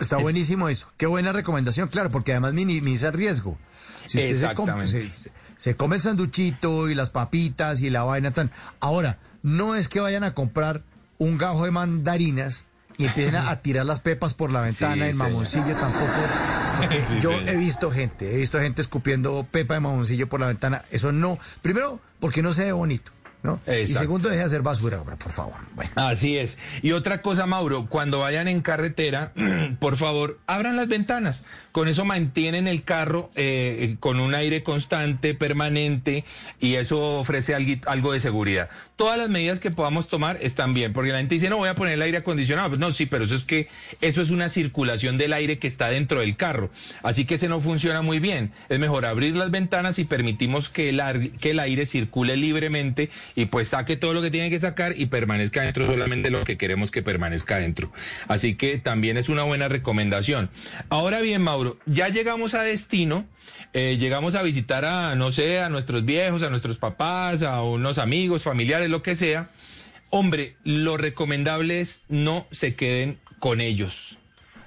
Está buenísimo eso. Qué buena recomendación, claro, porque además minimiza el riesgo. Si usted se, com- Exactamente. se- se- se come el sanduchito y las papitas y la vaina tan. Ahora, no es que vayan a comprar un gajo de mandarinas y empiecen a, tirar las pepas por la ventana, Sí, el mamoncillo tampoco. Sí, yo señor. he visto gente, he visto gente escupiendo pepa de mamoncillo por la ventana. Eso no. Primero, porque no se ve bonito, ¿no? Y segundo, deje de hacer basura, por favor. Bueno. Así es. Y otra cosa, Mauro, cuando vayan en carretera, por favor, abran las ventanas. Con eso mantienen el carro eh, con un aire constante, permanente, y eso ofrece algo de seguridad. Todas las medidas que podamos tomar están bien, porque la gente dice, no voy a poner el aire acondicionado. Pues no, sí, pero eso es que eso es una circulación del aire que está dentro del carro. Así que ese no funciona muy bien. Es mejor abrir las ventanas y permitimos que el, que el aire circule libremente y pues saque todo lo que tiene que sacar y permanezca dentro solamente lo que queremos que permanezca dentro. Así que también es una buena recomendación. Ahora bien, Mauro, ya llegamos a destino, eh, llegamos a visitar a, no sé, a nuestros viejos, a nuestros papás, a unos amigos, familiares, lo que sea. Hombre, lo recomendable es no se queden con ellos.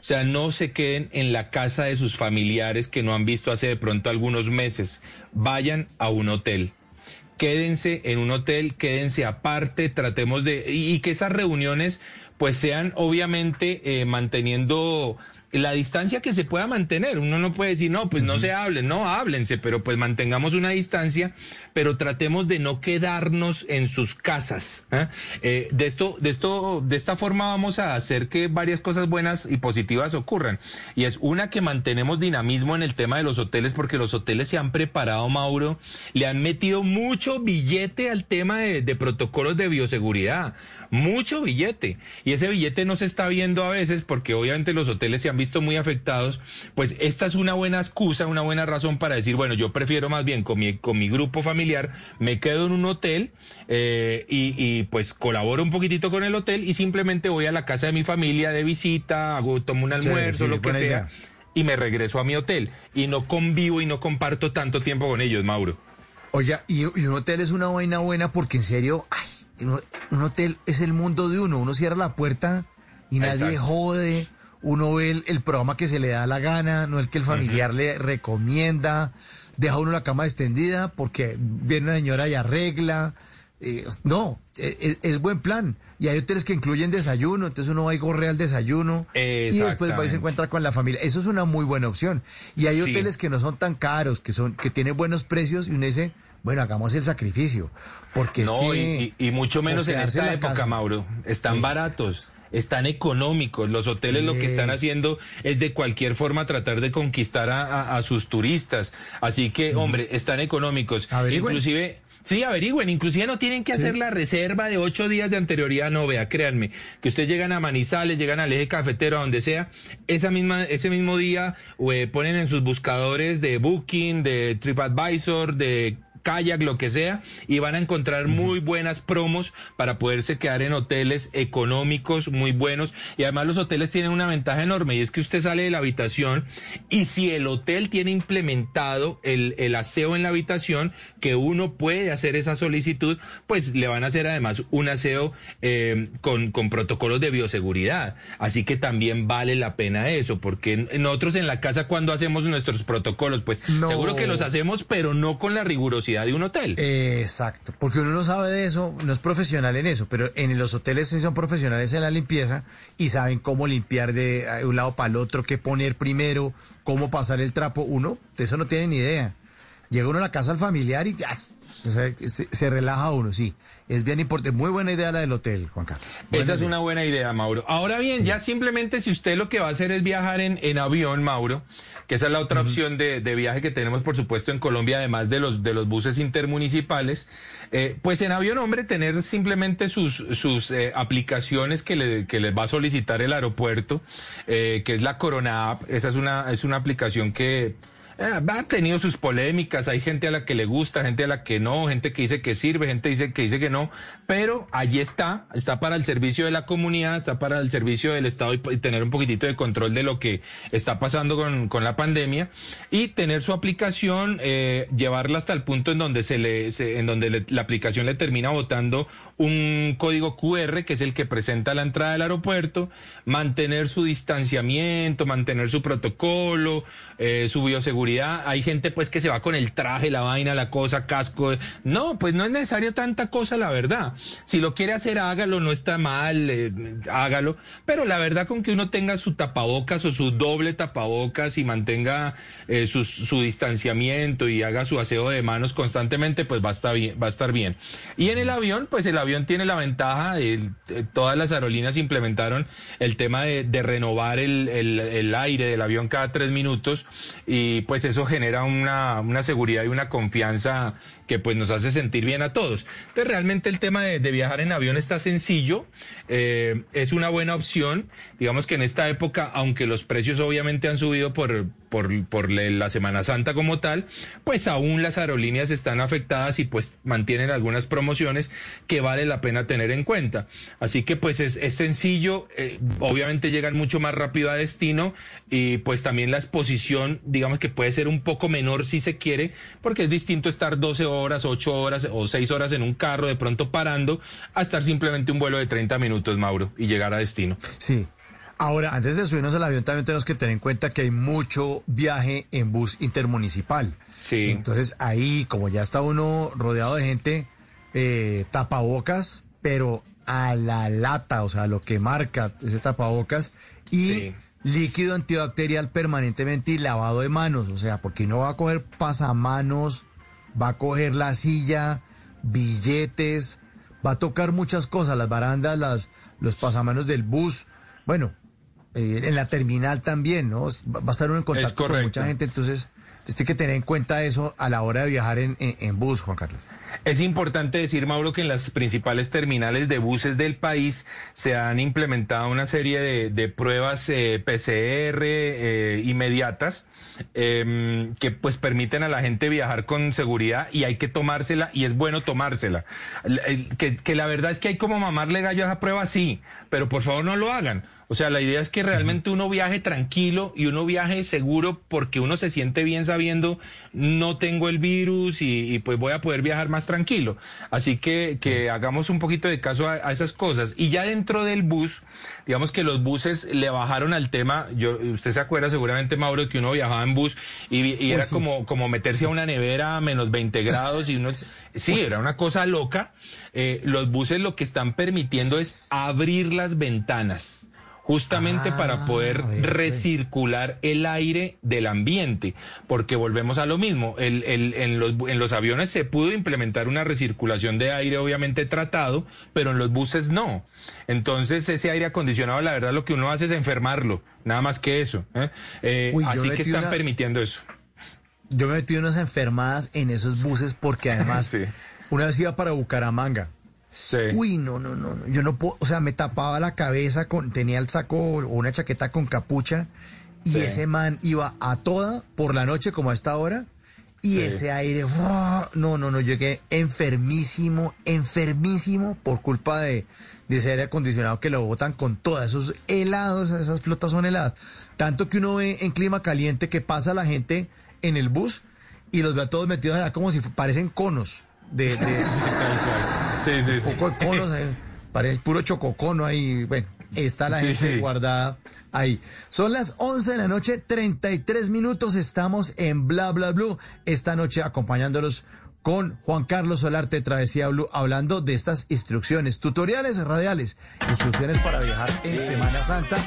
O sea, no se queden en la casa de sus familiares que no han visto hace de pronto algunos meses. Vayan a un hotel. Quédense en un hotel, quédense aparte, tratemos de... Y, que esas reuniones pues sean obviamente eh, manteniendo la distancia que se pueda mantener. Uno no puede decir, no, pues no se hablen, no, háblense, pero pues mantengamos una distancia, pero tratemos de no quedarnos en sus casas. ¿eh? Eh, de esto, de esto, de esta forma vamos a hacer que varias cosas buenas y positivas ocurran. Y es una que mantenemos dinamismo en el tema de los hoteles, porque los hoteles se han preparado, Mauro, le han metido mucho billete al tema de, de protocolos de bioseguridad, mucho billete. Y ese billete no se está viendo a veces porque obviamente los hoteles se han visto muy afectados. Pues esta es una buena excusa, una buena razón para decir, bueno, yo prefiero más bien con mi, con mi grupo familiar, me quedo en un hotel eh, y, y, pues colaboro un poquitito con el hotel y simplemente voy a la casa de mi familia de visita, hago, tomo un almuerzo, sí, lo que sea. idea. Y me regreso a mi hotel y no convivo y no comparto tanto tiempo con ellos, Mauro. Oye, y, y un hotel es una vaina buena porque en serio, ay, un, hotel es el mundo de uno. Uno cierra la puerta y nadie jode. Uno ve el, el programa que se le da la gana, no el que el familiar le recomienda. Deja uno la cama extendida porque viene una señora y arregla. eh, no, es, es buen plan. Y hay hoteles que incluyen desayuno, entonces uno va y gorrea al desayuno y después va y se encuentra con la familia. Eso es una muy buena opción. Y hay Sí. hoteles que no son tan caros, que son que tienen buenos precios y uno dice, bueno, hagamos el sacrificio. Porque es No, que... y, mucho menos en esta época, casa. Mauro. Están Es- baratos, están económicos. Los hoteles lo que están Es- haciendo es de cualquier forma tratar de conquistar a, a- a sus turistas. Así que, hombre, están económicos. Averigüen. Inclusive... Sí, averigüen, inclusive no tienen que hacer la reserva de ocho días de anterioridad, no, vea, créanme, que ustedes llegan a Manizales, llegan al eje cafetero, a donde sea, esa misma, ese mismo día eh, ponen en sus buscadores de Booking, de TripAdvisor, de kayak, lo que sea, y van a encontrar muy buenas promos para poderse quedar en hoteles económicos, muy buenos. Y además los hoteles tienen una ventaja enorme y es que usted sale de la habitación y si el hotel tiene implementado el, el aseo en la habitación, que uno puede hacer esa solicitud, pues le van a hacer además un aseo eh, con, con protocolos de bioseguridad. Así que también vale la pena eso, porque nosotros en la casa cuando hacemos nuestros protocolos, pues No. seguro que los hacemos, pero no con la rigurosidad de un hotel. Exacto, porque uno no sabe de eso, no es profesional en eso, pero en los hoteles sí son profesionales en la limpieza y saben cómo limpiar de eh, un lado para el otro, qué poner primero, cómo pasar el trapo. Uno de eso no tiene ni idea. Llega uno a la casa al familiar y o sea, se, se relaja uno, sí. Es bien importante, muy buena idea la del hotel, Juan Carlos. Esa es una buena idea, Mauro. Ahora bien, ya simplemente si usted lo que va a hacer es viajar en, en avión, Mauro, que esa es la otra opción de, de viaje que tenemos, por supuesto, en Colombia, además de los, de los buses intermunicipales, eh, pues en avión, hombre, tener simplemente sus, sus eh, aplicaciones que le, que les va a solicitar el aeropuerto, eh, que es la Corona App. Esa es una, es una aplicación que ha tenido sus polémicas, hay gente a la que le gusta, gente a la que no, gente que dice que sirve, gente dice que dice que no, pero allí está, está para el servicio de la comunidad, está para el servicio del Estado y, tener un poquitito de control de lo que está pasando con, con la pandemia y tener su aplicación, eh, llevarla hasta el punto en donde se le, se- en donde la aplicación le termina botando un código QR que es el que presenta la entrada del aeropuerto, mantener su distanciamiento, mantener su protocolo, eh, su bioseguridad. Hay gente pues que se va con el traje, la vaina, la cosa, casco. No, pues no es necesario tanta cosa, la verdad. Si lo quiere hacer, hágalo, no está mal, eh, hágalo. Pero la verdad con que uno tenga su tapabocas o su doble tapabocas y mantenga eh, su, distanciamiento y haga su aseo de manos constantemente, pues va a estar bien. Va a estar bien. Y en el avión, pues el avión tiene la ventaja, todas las aerolíneas implementaron el tema de, de renovar el, el- el aire del avión cada tres minutos y pues eso genera una, una seguridad y una confianza que pues nos hace sentir bien a todos. Entonces realmente el tema de, viajar en avión está sencillo, eh, es una buena opción. Digamos que en esta época, aunque los precios obviamente han subido por, por, por la Semana Santa como tal, pues aún las aerolíneas están afectadas y pues mantienen algunas promociones que vale la pena tener en cuenta. Así que pues es, es sencillo, eh, obviamente llegan mucho más rápido a destino y pues también la exposición, digamos que puede ser un poco menor si se quiere, porque es distinto estar 12 horas, 8 horas o 6 horas en un carro de pronto parando a estar simplemente un vuelo de 30 minutos, Mauro, y llegar a destino. Sí. Ahora, antes de subirnos al avión, también tenemos que tener en cuenta que hay mucho viaje en bus intermunicipal. Sí. Entonces, ahí, como ya está uno rodeado de gente, eh, tapabocas, pero a la lata, o sea, lo que marca ese tapabocas y líquido antibacterial permanentemente y lavado de manos, o sea, porque no va a coger pasamanos, va a coger la silla, billetes, va a tocar muchas cosas, las barandas, las, los pasamanos del bus, bueno, eh, en la terminal también, ¿no? Va a estar uno en contacto con mucha gente, entonces, entonces tiene que tener en cuenta eso a la hora de viajar en, en- en bus, Juan Carlos. Es importante decir, Mauro, que en las principales terminales de buses del país se han implementado una serie de, pruebas eh, PCR eh, inmediatas em, que pues permiten a la gente viajar con seguridad y hay que tomársela y es bueno tomársela. El- el- que, que la verdad es que hay como mamarle gallo a esa prueba, sí, pero por favor no lo hagan. O sea, la idea es que realmente uno viaje tranquilo y uno viaje seguro porque uno se siente bien sabiendo no tengo el virus y, y pues voy a poder viajar más tranquilo. Así que, que hagamos un poquito de caso a, a esas cosas. Y ya dentro del bus, digamos que los buses le bajaron al tema, yo, usted se acuerda seguramente, Mauro, que uno viajaba en bus y, y era sí. como, como meterse a una nevera a menos 20 grados y uno, sí, era una cosa loca. Eh, los buses lo que están permitiendo es abrir las ventanas justamente para poder recircular el aire del ambiente, porque volvemos a lo mismo, el, el- en, los, bu- en los aviones se pudo implementar una recirculación de aire obviamente tratado, pero en los buses no. Entonces ese aire acondicionado, la verdad, lo que uno hace es enfermarlo, nada más que eso. ¿eh? Eh, Uy, así que están una- permitiendo eso. Yo me metí unas enfermadas en esos buses porque además una vez iba para Bucaramanga. Uy, no, no, no, no. Yo no puedo, o sea, me tapaba la cabeza con, tenía el saco o una chaqueta con capucha y Sí. ese man iba a toda por la noche como a esta hora y Sí. ese aire, ¡buah! no, no, no, yo quedé enfermísimo, enfermísimo por culpa de, de ese aire acondicionado que lo botan con todas esos helados, esas flotas son heladas. Tanto que uno ve en clima caliente que pasa la gente en el bus y los ve a todos metidos allá como si parecen conos de, de Sí, sí, sí. poco de conos, eh, parece puro chococono ahí. Bueno, está la Sí, gente sí. guardada ahí. Son las 11 de la noche, 33 minutos. Estamos en Bla Bla Blue. Esta noche acompañándolos con Juan Carlos Solarte Travesía Blue, hablando de estas instrucciones, tutoriales radiales, instrucciones para viajar en Semana Santa.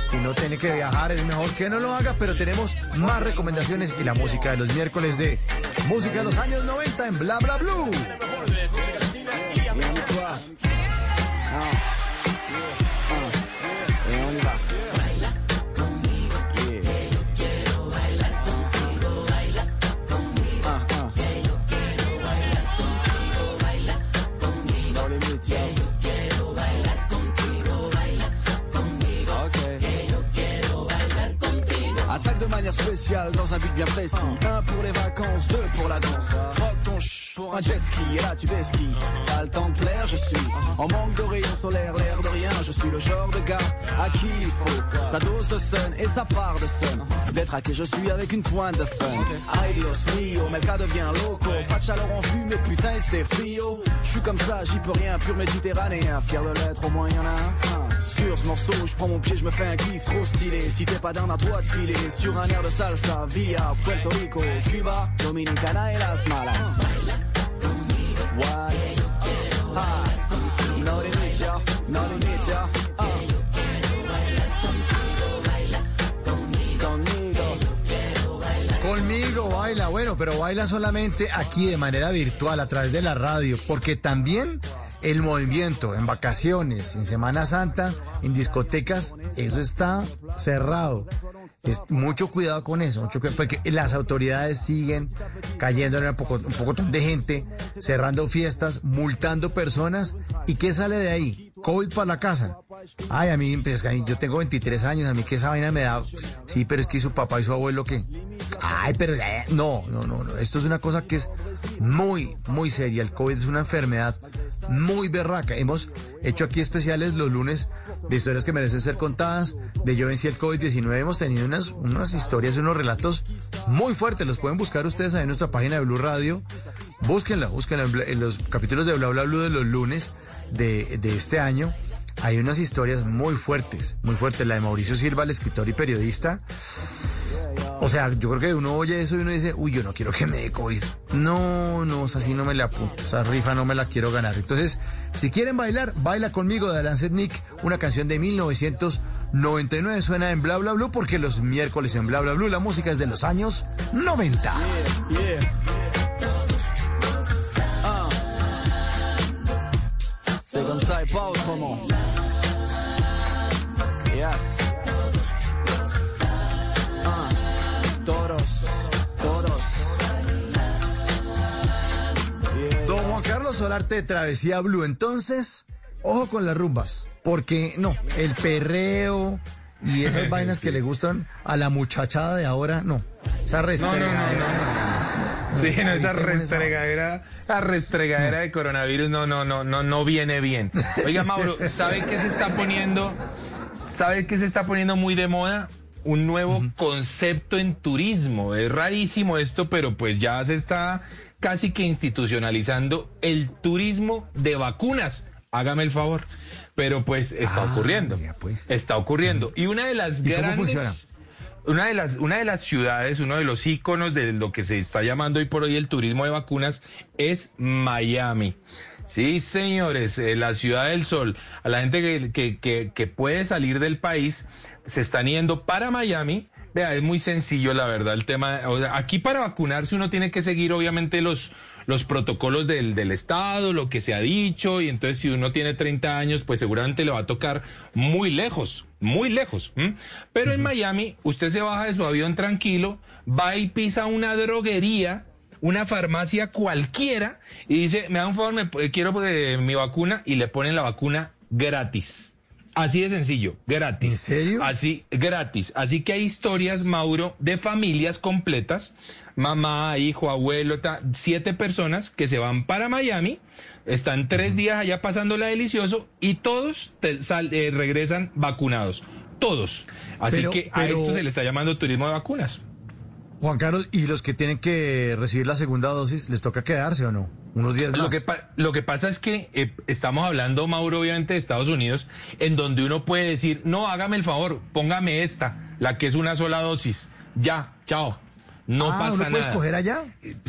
Si no tiene que viajar, es mejor que no lo haga, pero tenemos más recomendaciones y la música de los miércoles de Música de los años 90 en Bla Bla Blue. Manière spéciale dans un but bien précis. Un pour les vacances, deux pour la danse. Rock ton ch pour un jet ski et là tu ski. Pas le temps de plaire, je suis en manque de rayons solaires, l'air de rien. Je suis le genre de gars à qui il faut sa dose de sun et sa part de sun. D'être à qui je suis avec une pointe de fun. Ay Dios mio, cas devient loco. Pas de chaleur en vue, mais putain c'est frio. Je suis comme ça, j'y peux rien, pur méditerranéen. Fier de l'être, au moins y en a un. Morceau, je prends mon pied, je me. Si t'es pas salsa via Puerto Rico, Cuba, Dominicana et Las Malas. Conmigo baila, bueno, pero baila solamente aquí de manera virtual, a través de la radio, porque también el movimiento en vacaciones, en Semana Santa, en discotecas, eso está cerrado. Es mucho cuidado con eso, mucho cuidado, porque las autoridades siguen cayendo en un poco, un de gente, cerrando fiestas, multando personas. ¿Y qué sale de ahí? COVID para la casa. Ay, a mí, pues, yo tengo 23 años, a mí que esa vaina me da. Sí, pero es que su papá y su abuelo, ¿qué? Ay, pero eh, no, no, no, no. Esto es una cosa que es muy, muy seria. El COVID es una enfermedad muy berraca. Hemos hecho aquí especiales los lunes de historias que merecen ser contadas. De yo vencí el COVID-19. Hemos tenido unas, unas historias, unos relatos muy fuertes. Los pueden buscar ustedes ahí en nuestra página de Blue Radio. Búsquenla, búsquenla en, los capítulos de Bla Bla Blue de los lunes de, de este año. Hay unas historias muy fuertes, muy fuertes. La de Mauricio Silva, el escritor y periodista. O sea, yo creo que uno oye eso y uno dice, uy, yo no quiero que me dé COVID. No, no, o sea, así no me la apunto. Esa rifa no me la quiero ganar. Entonces, si quieren bailar, baila conmigo de Lancet Nick, una canción de 1999. Suena en Bla Bla Blue porque los miércoles en Bla Bla Blue la música es de los años 90. Yeah. Ah. C'est Carlos Solarte de Travesía Blue. Entonces, ojo con las rumbas, porque no, el perreo y esas vainas que le gustan a la muchachada de ahora, no. Esa No, no, no, restregadera. Sí, no, esa esa- restregadera, la restregadera de coronavirus no, no, no, no, no viene bien. Oiga, Mauro, ¿sabe qué se está poniendo? ¿Sabe qué se está poniendo muy de moda? Un nuevo concepto en turismo. Es rarísimo esto, pero pues ya se está casi que institucionalizando el turismo de vacunas. Hágame el favor. Pero pues está ocurriendo. Está ocurriendo. Y una de las ¿Y cómo grandes funciona? una de las una de las ciudades, uno de los íconos de lo que se está llamando hoy por hoy el turismo de vacunas es Miami. Sí, señores, eh, la ciudad del sol. A la gente que, que, que, que puede salir del país se están yendo para Miami. Vea, es muy sencillo, la verdad, el tema. o sea, aquí para vacunarse uno tiene que seguir, obviamente, los, los protocolos del, del Estado, lo que se ha dicho, y entonces si uno tiene 30 años, pues seguramente le va a tocar muy lejos, muy lejos. ¿m? Pero en Miami, usted se baja de su avión tranquilo, va y pisa una droguería, una farmacia cualquiera, y dice, me da un favor, me, eh, quiero eh, mi vacuna, y le ponen la vacuna gratis. Así de sencillo, gratis. ¿En serio? Así, gratis. Así que hay historias, Mauro, de familias completas, mamá, hijo, abuelo, ta- siete personas que se van para Miami, están tres días allá pasándola delicioso y todos te- sal- eh, regresan vacunados. Todos. Así Pero- que a pero- esto se le está llamando turismo de vacunas. Juan Carlos, ¿y los que tienen que recibir la segunda dosis, les toca quedarse o no? Unos días Lo más. que, pa- lo que pasa es que eh, estamos hablando, Mauro, obviamente de Estados Unidos, en donde uno puede decir, no, hágame el favor, póngame esta, la que es una sola dosis. Ya, chao. No Ah, pasa ¿uno puede nada. escoger allá?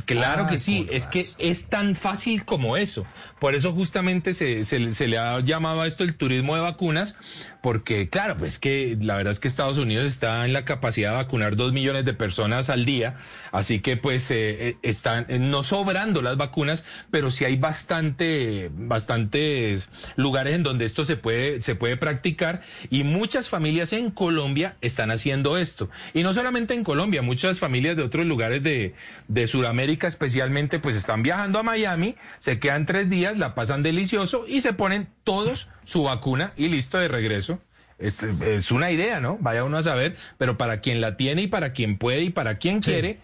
Claro Ay, que sí, es que es tan fácil como eso. Por eso justamente se, se- se le ha llamado a esto el turismo de vacunas, porque claro, pues que la verdad es que Estados Unidos está en la capacidad de vacunar dos millones de personas al día, así que pues eh, eh, están eh, no sobrando las vacunas, pero sí hay bastante, bastantes lugares en donde esto se puede, se puede practicar y muchas familias en Colombia están haciendo esto. Y no solamente en Colombia, muchas familias de otros lugares de, de Sudamérica especialmente pues están viajando a Miami, se quedan tres días, la pasan delicioso y se ponen todos su vacuna y listo de regreso. Es, es una idea, ¿no? Vaya uno a saber, pero para quien la tiene y para quien puede y para quien quiere,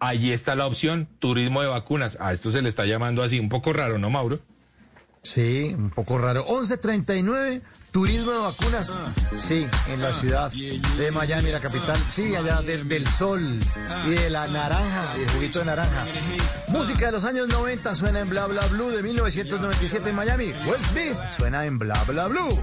allí está la opción, turismo de vacunas. A esto se le está llamando así, un poco raro, ¿no, Mauro? Sí, un poco raro. 11.39, turismo de vacunas. Sí, en la ciudad de Miami, la capital. Sí, allá del, del sol y de la naranja, y el juguito de naranja. Música de los años 90 suena en Bla Bla Blue de 1997 en Miami. Will Smith suena en Bla Bla Blue.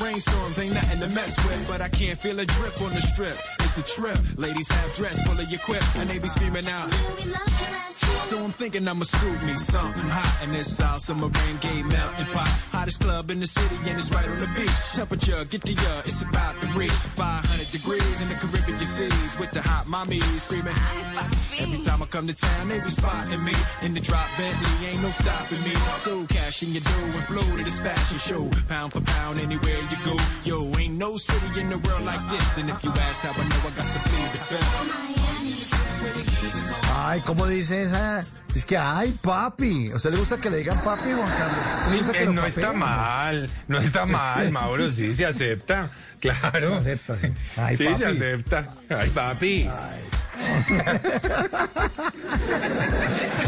rainstorms ain't nothing to mess with, but I can't feel a drip on the strip. It's a trip. Ladies have dress full of your quip, and they be screaming out. So I'm thinking I'ma scoop me something hot in this South Summer rain gay mountain pot. Hottest club in the city and it's right on the beach. Temperature, get the uh, it's about to reach 500 degrees in the Caribbean seas with the hot mommy screaming. Every time I come to town, they be spotting me in the drop Bentley, ain't no stopping me. So cash in your dough and flow to this fashion show. Pound for pound, anywhere you go. Yo, ain't no city in the world like this. And if you ask how I know, I got to plead the fifth. Ay, ¿cómo dice esa? Es que, ay, papi. ¿A usted le gusta que le digan papi, Juan Carlos? ¿A usted le gusta Eh, que lo no está mal, no está mal, Mauro, sí, se acepta, claro. Se acepta, sí. Ay, sí, papi. se acepta. Ay, papi.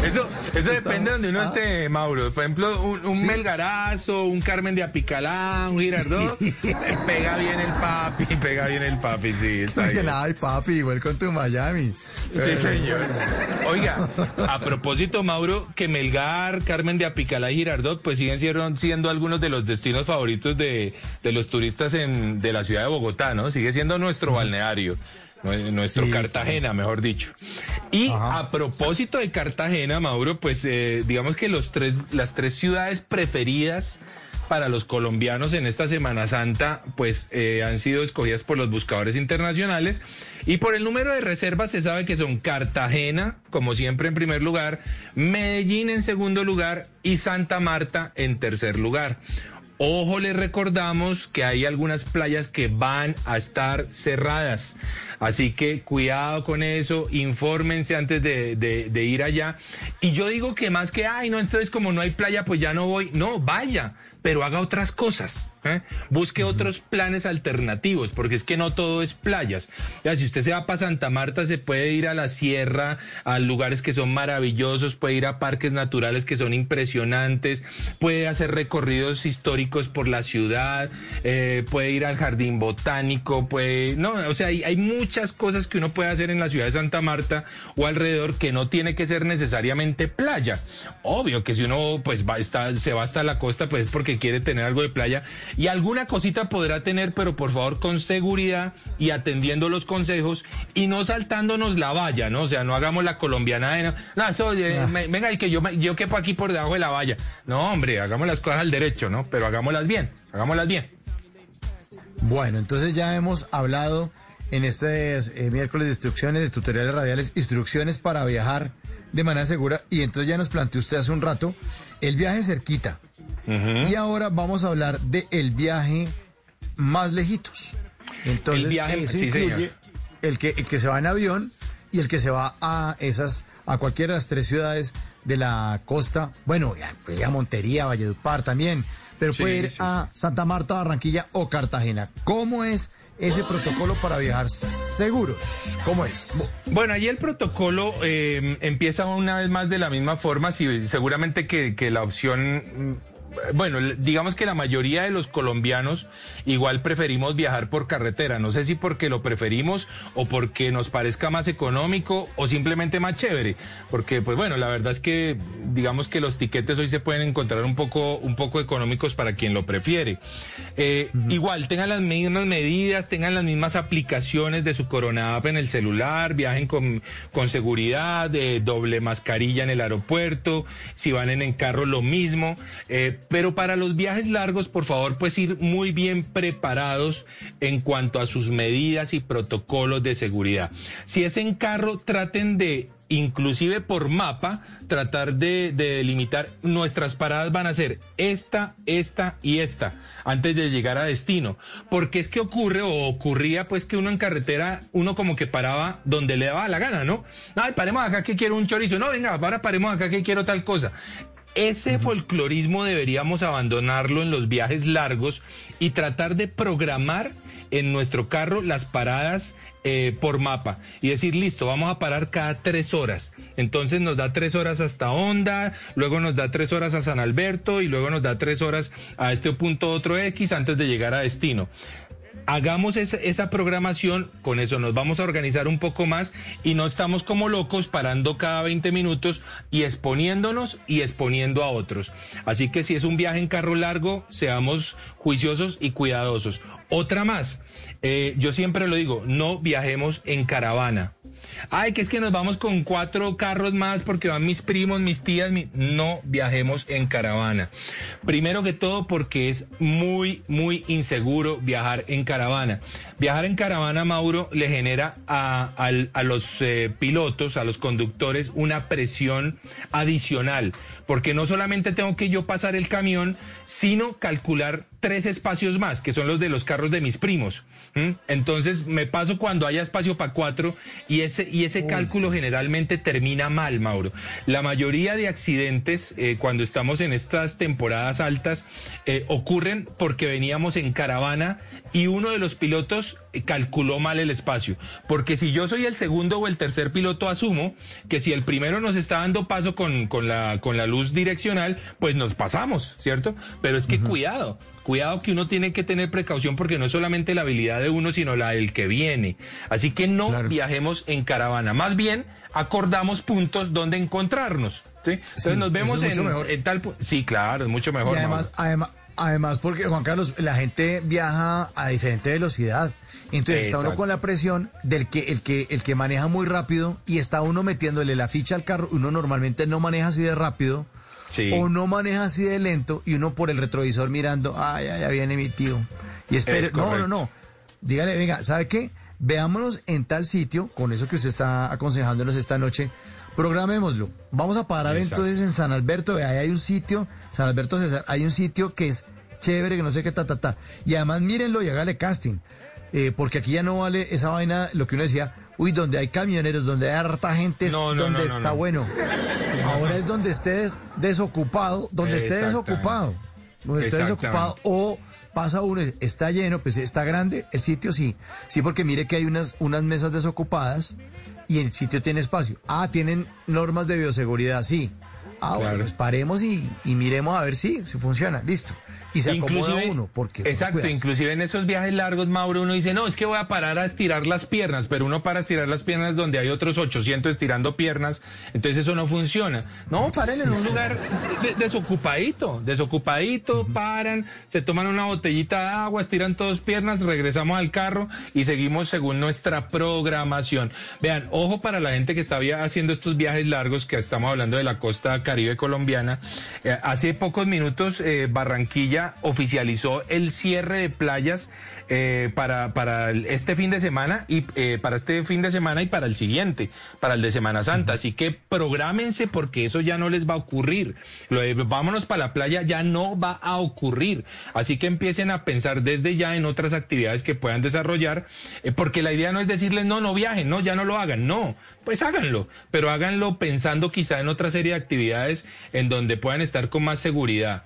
Eso, eso depende de donde uno esté, Mauro. Por ejemplo, un, un Melgarazo, un Carmen de Apicalá, un Girardot, eh, pega bien el papi, pega bien el papi, sí, está Dicen, bien. ay, papi, welcome to Miami. Sí, señor. Oiga, a propósito, Mauro, que Melgar, Carmen de Apicalá y Girardot, pues siguen siendo, siendo algunos de los destinos favoritos de, de los turistas en, de la ciudad de Bogotá, ¿no? Sigue siendo nuestro balneario. Nue- Nuestro Sí. Cartagena, mejor dicho. Y a propósito de Cartagena, Mauro, pues eh, digamos que los tres, las tres ciudades preferidas para los colombianos en esta Semana Santa, pues eh, han sido escogidas por los buscadores internacionales. Y por el número de reservas se sabe que son Cartagena, como siempre en primer lugar, Medellín en segundo lugar y Santa Marta en tercer lugar. Ojo, les recordamos que hay algunas playas que van a estar cerradas. Así que cuidado con eso, infórmense antes de, de- de ir allá. Y yo digo que más que, ay, no, entonces como no hay playa, pues ya no voy. No, vaya, pero haga otras cosas. ¿Eh? Busque otros planes alternativos, porque es que no todo es playas. Ya, si usted se va para Santa Marta, se puede ir a la sierra, a lugares que son maravillosos, puede ir a parques naturales que son impresionantes, puede hacer recorridos históricos por la ciudad, eh, puede ir al jardín botánico, puede, no, o sea, hay, hay muchas cosas que uno puede hacer en la ciudad de Santa Marta o alrededor que no tiene que ser necesariamente playa. Obvio que si uno pues va está, se va hasta la costa, pues es porque quiere tener algo de playa y alguna cosita podrá tener, pero por favor con seguridad y atendiendo los consejos y no saltándonos la valla, ¿no? O sea, no hagamos la colombiana de no, no, eso, eh, me- venga, y que yo, yo quepo aquí por debajo de la valla. No, hombre, hagamos las cosas al derecho, ¿no? Pero hagámoslas bien, hagámoslas bien. Bueno, entonces ya hemos hablado en este eh, miércoles de instrucciones, de tutoriales radiales, instrucciones para viajar de manera segura. Y entonces ya nos planteó usted hace un rato el viaje cerquita. Y ahora vamos a hablar de el viaje más lejitos. Entonces, El viaje- eso sí, incluye señor. el que, el que se va en avión y el que se va a esas, a cualquiera de las tres ciudades de la costa. Bueno, ya, puede ir a Montería, Valledupar también, pero Sí, puede ir sí, a Santa Marta, Barranquilla o Cartagena. ¿Cómo es ese protocolo para viajar seguros? ¿Cómo es? Bueno, ahí el protocolo eh, empieza una vez más de la misma forma, si, seguramente que, que la opción... Bueno, digamos que la mayoría de los colombianos igual preferimos viajar por carretera. No sé si porque lo preferimos o porque nos parezca más económico o simplemente más chévere. Porque, pues bueno, la verdad es que digamos que los tiquetes hoy se pueden encontrar un poco, un poco económicos para quien lo prefiere. Eh, Igual, tengan las mismas medidas, tengan las mismas aplicaciones de su Corona App en el celular, viajen con, con seguridad, eh, doble mascarilla en el aeropuerto, si van en, en carro lo mismo. Eh, pero para los viajes largos, por favor, pues ir muy bien preparados en cuanto a sus medidas y protocolos de seguridad. Si es en carro, traten de inclusive por mapa, tratar de, de delimitar nuestras paradas van a ser esta, esta y esta, antes de llegar a destino. Porque es que ocurre o ocurría pues que uno en carretera, uno como que paraba donde le daba la gana, ¿no? Ay, paremos acá que quiero un chorizo. No, venga, ahora paremos acá que quiero tal cosa. Ese folclorismo deberíamos abandonarlo en los viajes largos y tratar de programar en nuestro carro las paradas eh, por mapa y decir, listo, vamos a parar cada tres horas. Entonces nos da tres horas hasta Honda, luego nos da tres horas a San Alberto y luego nos da tres horas a este punto otro X antes de llegar a destino hagamos esa, programación, con eso nos vamos a organizar un poco más y no estamos como locos parando cada 20 minutos y exponiéndonos y exponiendo a otros. Así que si es un viaje en carro largo, seamos juiciosos y cuidadosos. Otra más, eh, yo siempre lo digo, no viajemos en caravana. Ay, que es que nos vamos con cuatro carros más porque van mis primos, mis tías. mi- No viajemos en caravana. Primero que todo porque es muy, muy inseguro viajar en caravana. Viajar en caravana, Mauro, le genera a, a los eh, pilotos, a los conductores, una presión adicional. Porque no solamente tengo que yo pasar el camión, sino calcular tres espacios más, que son los de los carros de mis primos. Entonces me paso cuando haya espacio para cuatro y ese, y ese cálculo generalmente termina mal, Mauro. La mayoría de accidentes eh, cuando estamos en estas temporadas altas eh, ocurren porque veníamos en caravana y uno de los pilotos eh, calculó mal el espacio. Porque si yo soy el segundo o el tercer piloto, asumo que si el primero nos está dando paso con, con la, con la luz direccional, pues nos pasamos, ¿cierto? Pero es que cuidado. Cuidado que uno tiene que tener precaución porque no es solamente la habilidad de uno, sino la del que viene. Así que no viajemos en caravana. Más bien, acordamos puntos donde encontrarnos. ¿sí? Entonces Sí, nos vemos en, en tal... Sí, claro, es mucho mejor. y además, además, además, porque Juan Carlos, la gente viaja a diferente velocidad. Entonces está uno con la presión del que el que el que maneja muy rápido y está uno metiéndole la ficha al carro. Uno normalmente no maneja así de rápido. Sí. O no maneja así de lento y uno por el retrovisor mirando, ay, ay, ya viene mi tío. Y espere, Es no, no, no. Dígale, venga, ¿sabe qué? Veámonos en tal sitio, con eso que usted está aconsejándonos esta noche, programémoslo. Vamos a parar Exacto. entonces en San Alberto, ahí hay un sitio, San Alberto César, hay un sitio que es chévere, que no sé qué, ta, ta, ta. Y además mírenlo y hágale casting. Eh, porque aquí ya no vale esa vaina, lo que uno decía, uy, donde hay camioneros, donde hay harta gente, es No, no, donde no, está no. bueno. Ahora es donde esté des- desocupado, donde esté desocupado, donde esté desocupado o pasa uno, está lleno, pues está grande el sitio, sí, sí, porque mire que hay unas, unas mesas desocupadas y el sitio tiene espacio. Ah, tienen normas de bioseguridad, sí. Ah, bueno, pues paremos y, y miremos a ver si, si funciona, listo. Y se acomoda Inclusive- uno, porque... Exacto, inclusive en esos viajes largos, Mauro, uno dice, no, es que voy a parar a estirar las piernas, pero uno para estirar las piernas donde hay otros 800 estirando piernas, entonces eso no funciona. No, paren en un lugar de- desocupadito, desocupadito, paran, se toman una botellita de agua, estiran todas piernas, regresamos al carro y seguimos según nuestra programación. Vean, ojo para la gente que está haciendo estos viajes largos, que estamos hablando de la costa caribe colombiana. Eh, hace pocos minutos eh, Barranquilla oficializó el cierre de playas eh, para, para este fin de semana y eh, para este fin de semana y para el siguiente, para el de Semana Santa. Así que prográmense porque eso ya no les va a ocurrir. Lo de vámonos para la playa ya no va a ocurrir. Así que empiecen a pensar desde ya en otras actividades que puedan desarrollar, eh, porque la idea no es decirles no, no viajen, no, ya no lo hagan, no, pues háganlo, pero háganlo pensando quizá en otra serie de actividades en donde puedan estar con más seguridad.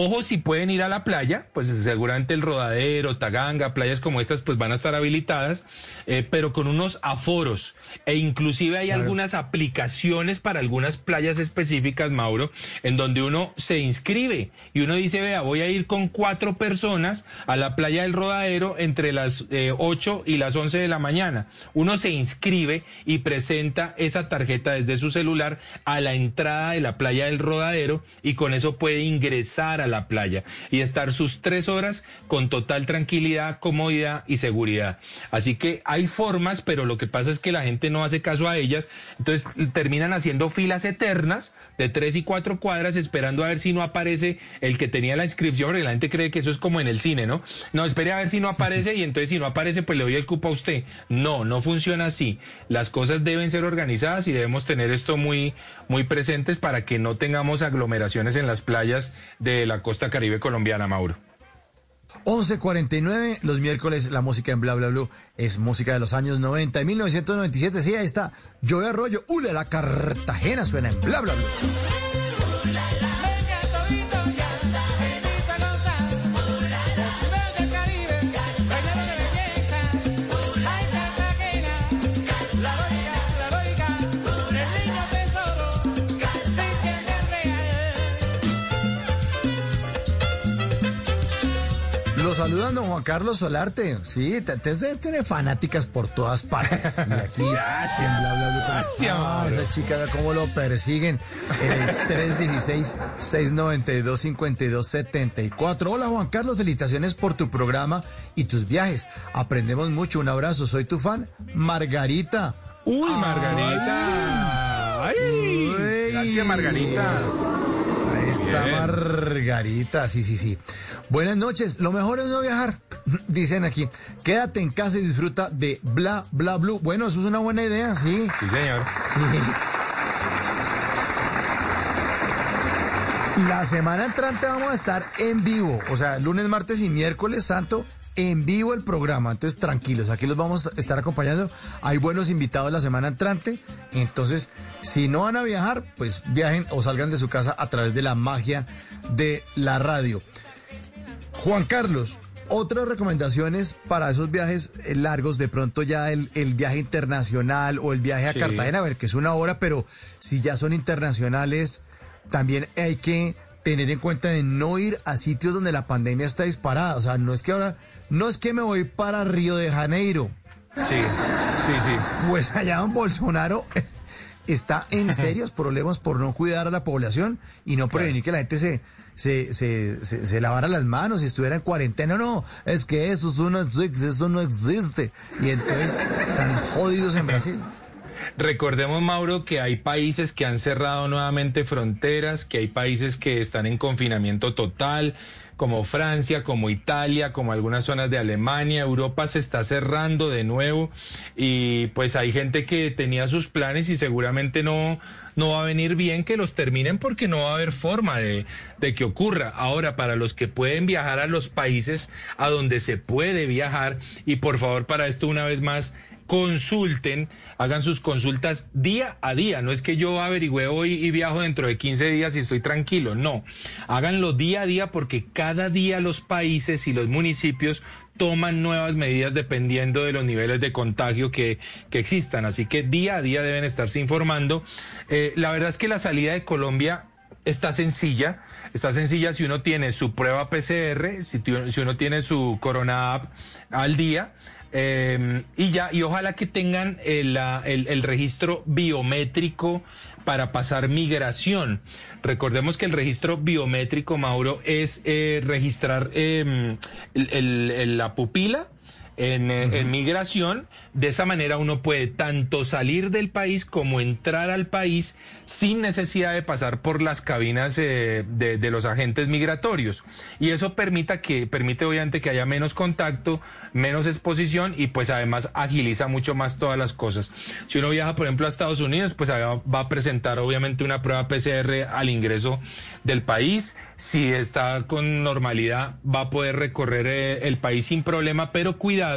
Ojo, si pueden ir a la playa, pues seguramente el rodadero, Taganga, playas como estas, pues van a estar habilitadas, eh, pero con unos aforos. E inclusive hay algunas aplicaciones para algunas playas específicas, Mauro, en donde uno se inscribe y uno dice, vea, voy a ir con cuatro personas a la playa del rodadero entre las eh, 8 y las 11 de la mañana. Uno se inscribe y presenta esa tarjeta desde su celular a la entrada de la playa del rodadero y con eso puede ingresar a la playa y estar sus tres horas con total tranquilidad, comodidad y seguridad. Así que hay formas, pero lo que pasa es que la gente no hace caso a ellas, entonces terminan haciendo filas eternas de tres y cuatro cuadras esperando a ver si no aparece el que tenía la inscripción, porque la gente cree que eso es como en el cine, ¿no? No, espere a ver si no aparece y entonces si no aparece pues le doy el cupo a usted. No, no funciona así. Las cosas deben ser organizadas y debemos tener esto muy, muy presentes para que no tengamos aglomeraciones en las playas de la costa caribe colombiana, Mauro. 11.49, los miércoles la música en Bla Bla Blue es música de los años 90. En 1997, sí, ahí está. Joey Arroyo, ¡Ule, la Cartagena suena en Bla Bla Blue. Saludan don Juan Carlos Solarte. Sí, tiene fanáticas por todas partes. Y aquí en Bla Bla Blue. Gracias, Ah, esa chica, cómo lo persiguen en el 316-692-5274. Hola Juan Carlos, felicitaciones por tu programa y tus viajes. Aprendemos mucho. Un abrazo. Soy tu fan, Margarita. Uy, Margarita. Ay, Uy. gracias, Margarita. Bien. Margarita, sí, sí, sí. Buenas noches. Lo mejor es no viajar. Dicen aquí, quédate en casa y disfruta de bla, bla, blue. Bueno, eso es una buena idea, sí. Sí, señor. La semana entrante vamos a estar en vivo, o sea, lunes, martes y miércoles santo, en vivo el programa. Entonces, tranquilos, aquí los vamos a estar acompañando. Hay buenos invitados la semana entrante. Entonces, si no van a viajar, pues viajen o salgan de su casa a través de la magia de la radio. Juan Carlos, otras recomendaciones para esos viajes eh, largos, de pronto ya el, el viaje internacional o el viaje a Sí. Cartagena, a ver, que es una hora, pero si ya son internacionales, también hay que tener en cuenta de no ir a sitios donde la pandemia está disparada. O sea, no es que ahora, no es que me voy para Río de Janeiro. Sí, sí, sí. Pues allá don Bolsonaro está en serios problemas por no cuidar a la población y no prevenir que la gente se, se, se, se, se lavara las manos y estuviera en cuarentena. No, es que eso, no existe, eso no existe. Y entonces están jodidos en Brasil. Recordemos, Mauro, que hay países que han cerrado nuevamente fronteras, que hay países que están en confinamiento total, como Francia, como Italia, como algunas zonas de Alemania. Europa se está cerrando de nuevo y pues hay gente que tenía sus planes y seguramente no, no va a venir bien que los terminen porque no va a haber forma de, de que ocurra. Ahora, para los que pueden viajar a los países a donde se puede viajar, y por favor para esto una vez más, consulten, hagan sus consultas día a día. No es que yo averigüe hoy y viajo dentro de 15 días y estoy tranquilo. No, háganlo día a día porque cada día los países y los municipios toman nuevas medidas dependiendo de los niveles de contagio que, que existan. Así que día a día deben estarse informando. Eh, la verdad es que la salida de Colombia está sencilla. Está sencilla si uno tiene su prueba PCR, si, si uno tiene su Corona App al día. Eh, y ya, y ojalá que tengan el, la- el- el registro biométrico para pasar migración. Recordemos que el registro biométrico, Mauro, es eh, registrar eh, el- el- la pupila en, eh, en migración. De esa manera uno puede tanto salir del país como entrar al país sin necesidad de pasar por las cabinas eh, de, de los agentes migratorios. Y eso permita que, permite obviamente que haya menos contacto, menos exposición y pues además agiliza mucho más todas las cosas. Si uno viaja, por ejemplo, a Estados Unidos, pues va a presentar obviamente una prueba PCR al ingreso del país. Si está con normalidad, va a poder recorrer eh, el país sin problema, pero cuidado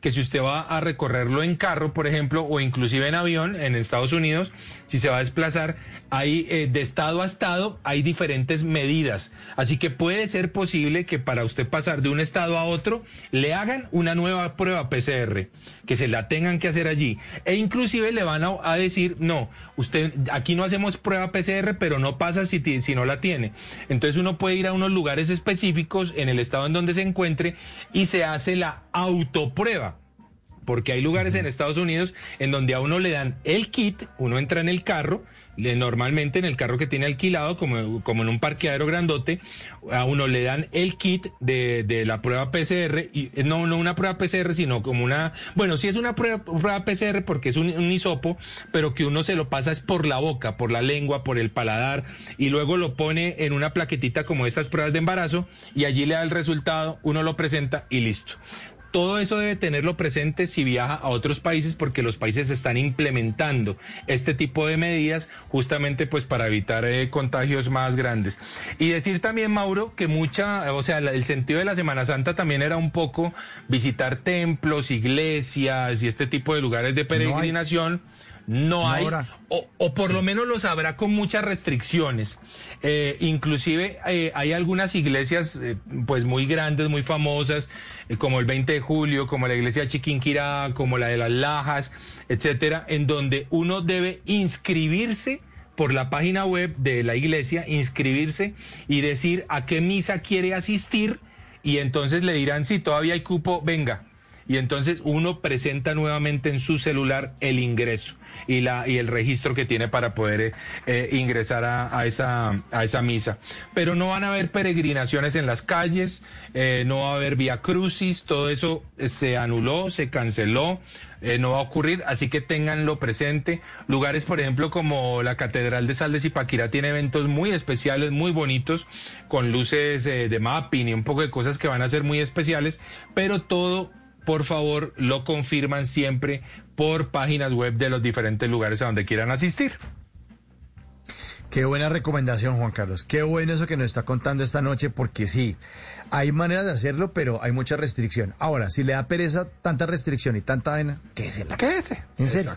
que si usted va a recorrerlo en carro, por ejemplo, o inclusive en avión en Estados Unidos, si se va a desplazar, hay eh, de estado a estado hay diferentes medidas. Así que puede ser posible que para usted pasar de un estado a otro le hagan una nueva prueba PCR, que se la tengan que hacer allí. E inclusive le van a, decir, no, usted aquí no hacemos prueba PCR, pero no pasa si, si no la tiene. Entonces uno puede ir a unos lugares específicos en el estado en donde se encuentre y se hace la autoprueba porque hay lugares en Estados Unidos en donde a uno le dan el kit, uno entra en el carro, normalmente en el carro que tiene alquilado, como, como en un parqueadero grandote, a uno le dan el kit de, de la prueba PCR, y eh, no, no una prueba PCR, sino como una, bueno, sí es una prueba, prueba PCR porque es un, un hisopo, pero que uno se lo pasa es por la boca, por la lengua, por el paladar, y luego lo pone en una plaquetita como estas pruebas de embarazo, y allí le da el resultado, uno lo presenta y listo. Todo eso debe tenerlo presente si viaja a otros países porque los países están implementando este tipo de medidas justamente pues para evitar eh, contagios más grandes. Y decir también, Mauro, que mucha, o sea, la- el sentido de la Semana Santa también era un poco visitar templos, iglesias y este tipo de lugares de peregrinación. No No hay, o por lo menos los habrá con muchas restricciones. Eh, inclusive eh, hay algunas iglesias eh, pues muy grandes, muy famosas, eh, como el 20 de julio, como la iglesia Chiquinquirá, como la de las Lajas, etcétera, en donde uno debe inscribirse por la página web de la iglesia, inscribirse y decir a qué misa quiere asistir y entonces le dirán si todavía hay cupo, venga. Y entonces uno presenta nuevamente en su celular el ingreso y, la, y el registro que tiene para poder eh, eh, ingresar a, a esa, a esa misa. Pero no van a haber peregrinaciones en las calles, eh, no va a haber vía crucis, todo eso se anuló, se canceló, no va a ocurrir, así que ténganlo presente. Lugares, por ejemplo, como la Catedral de Sal de Zipaquirá tiene eventos muy especiales, muy bonitos, con luces de mapping y un poco de cosas que van a ser muy especiales, pero todo por favor, lo confirman siempre por páginas web de los diferentes lugares a donde quieran asistir. Qué buena recomendación, Juan Carlos. Qué bueno eso que nos está contando esta noche, porque sí, hay maneras de hacerlo, pero hay mucha restricción. Ahora, si le da pereza tanta restricción y tanta vaina, quédese en la casa. Quédese. En serio.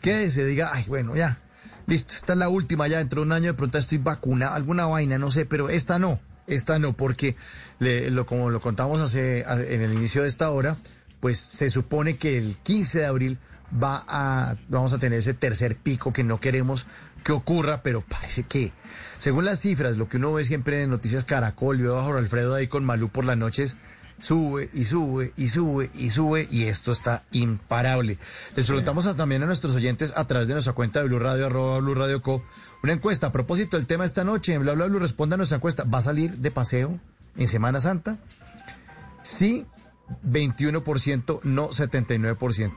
Quédese, diga, ay, bueno, ya. Listo, esta es la última, ya dentro de un año de pronto estoy vacunado, alguna vaina, no sé, pero esta no. esta no, porque le- lo, como lo contamos hace, en el inicio de esta hora, pues se supone que el 15 de abril va a, vamos a tener ese tercer pico que no queremos que ocurra, pero parece que, según las cifras, lo que uno ve siempre en Noticias Caracol, veo a Jorge Alfredo ahí con Malú por las noches, sube y sube y sube y sube y esto está imparable. Les preguntamos también a nuestros oyentes a través de nuestra cuenta de Blue Radio, arroba Blue Radio Co, una encuesta a propósito del tema esta noche en Bla Bla Blue, responda a nuestra encuesta, ¿va a salir de paseo en Semana Santa? Sí, 21%, no 79%.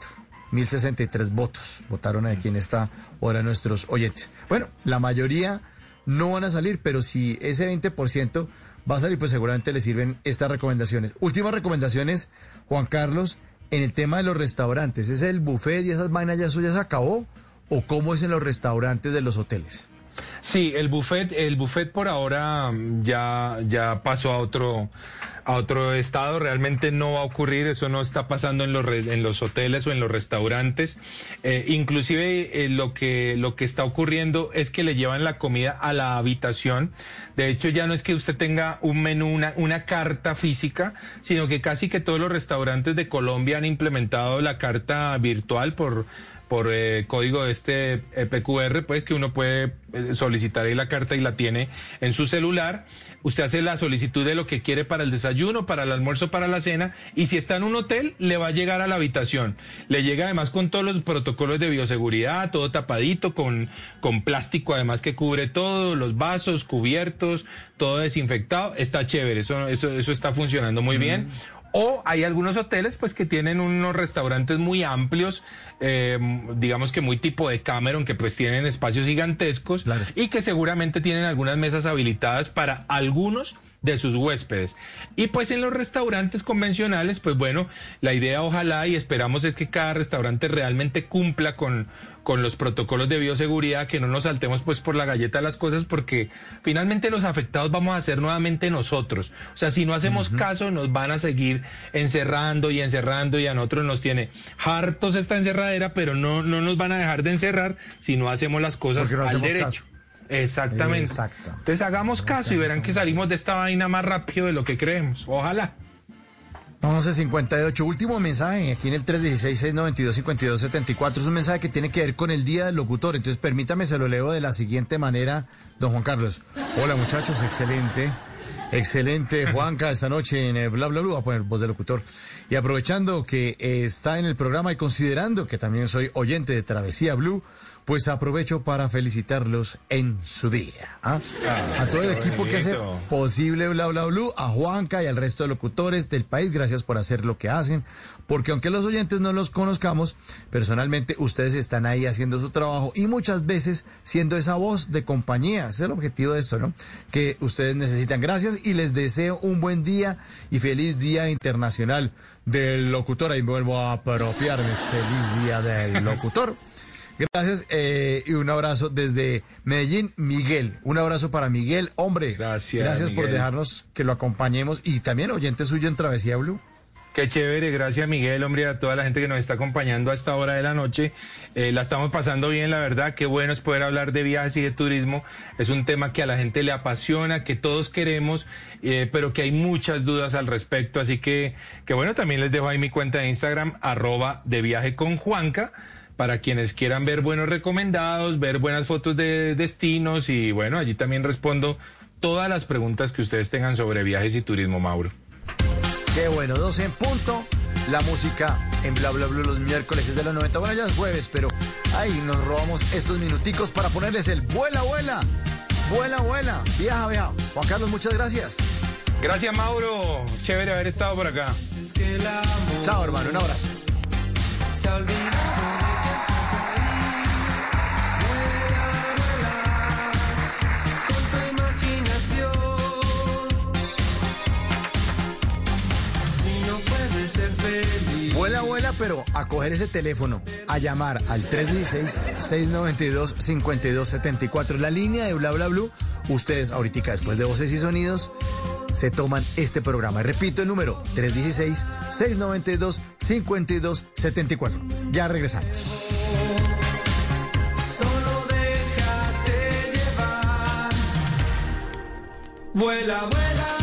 1063 votos votaron aquí en esta hora nuestros oyentes. Bueno, la mayoría no van a salir, pero si ese 20% va a salir, pues seguramente les sirven estas recomendaciones. Últimas recomendaciones, Juan Carlos, en el tema de los restaurantes. ¿Es el buffet y esas vainas ya eso ya se acabó? ¿O cómo es en los restaurantes de los hoteles? Sí, el buffet, el buffet por ahora ya, ya pasó a otro, a otro estado. Realmente no va a ocurrir, eso no está pasando en los, en los hoteles o en los restaurantes. Eh, inclusive eh, lo que, lo que está ocurriendo es que le llevan la comida a la habitación. De hecho, ya no es que usted tenga un menú, una, una carta física, sino que casi que todos los restaurantes de Colombia han implementado la carta virtual por por eh, código de este eh, PQR, pues que uno puede eh, solicitar ahí la carta y la tiene en su celular. Usted hace la solicitud de lo que quiere para el desayuno, para el almuerzo, para la cena, y si está en un hotel, le va a llegar a la habitación. Le llega además con todos los protocolos de bioseguridad, todo tapadito, con, con plástico además que cubre todo, los vasos, cubiertos, todo desinfectado. Está chévere, eso, eso, eso está funcionando muy bien. O hay algunos hoteles pues que tienen unos restaurantes muy amplios, eh, digamos que muy tipo de Cameron, que pues tienen espacios gigantescos y que seguramente tienen algunas mesas habilitadas para algunos de sus huéspedes. Y pues en los restaurantes convencionales, pues bueno, la idea ojalá y esperamos es que cada restaurante realmente cumpla con, con los protocolos de bioseguridad, que no nos saltemos pues por la galleta las cosas, porque finalmente los afectados vamos a ser nuevamente nosotros. O sea, si no hacemos caso, nos van a seguir encerrando y encerrando y a nosotros nos tiene hartos esta encerradera, pero no, no nos van a dejar de encerrar si no hacemos las cosas Porque no al hacemos derecho. caso. Exactamente. Exacto. Entonces hagamos caso y verán que salimos de esta vaina más rápido de lo que creemos. Ojalá. 11.58, último mensaje aquí en el 316-692-5274. Es un mensaje que tiene que ver con el Día del Locutor. Entonces, permítame, se lo leo de la siguiente manera, don Juan Carlos. Hola, muchachos, excelente. Excelente, Juanca, esta noche en eh, Bla Bla Bla, voy a poner voz de locutor. Y aprovechando que eh, está en el programa y considerando que también soy oyente de Travesía Blue, pues aprovecho para felicitarlos en su día. ¿ah? a todo el equipo que hace posible Bla Bla Blue, a Juanca y al resto de locutores del país, gracias por hacer lo que hacen, porque aunque los oyentes no los conozcamos, personalmente ustedes están ahí haciendo su trabajo y muchas veces siendo esa voz de compañía, ese es el objetivo de esto, ¿no? Que ustedes necesitan. Gracias y les deseo un buen día y feliz Día Internacional del Locutor. Ahí vuelvo a apropiarme. Feliz Día del Locutor. Gracias eh, y un abrazo desde Medellín, Miguel. Un abrazo para Miguel. Hombre, Gracias, gracias por dejarnos que lo acompañemos y también oyente suyo en Travesía Blue. Qué chévere, gracias Miguel, hombre, a toda la gente que nos está acompañando a esta hora de la noche. Eh, la estamos pasando bien, la verdad, qué bueno es poder hablar de viajes y de turismo. Es un tema que a la gente le apasiona, que todos queremos, eh, pero que hay muchas dudas al respecto. Así que, que bueno, también les dejo ahí mi cuenta de Instagram, arroba de viaje con Juanca, para quienes quieran ver buenos recomendados, ver buenas fotos de destinos y bueno, allí también respondo todas las preguntas que ustedes tengan sobre viajes y turismo, Mauro. Qué bueno, 12 en punto. La música en Bla Bla Blue los miércoles es de los 90. Bueno, ya es jueves, pero ahí nos robamos estos minuticos para ponerles el vuela, vuela, vuela, vuela, viaja, viaja. Juan Carlos, muchas gracias. Gracias, Mauro. Chévere haber estado por acá. Chao, hermano, un abrazo. Ser feliz. Vuela, vuela, pero a coger ese teléfono, a llamar al 316-692-5274, la línea de Bla Bla Blue. Ustedes ahorita, después de voces y sonidos, se toman este programa. Repito el número, 316-692-5274. Ya regresamos. Solo déjate llevar. Vuela, vuela.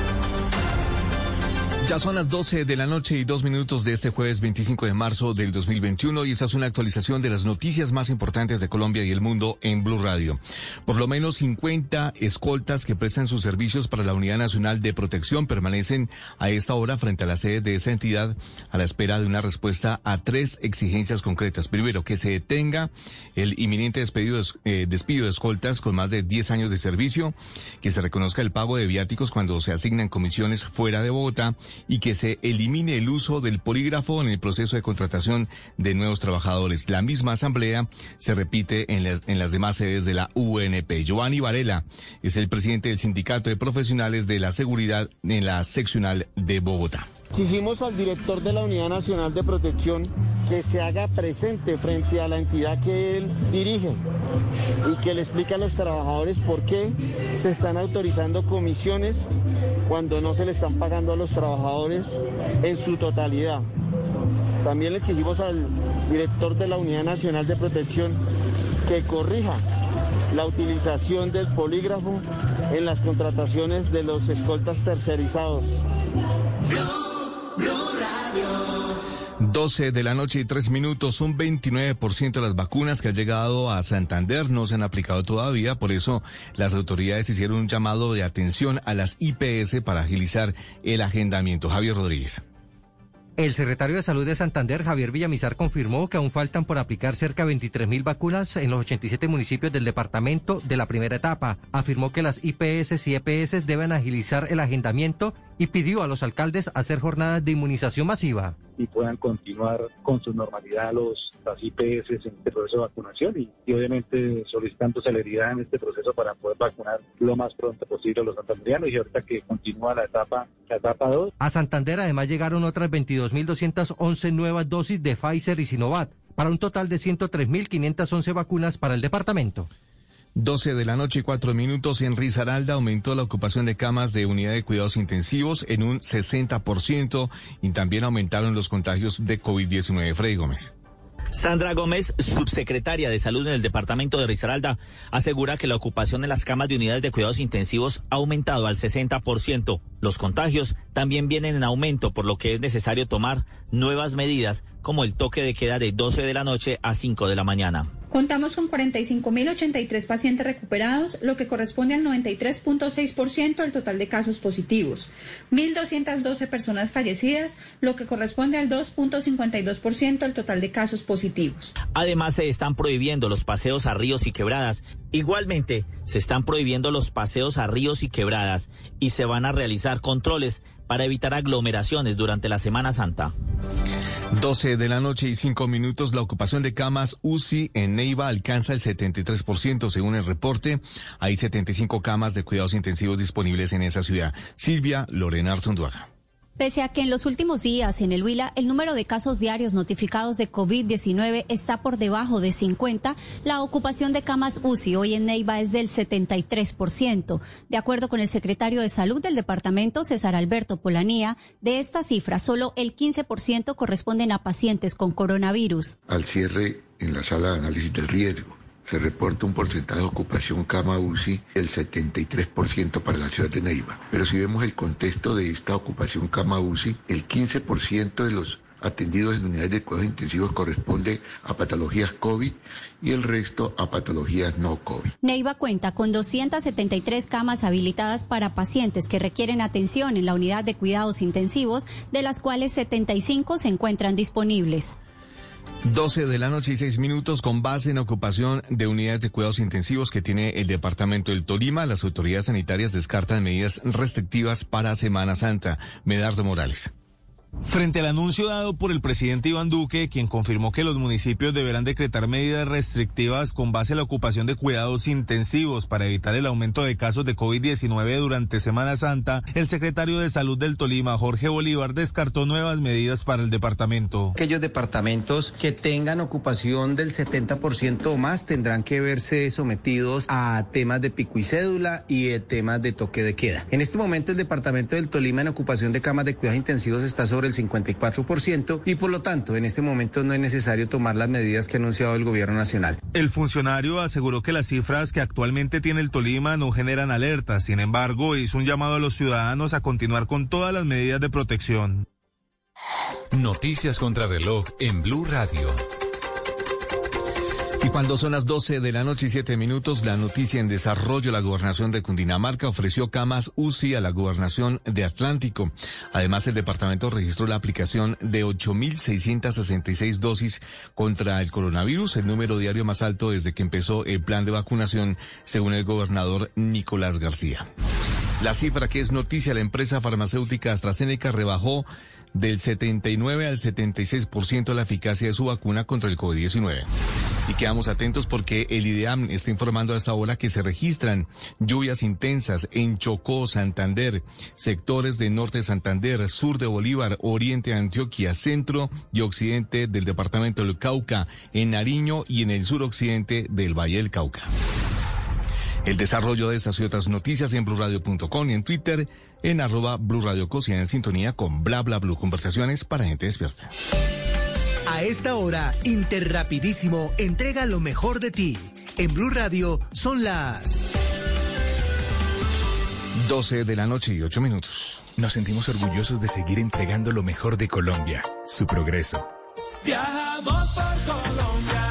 Ya son las 12 de la noche y dos minutos de este jueves 25 de marzo del 2021 y esta es una actualización de las noticias más importantes de Colombia y el mundo en Blue Radio. Por lo menos 50 escoltas que prestan sus servicios para la Unidad Nacional de Protección permanecen a esta hora frente a la sede de esa entidad a la espera de una respuesta a tres exigencias concretas. Primero, que se detenga el inminente despido de, eh, despido de escoltas con más de 10 años de servicio, que se reconozca el pago de viáticos cuando se asignan comisiones fuera de Bogotá y que se elimine el uso del polígrafo en el proceso de contratación de nuevos trabajadores. La misma asamblea se repite en las, en las demás sedes de la UNP. Giovanni Varela es el presidente del Sindicato de Profesionales de la Seguridad en la seccional de Bogotá. Exigimos al director de la Unidad Nacional de Protección que se haga presente frente a la entidad que él dirige y que le explique a los trabajadores por qué se están autorizando comisiones cuando no se le están pagando a los trabajadores en su totalidad. También le exigimos al director de la Unidad Nacional de Protección que corrija la utilización del polígrafo en las contrataciones de los escoltas tercerizados. 12 de la noche y 3 minutos, un 29% de las vacunas que han llegado a Santander no se han aplicado todavía, por eso las autoridades hicieron un llamado de atención a las IPS para agilizar el agendamiento. Javier Rodríguez. El secretario de Salud de Santander, Javier Villamizar, confirmó que aún faltan por aplicar cerca de 23 mil vacunas en los 87 municipios del departamento de la primera etapa. Afirmó que las IPS y EPS deben agilizar el agendamiento y pidió a los alcaldes hacer jornadas de inmunización masiva. y puedan continuar con su normalidad los, las IPS en este proceso de vacunación y, y obviamente solicitando celeridad en este proceso para poder vacunar lo más pronto posible a los santanderianos y ahorita que continúa la etapa la etapa 2 A Santander además llegaron otras 22.211 nuevas dosis de Pfizer y Sinovac, para un total de 103.511 vacunas para el departamento. 12 de la noche y 4 minutos en Risaralda aumentó la ocupación de camas de unidad de cuidados intensivos en un 60% y también aumentaron los contagios de COVID-19. Freddy Gómez. Sandra Gómez, subsecretaria de Salud en el departamento de Risaralda, asegura que la ocupación en las camas de unidades de cuidados intensivos ha aumentado al 60%. Los contagios también vienen en aumento, por lo que es necesario tomar nuevas medidas, como el toque de queda de 12 de la noche a 5 de la mañana. Contamos con 45.083 pacientes recuperados, lo que corresponde al 93.6% del total de casos positivos. 1.212 personas fallecidas, lo que corresponde al 2.52% del total de casos positivos. Además, se están prohibiendo los paseos a ríos y quebradas. Igualmente, se están prohibiendo los paseos a ríos y quebradas y se van a realizar controles para evitar aglomeraciones durante la Semana Santa. 12 de la noche y 5 minutos, la ocupación de camas UCI en Neiva alcanza el 73% según el reporte. Hay 75 camas de cuidados intensivos disponibles en esa ciudad. Silvia Lorena Artunduaga. Pese a que en los últimos días en el Huila el número de casos diarios notificados de COVID-19 está por debajo de 50, la ocupación de camas UCI hoy en Neiva es del 73%. De acuerdo con el secretario de Salud del departamento, César Alberto Polanía, de esta cifra solo el 15% corresponden a pacientes con coronavirus. Al cierre en la sala de análisis del riesgo se reporta un porcentaje de ocupación cama UCI del 73% para la ciudad de Neiva. Pero si vemos el contexto de esta ocupación cama UCI, el 15% de los atendidos en unidades de cuidados intensivos corresponde a patologías COVID y el resto a patologías no COVID. Neiva cuenta con 273 camas habilitadas para pacientes que requieren atención en la unidad de cuidados intensivos, de las cuales 75 se encuentran disponibles. 12 de la noche y 6 minutos con base en ocupación de unidades de cuidados intensivos que tiene el departamento del Tolima. Las autoridades sanitarias descartan medidas restrictivas para Semana Santa. Medardo Morales. Frente al anuncio dado por el presidente Iván Duque, quien confirmó que los municipios deberán decretar medidas restrictivas con base a la ocupación de cuidados intensivos para evitar el aumento de casos de COVID-19 durante Semana Santa, el secretario de Salud del Tolima, Jorge Bolívar, descartó nuevas medidas para el departamento. Aquellos departamentos que tengan ocupación del 70% o más tendrán que verse sometidos a temas de pico y cédula y eh, temas de toque de queda. En este momento el departamento del Tolima en ocupación de camas de cuidados intensivos está sobre el 54% y por lo tanto en este momento no es necesario tomar las medidas que ha anunciado el gobierno nacional. El funcionario aseguró que las cifras que actualmente tiene el Tolima no generan alertas, sin embargo hizo un llamado a los ciudadanos a continuar con todas las medidas de protección. Noticias contra reloj en Blue Radio. Y cuando son las 12 de la noche y 7 minutos, la noticia en desarrollo, la gobernación de Cundinamarca ofreció camas UCI a la gobernación de Atlántico. Además, el departamento registró la aplicación de 8.666 dosis contra el coronavirus, el número diario más alto desde que empezó el plan de vacunación, según el gobernador Nicolás García. La cifra que es noticia, la empresa farmacéutica AstraZeneca rebajó del 79 al 76% la eficacia de su vacuna contra el COVID-19. Y quedamos atentos porque el IDEAM está informando a esta hora que se registran lluvias intensas en Chocó, Santander, sectores de norte de Santander, sur de Bolívar, oriente de Antioquia, centro y occidente del departamento del Cauca, en Nariño y en el suroccidente del Valle del Cauca. El desarrollo de estas y otras noticias en blurradio.com y en Twitter en arroba blurradiocos y en sintonía con bla bla blue conversaciones para gente despierta. A esta hora, Interrapidísimo entrega lo mejor de ti. En Blue Radio son las 12 de la noche y 8 minutos. Nos sentimos orgullosos de seguir entregando lo mejor de Colombia, su progreso. Viajamos por Colombia,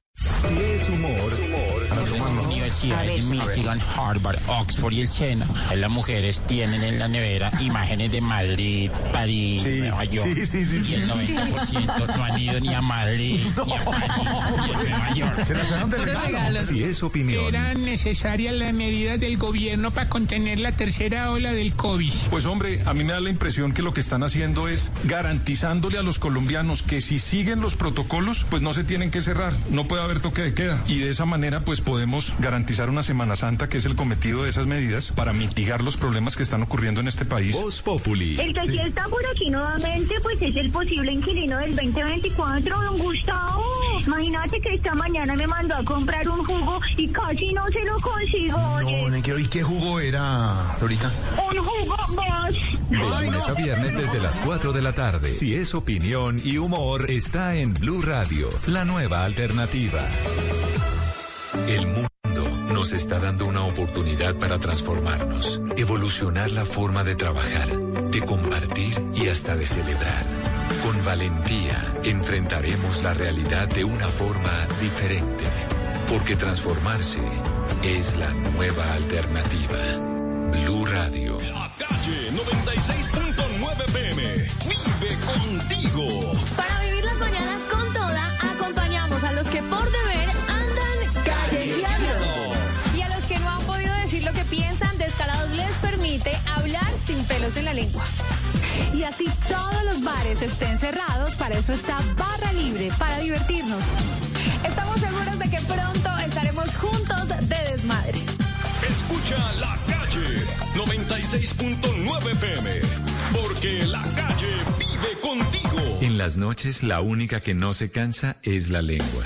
Si es humor, Universidades de Michigan, Harvard, Oxford y el Sena. Las mujeres tienen en la nevera imágenes de Madrid, París, Nueva York. sí, sí, sí, y el sí. 90% no han ido ni a Madrid, ni a París, ni a Nueva York. Se la trajeron de regalo. Si es opinión, Eran necesarias las medidas del gobierno para contener la tercera ola del COVID. Pues hombre, a mí me da la impresión que lo que están haciendo es garantizándole a los colombianos que si siguen los protocolos, pues no se tienen que cerrar, no puede haber toque de queda. Y de esa manera, pues podemos garantizar una Semana Santa, que es el cometido de esas medidas, para mitigar los problemas que están ocurriendo en este país. Voz Populi. El que sí está por aquí nuevamente, pues es el posible inquilino del 2024, don Gustavo. Imagínate que esta mañana me mandó a comprar un jugo y casi no se lo consigo. No, no quiero. ¿Y qué jugo era, Florita? Un jugo vos. De lunes a viernes desde las 4 de la tarde. Si es opinión y humor, está en Blue Radio, la nueva alternativa. El mundo nos está dando una oportunidad para transformarnos, evolucionar la forma de trabajar, de compartir y hasta de celebrar. Con valentía enfrentaremos la realidad de una forma diferente, porque transformarse es la nueva alternativa. Blue Radio. Calle 96.9 PM. Vive contigo. Para vivir las mañanas pelos en la lengua. Y así todos los bares estén cerrados, para eso está Barra Libre, para divertirnos. Estamos seguros de que pronto estaremos juntos de desmadre. Escucha la calle 96.9 PM. Porque la calle vive contigo. En las noches la única que no se cansa es la lengua.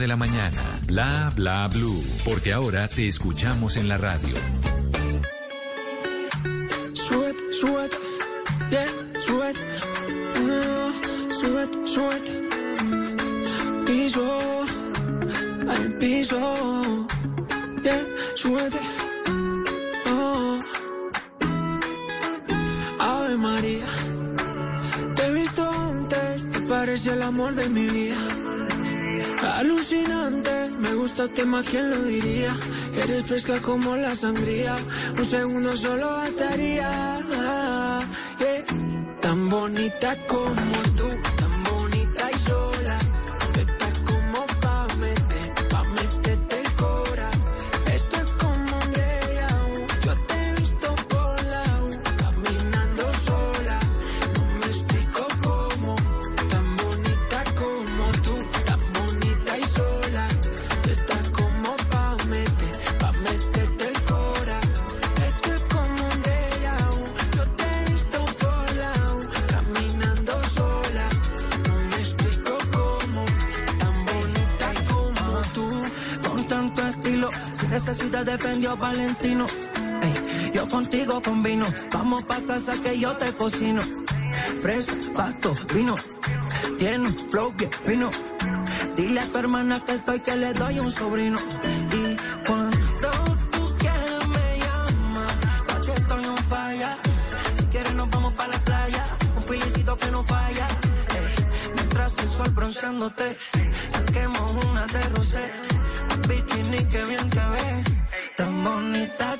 de la mañana. Bla Bla Blue. Porque ahora te escuchamos en la radio. Sweat, sweat, yeah, sweat, uh, sweat, sweat. Piso, al piso, yeah, sweat. Oh. Ave María, te he visto antes, te parece el amor de mi vida. Alucinante, me gustaste más, ¿quién lo diría? Eres fresca como la sangría, un segundo solo bastaría. Yeah. Tan bonita como tú, Tu necesidad defendió Valentino. Yo contigo combino, vamos pa' casa que yo te cocino. Fresa, pasto, vino, tiene flow bien fino. Dile a tu hermana que estoy, que le doy un sobrino. Y cuando tú quieras me llamas, pa' que estoy on falla. Si quieres nos vamos pa' la playa, un pillecito que no falla. Mientras el sol bronceándote, saquemos una de rosé. Bikini que bien te ve, tan bonita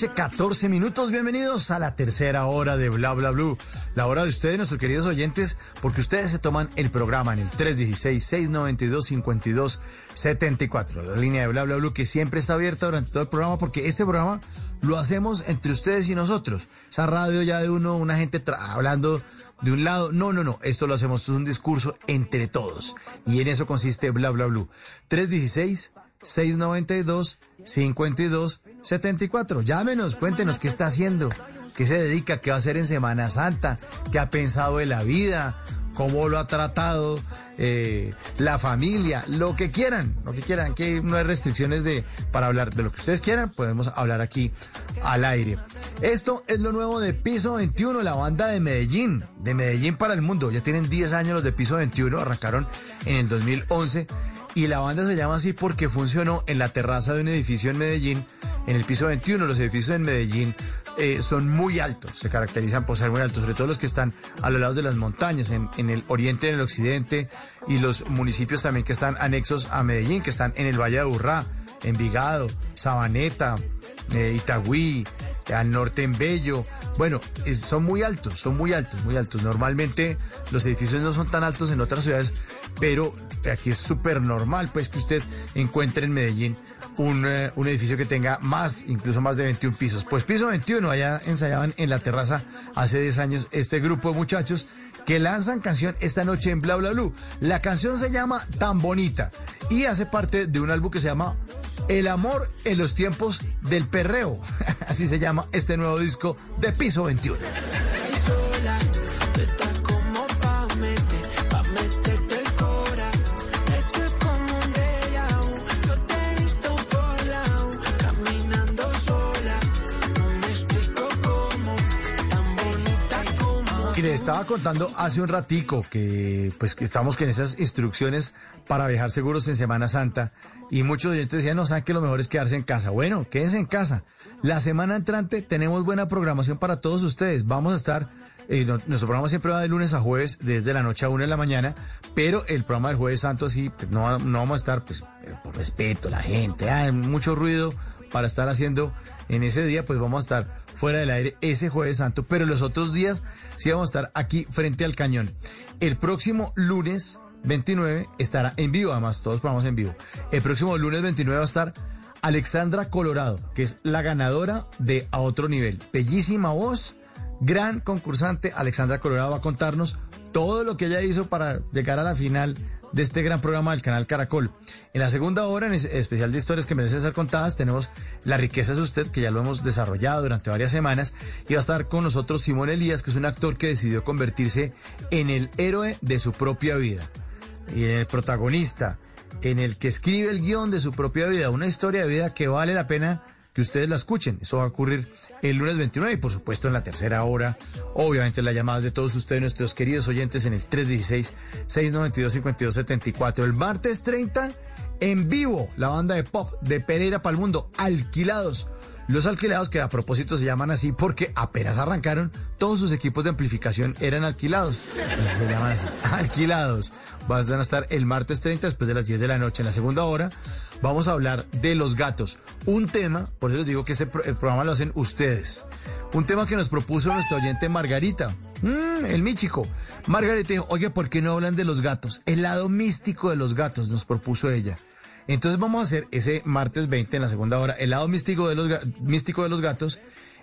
noche, 14 minutos. Bienvenidos a la tercera hora de Bla Bla Blue. La hora de ustedes, nuestros queridos oyentes, porque ustedes se toman el programa en el 316-692-5274. La línea de Bla Bla Blue que siempre está abierta durante todo el programa porque este programa lo hacemos entre ustedes y nosotros. Esa radio ya de uno, una gente hablando de un lado. No, no, no. Esto lo hacemos, esto es un discurso entre todos. Y en eso consiste Bla Bla Blue. 316 692 5274. Llámenos, cuéntenos qué está haciendo, qué se dedica, qué va a hacer en Semana Santa, qué ha pensado de la vida, cómo lo ha tratado, eh, la familia, lo que quieran, lo que quieran, que no hay restricciones de para hablar de lo que ustedes quieran, podemos hablar aquí al aire. Esto es lo nuevo de Piso 21, la banda de Medellín, de Medellín para el mundo. Ya tienen 10 años los de Piso 21, arrancaron en el 2011 y la banda se llama así porque funcionó en la terraza de un edificio en Medellín, en el piso 21. Los edificios en Medellín eh, son muy altos, se caracterizan por ser muy altos, sobre todo los que están a los lados de las montañas, en, el oriente, en el occidente, y los municipios también que están anexos a Medellín, que están en el Valle de Urrá, Envigado, Sabaneta, eh, Itagüí, al norte en Bello. Bueno, son muy altos, son muy altos, muy altos. Normalmente los edificios no son tan altos en otras ciudades, pero aquí es súper normal, pues que usted encuentre en Medellín un, eh, un edificio que tenga más, incluso más de 21 pisos. Pues piso 21, allá ensayaban en la terraza hace 10 años este grupo de muchachos que lanzan canción esta noche en Bla Bla Blue. La canción se llama Tan Bonita y hace parte de un álbum que se llama El amor en los tiempos del perreo. Así se llama este nuevo disco de Piso 21. Y le estaba contando hace un ratico que pues que estamos con esas instrucciones para viajar seguros en Semana Santa y muchos oyentes decían, no, saben que lo mejor es quedarse en casa. Bueno, quédense en casa. La semana entrante tenemos buena programación para todos ustedes. Vamos a estar, eh, nuestro programa siempre va de lunes a jueves, desde la noche a una de la mañana, pero el programa del jueves santo sí, pues, no, no vamos a estar, pues, por respeto, la gente, hay mucho ruido para estar haciendo en ese día, pues vamos a estar fuera del aire ese jueves santo, pero los otros días sí vamos a estar aquí frente al cañón. El próximo lunes 29 estará en vivo, además todos programas en vivo. El próximo lunes 29 va a estar Alexandra Colorado, que es la ganadora de A Otro Nivel. Bellísima voz, gran concursante. Alexandra Colorado va a contarnos todo lo que ella hizo para llegar a la final de este gran programa del canal Caracol. En la segunda hora, en especial de historias que merecen ser contadas, tenemos La riqueza es usted, que ya lo hemos desarrollado durante varias semanas, y va a estar con nosotros Simón Elías, que es un actor que decidió convertirse en el héroe de su propia vida, y en el protagonista, en el que escribe el guion de su propia vida, una historia de vida que vale la pena que ustedes la escuchen. Eso va a ocurrir el lunes 29 y por supuesto en la tercera hora, obviamente las llamadas de todos ustedes, nuestros queridos oyentes en el 316-692-5274. El martes 30, en vivo, la banda de pop de Pereira para el Mundo, alquilados. Los alquilados, que a propósito se llaman así porque apenas arrancaron, todos sus equipos de amplificación eran alquilados. Se llaman así, alquilados. Van a estar el martes 30 después de las 10 de la noche. En la segunda hora vamos a hablar de los gatos. Un tema, por eso les digo que ese el programa lo hacen ustedes. Un tema que nos propuso nuestra oyente Margarita. Mm, el míchico. Margarita dijo, oye, ¿por qué no hablan de los gatos? El lado místico de los gatos nos propuso ella. Entonces vamos a hacer ese martes 20 en la segunda hora, el lado místico de los, místico de los gatos,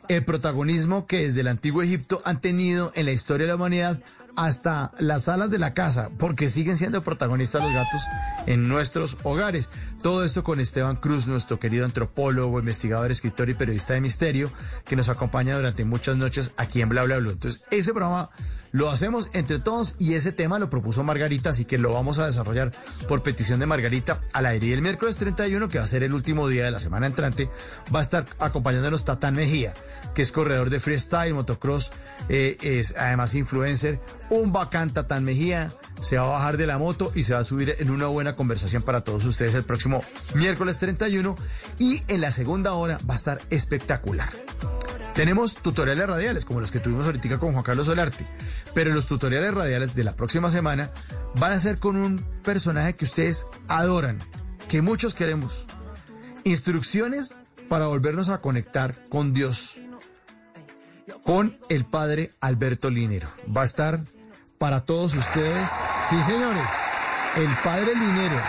el protagonismo que desde el antiguo Egipto han tenido en la historia de la humanidad hasta las salas de la casa, porque siguen siendo protagonistas los gatos en nuestros hogares. Todo esto con Esteban Cruz, nuestro querido antropólogo, investigador, escritor y periodista de misterio, que nos acompaña durante muchas noches aquí en Bla Bla Bla. Entonces, ese programa lo hacemos entre todos y ese tema lo propuso Margarita, así que lo vamos a desarrollar por petición de Margarita al aire. Y el miércoles 31, que va a ser el último día de la semana entrante, va a estar acompañándonos Tatán Mejía, que es corredor de freestyle, motocross, eh, es además influencer, un bacán Tatán Mejía, se va a bajar de la moto y se va a subir en una buena conversación para todos ustedes el próximo miércoles 31 y en la segunda hora va a estar espectacular. Tenemos tutoriales radiales, como los que tuvimos ahorita con Juan Carlos Solarte, pero los tutoriales radiales de la próxima semana van a ser con un personaje que ustedes adoran, que muchos queremos. Instrucciones para volvernos a conectar con Dios, con el Padre Alberto Linero. Va a estar para todos ustedes, sí señores, el Padre Linero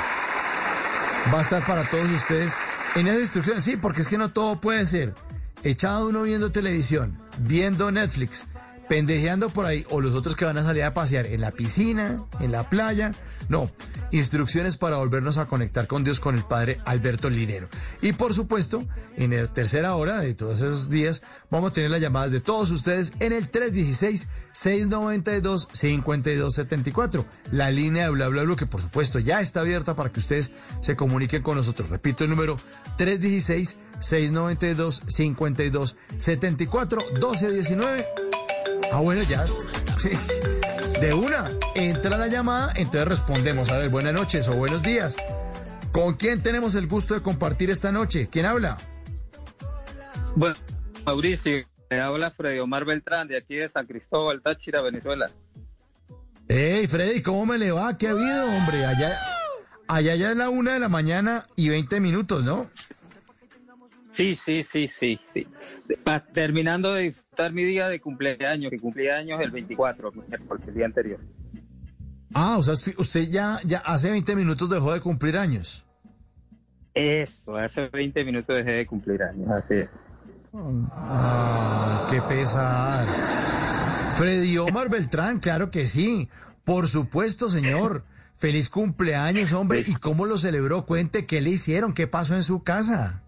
va a estar para todos ustedes en esas instrucciones, sí, porque es que no todo puede ser echado uno viendo televisión, viendo Netflix, pendejeando por ahí, o los otros que van a salir a pasear en la piscina, en la playa. No, instrucciones para volvernos a conectar con Dios con el Padre Alberto Linero. Y por supuesto, en la tercera hora de todos esos días, vamos a tener las llamadas de todos ustedes en el 316-692-5274. La línea de bla bla bla que por supuesto ya está abierta para que ustedes se comuniquen con nosotros. Repito el número 316-692-5274, 1219. Ah, bueno, ya. Sí. De una, entra la llamada, entonces respondemos. A ver, buenas noches o buenos días. ¿Con quién tenemos el gusto de compartir esta noche? ¿Quién habla? Bueno, Mauricio, te habla Freddy Omar Beltrán de aquí de San Cristóbal, Táchira, Venezuela. Hey, Freddy, ¿cómo me le va? ¿Qué ha habido, hombre? Allá, allá ya es la una de la mañana y 20 minutos, ¿no? Sí, sí, sí, sí, sí. Pa- terminando de disfrutar mi día de cumpleaños, que cumplí años el 24, miércoles, el día anterior. Ah, o sea, usted, usted ya, ya hace 20 minutos dejó de cumplir años. Eso, hace 20 minutos dejé de cumplir años, así es. Ah, qué pesar. Freddy Omar Beltrán, claro que sí. Por supuesto, señor. Feliz cumpleaños, hombre. ¿Y cómo lo celebró? Cuente qué le hicieron, qué pasó en su casa.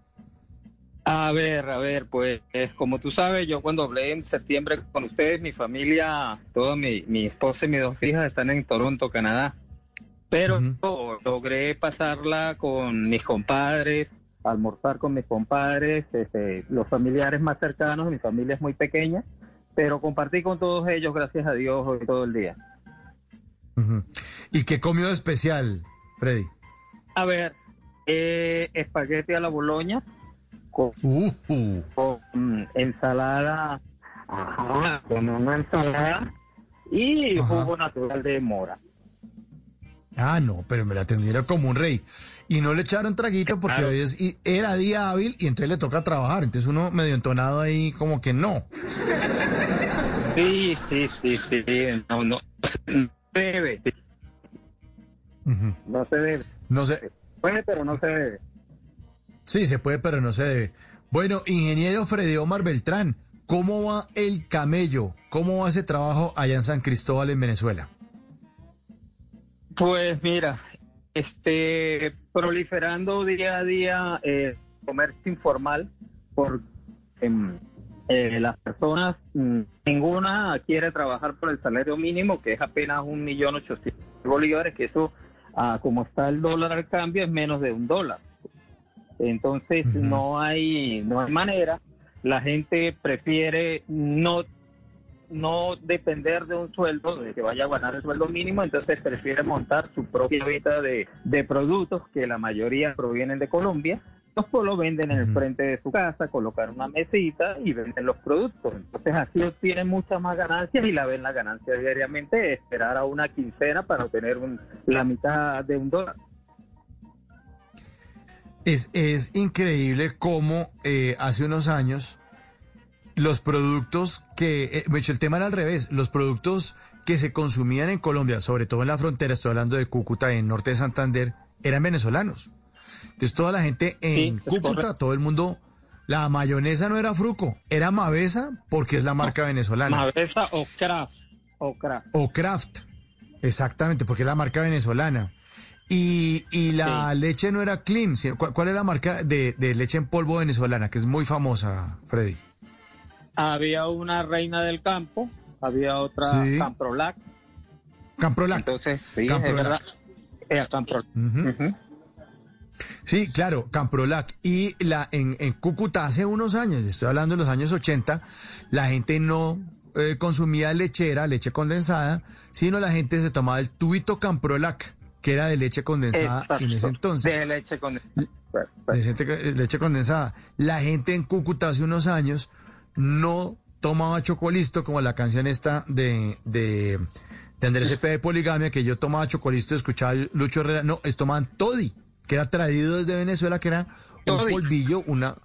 A ver, a ver, pues como tú sabes, yo cuando hablé en septiembre con ustedes, mi familia, toda mi, mi esposa y mis dos hijas están en Toronto, Canadá. Pero logré pasarla con mis compadres, almorzar con mis compadres, este, los familiares más cercanos, mi familia es muy pequeña, pero compartí con todos ellos, gracias a Dios, hoy todo el día. ¿Y qué comió de especial, Freddy? A ver, eh, espagueti a la boloña con, Uh, con ensalada, ajá, con una ensalada y Ajá. jugo natural de mora. Ah, no, pero me la atendieron como un rey. Y no le echaron traguito porque Claro. hoy es- y era día hábil y entonces le toca trabajar. Entonces uno medio entonado ahí como que no. Sí, sí, sí, sí, no, no, no se debe, Ujú. no se debe. No sé. Puede, pero no se debe. Sí, se puede, pero no se debe. Bueno, ingeniero Freddy Omar Beltrán, ¿cómo va el camello? ¿Cómo va ese trabajo allá en San Cristóbal, en Venezuela? Pues mira, este proliferando día a día eh, comercio informal porque em, eh, las personas mm, ninguna quiere trabajar por el salario mínimo que es apenas un millón ochocientos bolívares que eso ah, como está el dólar al cambio es menos de un dólar entonces no hay no hay manera la gente prefiere no no depender de un sueldo, de que vaya a ganar el sueldo mínimo, entonces prefiere montar su propia venta de, de productos que la mayoría provienen de Colombia. Los lo venden en el frente de su casa, colocar una mesita y venden los productos. Entonces así obtienen muchas más ganancias y la ven la ganancia diariamente, esperar a una quincena para obtener un- la mitad de un dólar. Es, es increíble cómo eh, hace unos años los productos que, eh, de hecho, el tema era al revés, los productos que se consumían en Colombia, sobre todo en la frontera, estoy hablando de Cúcuta, en norte de Santander, eran venezolanos. Entonces toda la gente en Sí, Cúcuta, todo el mundo, la mayonesa no era Fruco, era Mavesa porque es la marca venezolana. Mavesa o Kraft. O Kraft. O Kraft, exactamente, porque es la marca venezolana. Y, y la leche no era Clean. sino- ¿Cuál, cuál es la marca de, de leche en polvo venezolana, que es muy famosa, Freddy? Había una reina del campo, había otra Sí. Camprolac. Camprolac. Entonces, sí, Camprolac. es verdad. Era Camprolac. Ujú. Sí, claro, Camprolac. Y la, en, en Cúcuta hace unos años, estoy hablando de los años 80, la gente no eh, consumía lechera, leche condensada, sino la gente se tomaba el tubito Camprolac, que era de leche condensada Exacto. en ese entonces. De leche con... de leche condensada. La gente en Cúcuta hace unos años no tomaba chocolisto como la canción esta de, de, de Andrés de Poligamia, que yo tomaba chocolisto y escuchaba Lucho Herrera. No, es tomaban Toddy, que era traído desde Venezuela, que era un polvillo, una,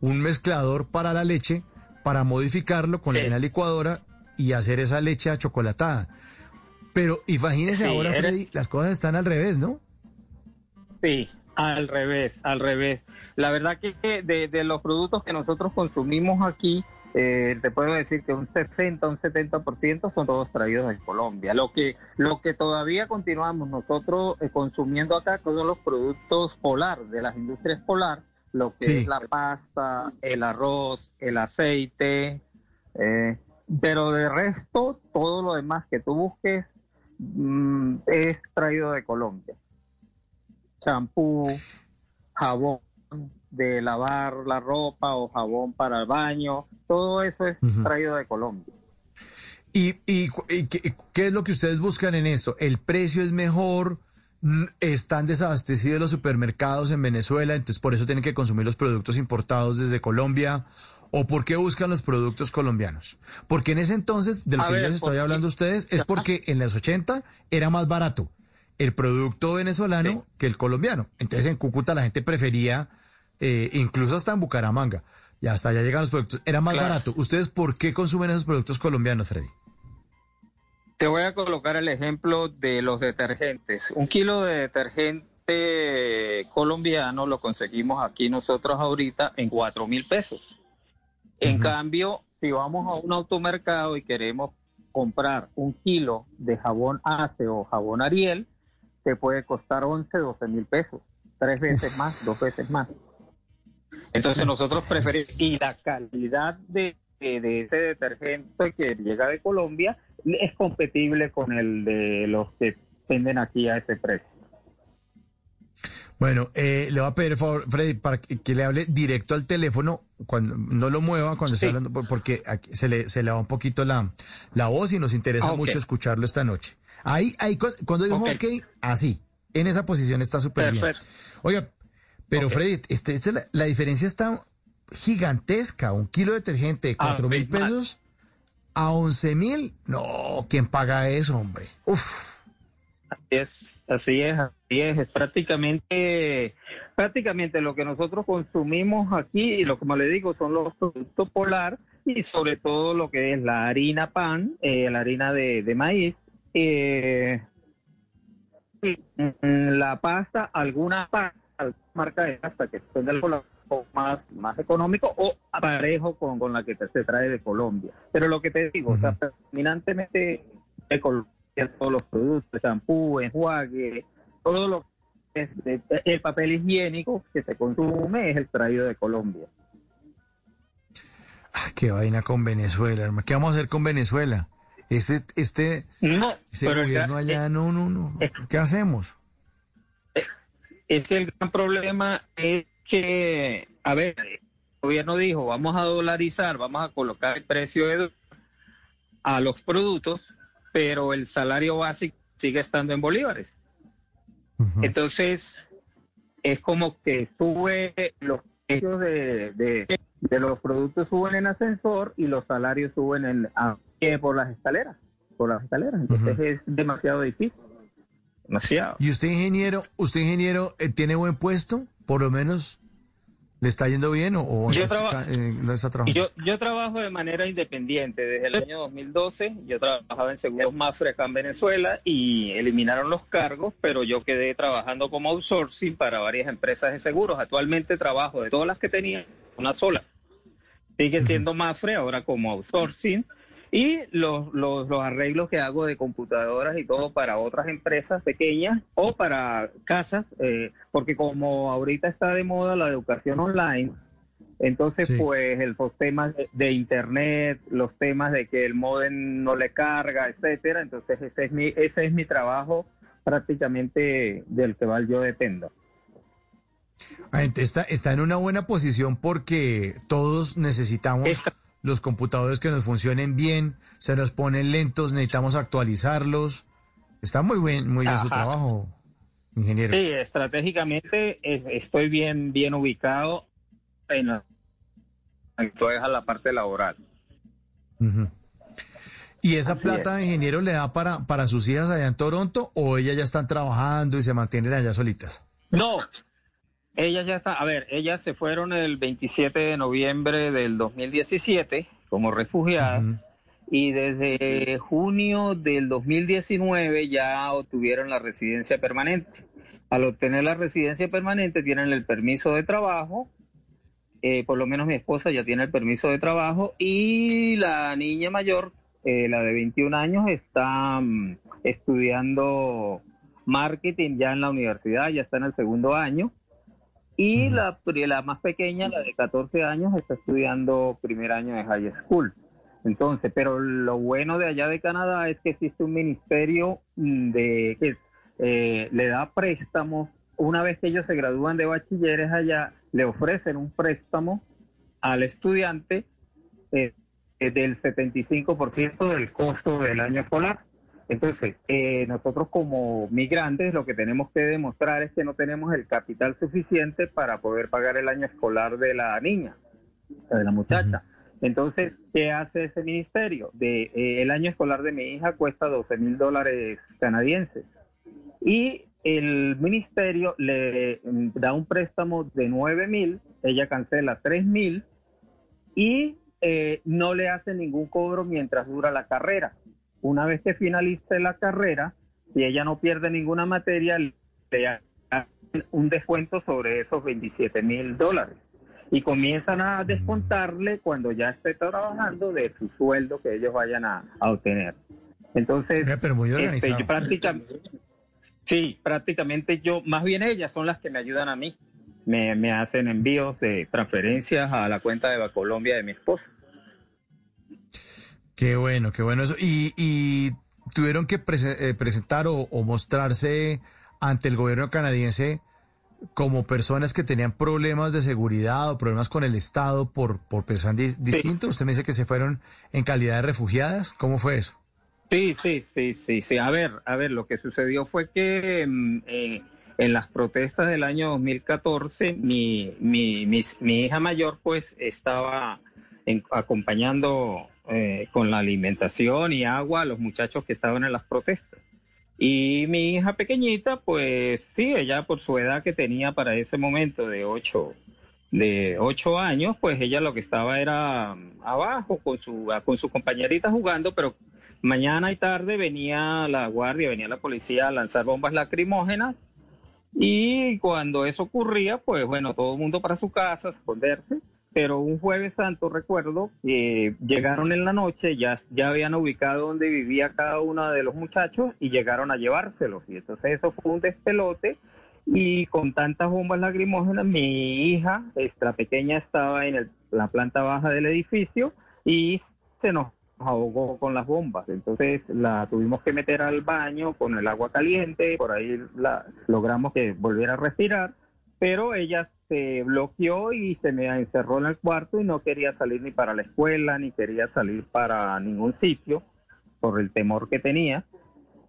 un mezclador para la leche, para modificarlo con la licuadora y hacer esa leche achocolatada. Pero imagínese Sí, ahora, Freddy, las cosas están al revés, ¿no? Sí, al revés, al revés. La verdad que de, de los productos que nosotros consumimos aquí, eh, te puedo decir que un 60, un 70% son todos traídos de Colombia. Lo que, lo que todavía continuamos nosotros eh, consumiendo acá son los productos polar, de las industrias polar, lo que Sí. es la pasta, el arroz, el aceite, eh, pero de resto, todo lo demás que tú busques mm, es traído de Colombia champú, jabón de lavar la ropa o jabón para el baño, todo eso es traído de Colombia. ¿Y, y, y qué, qué es lo que ustedes buscan en esto? ¿El precio es mejor? N- ¿Están desabastecidos los supermercados en Venezuela? Entonces por eso tienen que consumir los productos importados desde Colombia. ¿O por qué buscan los productos colombianos? Porque en ese entonces, de lo A que yo les estoy hablando a ustedes, es porque en los 80 era más barato el producto venezolano que el colombiano. Entonces en Cúcuta la gente prefería, eh, incluso hasta en Bucaramanga, y hasta allá llegan los productos, era más Claro. barato. ¿Ustedes por qué consumen esos productos colombianos, Freddy? Te voy a colocar el ejemplo de los detergentes. Un kilo de detergente colombiano lo conseguimos aquí nosotros ahorita en cuatro mil pesos. En cambio, si vamos a un automercado y queremos comprar un kilo de jabón Ace o jabón Ariel, te puede costar 11, 12 mil pesos. Tres veces más, dos veces más. Entonces nosotros preferimos, y la calidad de, de- de ese detergente que llega de Colombia es compatible con el de los que venden aquí a ese precio. Bueno, eh, le voy a pedir el favor, Freddy, para que, le hable directo al teléfono, cuando no lo mueva cuando esté Sí. hablando, por- porque aquí se le, se le va un poquito la, la voz y nos interesa Ah, mucho escucharlo esta noche. Ahí, ahí, cu- cuando dijo Ok. ok, así, en esa posición está súper bien. Perfecto. Oiga, pero. Freddy, este, este, la, la diferencia está gigantesca. Un kilo de detergente de cuatro mil pesos a once mil. No, ¿quién paga eso, hombre? Uf. Así es, así es, así es. Es prácticamente, prácticamente lo que nosotros consumimos aquí, y lo como le digo, son los productos polar y sobre todo lo que es la harina pan, eh, la harina de, de maíz, eh, y, la pasta, alguna pasta, alguna marca de pasta que son del polar o más, más económico o parejo con, con la que te- se trae de Colombia. Pero lo que te digo, o sea, predominantemente de Colombia, todos los productos, shampoo, enjuague, todo lo que es de- el papel higiénico que se consume es el traído de Colombia. Ah, qué vaina con Venezuela, hermano. ¿Qué vamos a hacer con Venezuela? Este, este, No, ese ya- gobierno allá, no, no, no. ¿Qué hacemos? Es que el gran problema es que, a ver, el gobierno dijo, vamos a dolarizar, vamos a colocar el precio de a los productos, pero el salario básico sigue estando en bolívares. Entonces, es como que sube los precios de, de, de los productos suben en ascensor y los salarios suben en, por las escaleras, por las escaleras. Entonces es demasiado difícil, demasiado. ¿Y usted, ingeniero, usted, ingeniero, eh, tiene buen puesto? Por lo menos, ¿le está yendo bien o, o Yo no está, traba- eh, está? Yo, yo trabajo de manera independiente. Desde el año 2012 yo trabajaba en Seguros Mafre acá en Venezuela y eliminaron los cargos, pero yo quedé trabajando como outsourcing para varias empresas de seguros. Actualmente trabajo de todas las que tenía, una sola. Sigue siendo Mafre ahora como outsourcing. Y los, los, los arreglos que hago de computadoras y todo para otras empresas pequeñas o para casas, eh, porque como ahorita está de moda la educación online, entonces, Sí. pues el, los temas de, de internet, los temas de que el modem no le carga, etcétera. Entonces, ese es mi, ese es mi trabajo prácticamente del que yo dependo. Ah, entonces está, está en una buena posición porque todos necesitamos los computadores que nos funcionen bien, se nos ponen lentos, necesitamos actualizarlos. Está muy bien, muy bien su trabajo, ingeniero. Sí, estratégicamente es- estoy bien, bien ubicado en la, en toda la parte laboral. ¿Y esa Así plata, ingeniero, le da para, para sus hijas allá en Toronto o ellas ya están trabajando y se mantienen allá solitas? No, ellas ya están, a ver, ellas se fueron el 27 de noviembre del 2017 como refugiadas y desde junio del 2019 ya obtuvieron la residencia permanente. Al obtener la residencia permanente tienen el permiso de trabajo, eh, por lo menos mi esposa ya tiene el permiso de trabajo y la niña mayor, eh, la de 21 años, está mm, estudiando marketing ya en la universidad, ya está en el segundo año. Y la, la más pequeña, la de 14 años, está estudiando primer año de high school. Entonces, pero lo bueno de allá de Canadá es que existe un ministerio mm, de que eh, le da préstamos. Una vez que ellos se gradúan de bachilleres allá, le ofrecen un préstamo al estudiante eh, eh, del 75% del costo del año escolar. Entonces, eh, nosotros como migrantes lo que tenemos que demostrar es que no tenemos el capital suficiente para poder pagar el año escolar de la niña, de la muchacha. Entonces, ¿qué hace ese ministerio? De, eh, el año escolar de mi hija cuesta 12 mil dólares canadienses y el ministerio le mm, da un préstamo de 9 mil, ella cancela 3 mil y eh, no le hace ningún cobro mientras dura la carrera. Una vez que finalice la carrera, si ella no pierde ninguna materia, le dan un descuento sobre esos 27 mil dólares. Y comienzan a descontarle cuando ya esté trabajando de su sueldo que ellos vayan a, a obtener. Entonces, pero muy este, yo prácticamente, sí, prácticamente yo, más bien ellas son las que me ayudan a mí. Me, me hacen envíos de transferencias a la cuenta de Colombia de mi esposo. Qué bueno, qué bueno eso. Y, y tuvieron que prese- eh, presentar o, o mostrarse ante el gobierno canadiense como personas que tenían problemas de seguridad o problemas con el Estado por, por pensar di- distinto. Usted me dice que se fueron en calidad de refugiadas. ¿Cómo fue eso? Sí, sí, sí, sí, sí. A ver, a ver, lo que sucedió fue que mm, eh, en las protestas del año 2014, mi, mi, mis- mi hija mayor pues estaba en- acompañando eh, con la alimentación y agua a los muchachos que estaban en las protestas. Y mi hija pequeñita, pues sí, ella por su edad que tenía para ese momento de ocho, de ocho años, pues ella lo que estaba era mm, abajo con su, con su compañerita jugando, pero mañana y tarde venía la guardia, venía la policía a lanzar bombas lacrimógenas y cuando eso ocurría, pues bueno, todo el mundo para su casa, a esconderse. Pero un jueves santo recuerdo que llegaron en la noche, ya, ya habían ubicado donde vivía cada uno de los muchachos y llegaron a llevárselos. Y entonces eso fue un despelote y con tantas bombas lacrimógenas, mi hija, esta pequeña, estaba en el- la planta baja del edificio y se nos ahogó con las bombas. Entonces la tuvimos que meter al baño con el agua caliente, por ahí la, logramos que volviera a respirar, pero ella se bloqueó y se me encerró en el cuarto y no quería salir ni para la escuela, ni quería salir para ningún sitio por el temor que tenía.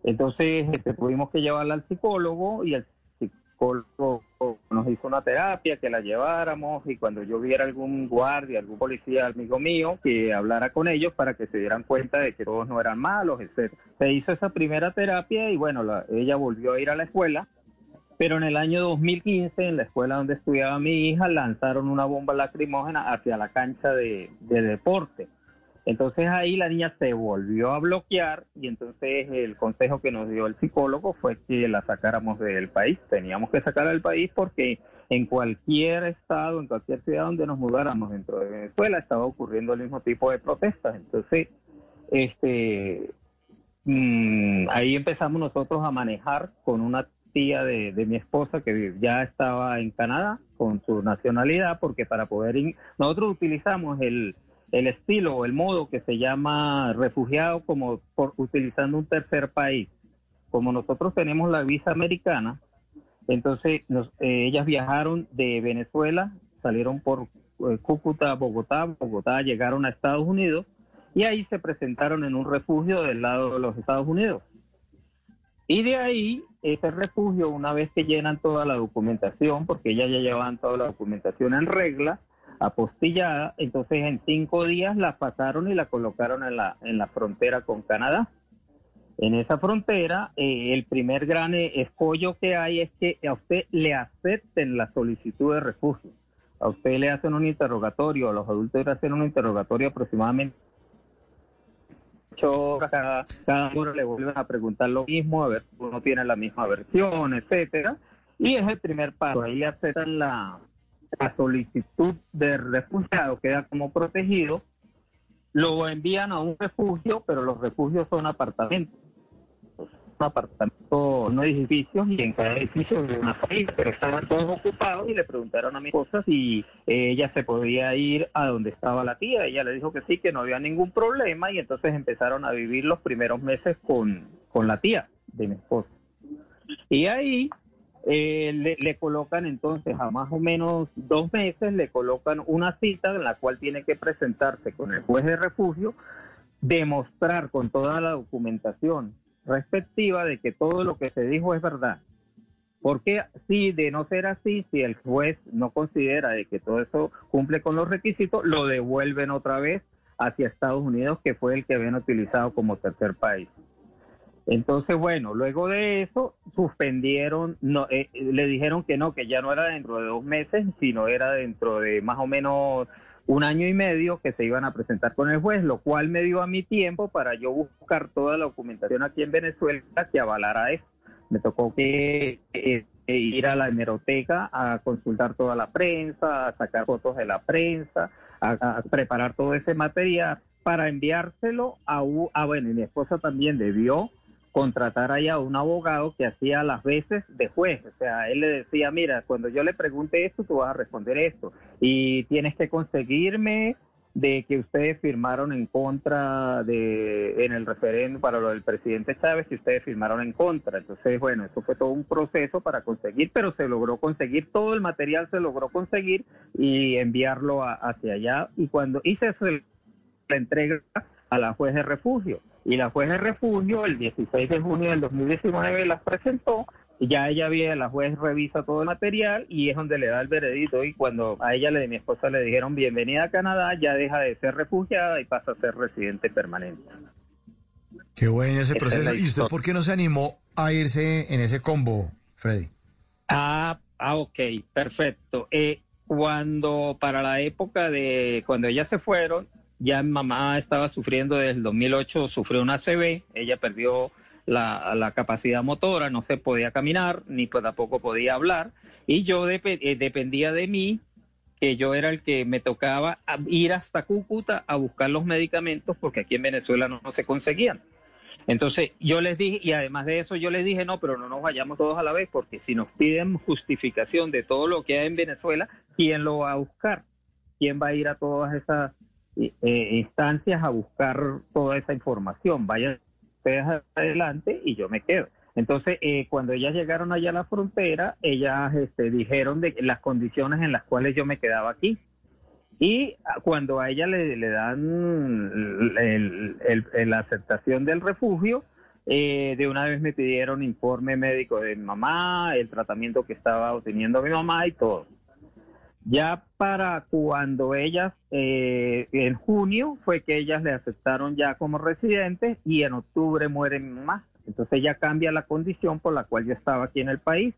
Entonces este, tuvimos que llevarla al psicólogo y el psicólogo nos hizo una terapia que la lleváramos y cuando yo viera algún guardia, algún policía amigo mío, que hablara con ellos para que se dieran cuenta de que todos no eran malos, etc. Se hizo esa primera terapia y bueno, la- ella volvió a ir a la escuela, pero en el año 2015, en la escuela donde estudiaba mi hija, lanzaron una bomba lacrimógena hacia la cancha de, de deporte. Entonces ahí la niña se volvió a bloquear y entonces el consejo que nos dio el psicólogo fue que la sacáramos del país. Teníamos que sacarla del país porque en cualquier estado, en cualquier ciudad donde nos mudáramos dentro de Venezuela estaba ocurriendo el mismo tipo de protestas. Entonces, este, mm, ahí empezamos nosotros a manejar con una tía de, mi esposa que ya estaba en Canadá con su nacionalidad porque para poder nosotros utilizamos el el estilo o el modo que se llama refugiado como por utilizando un tercer país. Como nosotros tenemos la visa americana, entonces eh, ellas viajaron de Venezuela, salieron por eh, Cúcuta, Bogotá, Bogotá llegaron a Estados Unidos y ahí se presentaron en un refugio del lado de los Estados Unidos. Y de ahí, ese refugio, una vez que llenan toda la documentación, porque ellas ya llevaban toda la documentación en regla, apostillada, entonces en cinco días la pasaron y la colocaron en la, en la frontera con Canadá. En esa frontera, eh, el primer gran eh, escollo que hay es que a usted le acepten la solicitud de refugio. A usted le hacen un interrogatorio, a los adultos le hacen un interrogatorio aproximadamente horas, cada, cada hora le vuelven a preguntar lo mismo, a ver si uno tiene la misma versión, etcétera. Y es el primer paso, ahí aceptan la, la solicitud de refugiado, queda como protegido, lo envían a un refugio, pero los refugios son apartamentos. Un apartamento, no edificios, y en cada edificio de una familia, pero estaban todos ocupados y le preguntaron a mi esposa si ella se podía ir a donde estaba la tía. Ella le dijo que sí, que no había ningún problema, y entonces empezaron a vivir los primeros meses con, con la tía de mi esposa. Y ahí eh, le, le colocan entonces a más o menos dos meses, le colocan una cita en la cual tiene que presentarse con el juez de refugio, demostrar con toda la documentación respectiva de que todo lo que se dijo es verdad. Porque si de no ser así, si el juez no considera de que todo eso cumple con los requisitos, lo devuelven otra vez hacia Estados Unidos, que fue el que habían utilizado como tercer país. Entonces, bueno, luego de eso suspendieron, no, eh, eh, le dijeron que no, que ya no era dentro de dos meses, sino era dentro de más o menos un año y medio que se iban a presentar con el juez, lo cual me dio a mi tiempo para yo buscar toda la documentación aquí en Venezuela que avalara eso. Me tocó que eh, eh, ir a la hemeroteca a consultar toda la prensa, a sacar fotos de la prensa, a, preparar todo ese material para enviárselo a, a bueno, y mi esposa también debió contratar allá a un abogado que hacía las veces de juez. O sea, él le decía, mira, cuando yo le pregunte esto, tú vas a responder esto. Y tienes que conseguirme de que ustedes firmaron en contra de en el referéndum para lo del presidente Chávez que ustedes firmaron en contra. Entonces, bueno, eso fue todo un proceso para conseguir, pero se logró conseguir todo el material se logró conseguir y enviarlo a- hacia allá y cuando hice eso la entrega a la juez de refugio y la juez de refugio el 16 de junio del 2019 las presentó y ya ella viene, la juez revisa todo el material y es donde le da el veredicto y cuando a ella, le, mi esposa, le dijeron bienvenida a Canadá, ya deja de ser refugiada y pasa a ser residente permanente. Qué bueno ese es proceso. ¿Y usted por qué no se animó a irse en ese combo, Freddy? Ah, ah, ok, perfecto. Eh, cuando para la época de cuando ellas se fueron, ya mi mamá estaba sufriendo desde el 2008, sufrió una ACV, ella perdió la, la capacidad motora, no se podía caminar, ni pues tampoco podía hablar, y yo eh, dependía de mí, que yo era el que me tocaba ir hasta Cúcuta a buscar los medicamentos, porque aquí en Venezuela no- no se conseguían. Entonces yo les dije, y además de eso yo les dije, no, pero no nos vayamos todos a la vez, porque si nos piden justificación de todo lo que hay en Venezuela, ¿quién lo va a buscar? ¿Quién va a ir a todas esas eh, eh, instancias a buscar toda esa información? Vayan ustedes adelante y yo me quedo. Entonces, eh, cuando ellas llegaron allá a la frontera, ellas este, dijeron de las condiciones en las cuales yo me quedaba aquí. Y ah, cuando a ella le, dan la aceptación del refugio, eh, de una vez me pidieron informe médico de mi mamá, el tratamiento que estaba obteniendo mi mamá y todo. Ya para cuando ellas, eh, en junio, fue que ellas le aceptaron ya como residente y en octubre muere mi mamá. Entonces ya cambia la condición por la cual yo estaba aquí en el país.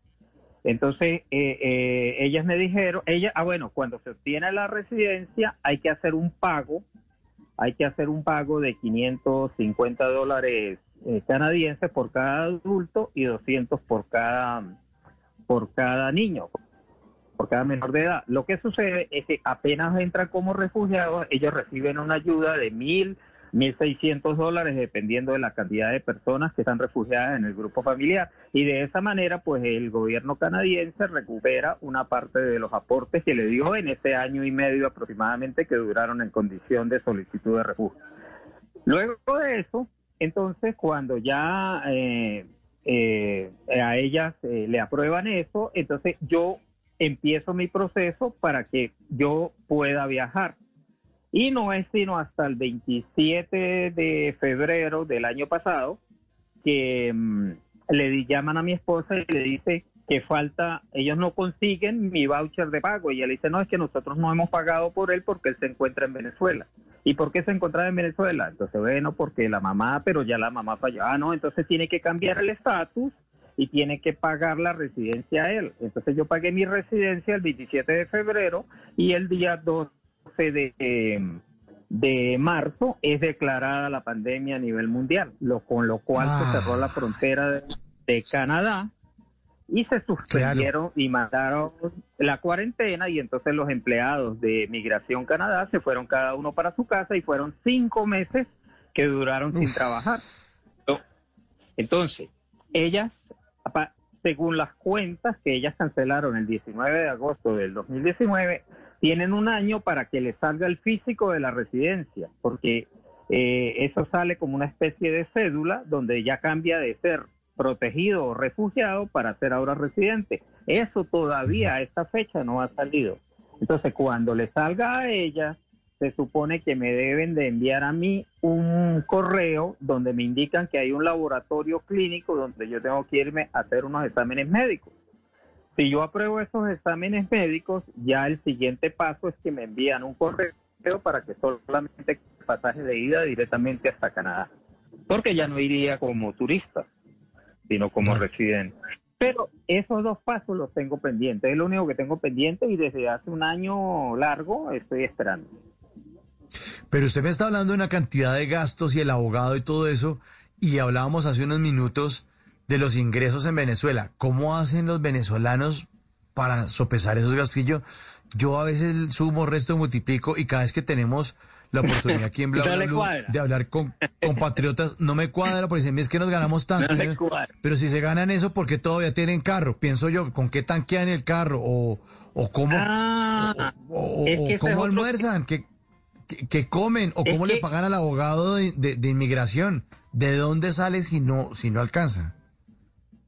Entonces, eh, eh, ellas me dijeron, ella, ah, bueno, cuando se obtiene la residencia hay que hacer un pago, hay que hacer un pago de 550 dólares eh, canadienses por cada adulto y 200 por cada, por cada niño, por cada menor de edad. Lo que sucede es que apenas entran como refugiados, ellos reciben una ayuda de mil, mil seiscientos dólares, dependiendo de la cantidad de personas que están refugiadas en el grupo familiar. Y de esa manera, pues el gobierno canadiense recupera una parte de los aportes que le dio en ese año y medio aproximadamente que duraron en condición de solicitud de refugio. Luego de eso, entonces, cuando ya eh, eh, a ellas eh, le aprueban eso, entonces yo empiezo mi proceso para que yo pueda viajar. Y no es sino hasta el 27 de febrero del año pasado que mm, le llaman a mi esposa y le dice que falta, ellos no consiguen mi voucher de pago. Y ella dice, no, es que nosotros no hemos pagado por él porque él se encuentra en Venezuela. ¿Y por qué se encontraba en Venezuela? Entonces, bueno, porque la mamá, pero ya la mamá falló. Ah, no, entonces tiene que cambiar el estatus y tiene que pagar la residencia a él. Entonces yo pagué mi residencia el 27 de febrero y el día 12 de, eh, de marzo es declarada la pandemia a nivel mundial, lo, con lo cual se cerró la frontera de, de Canadá y se suspendieron y mandaron la cuarentena y entonces los empleados de Migración Canadá se fueron cada uno para su casa y fueron cinco meses que duraron sin trabajar. Entonces, ellas, según las cuentas que ellas cancelaron el 19 de agosto del 2019, tienen un año para que les salga el físico de la residencia, porque eh, eso sale como una especie de cédula donde ya cambia de ser protegido o refugiado para ser ahora residente. Eso todavía a esta fecha no ha salido. Entonces, cuando le salga a ella, se supone que me deben de enviar a mí un correo donde me indican que hay un laboratorio clínico donde yo tengo que irme a hacer unos exámenes médicos. Si yo apruebo esos exámenes médicos, ya el siguiente paso es que me envían un correo para que solamente pasaje de ida directamente hasta Canadá. Porque ya no iría como turista, sino como residente. Pero esos dos pasos los tengo pendientes. Es lo único que tengo pendiente y desde hace un año largo estoy esperando. Pero usted me está hablando de una cantidad de gastos y el abogado y todo eso, y hablábamos hace unos minutos de los ingresos en Venezuela. ¿Cómo hacen los venezolanos para sopesar esos gastillos? Yo a veces sumo, resto, multiplico, y cada vez que tenemos la oportunidad aquí en Bla, de hablar con compatriotas, no me cuadra, porque dicen, es que nos ganamos tanto. Pero si se ganan eso, ¿por qué todavía tienen carro? Pienso yo, ¿con qué tanquean el carro? ¿O, o cómo, Ah, o, es que cómo almuerzan? ¿Qué, ¿Qué, qué comen o Es cómo le pagan al abogado de, de- de inmigración? ¿De dónde sale si no, si no alcanza?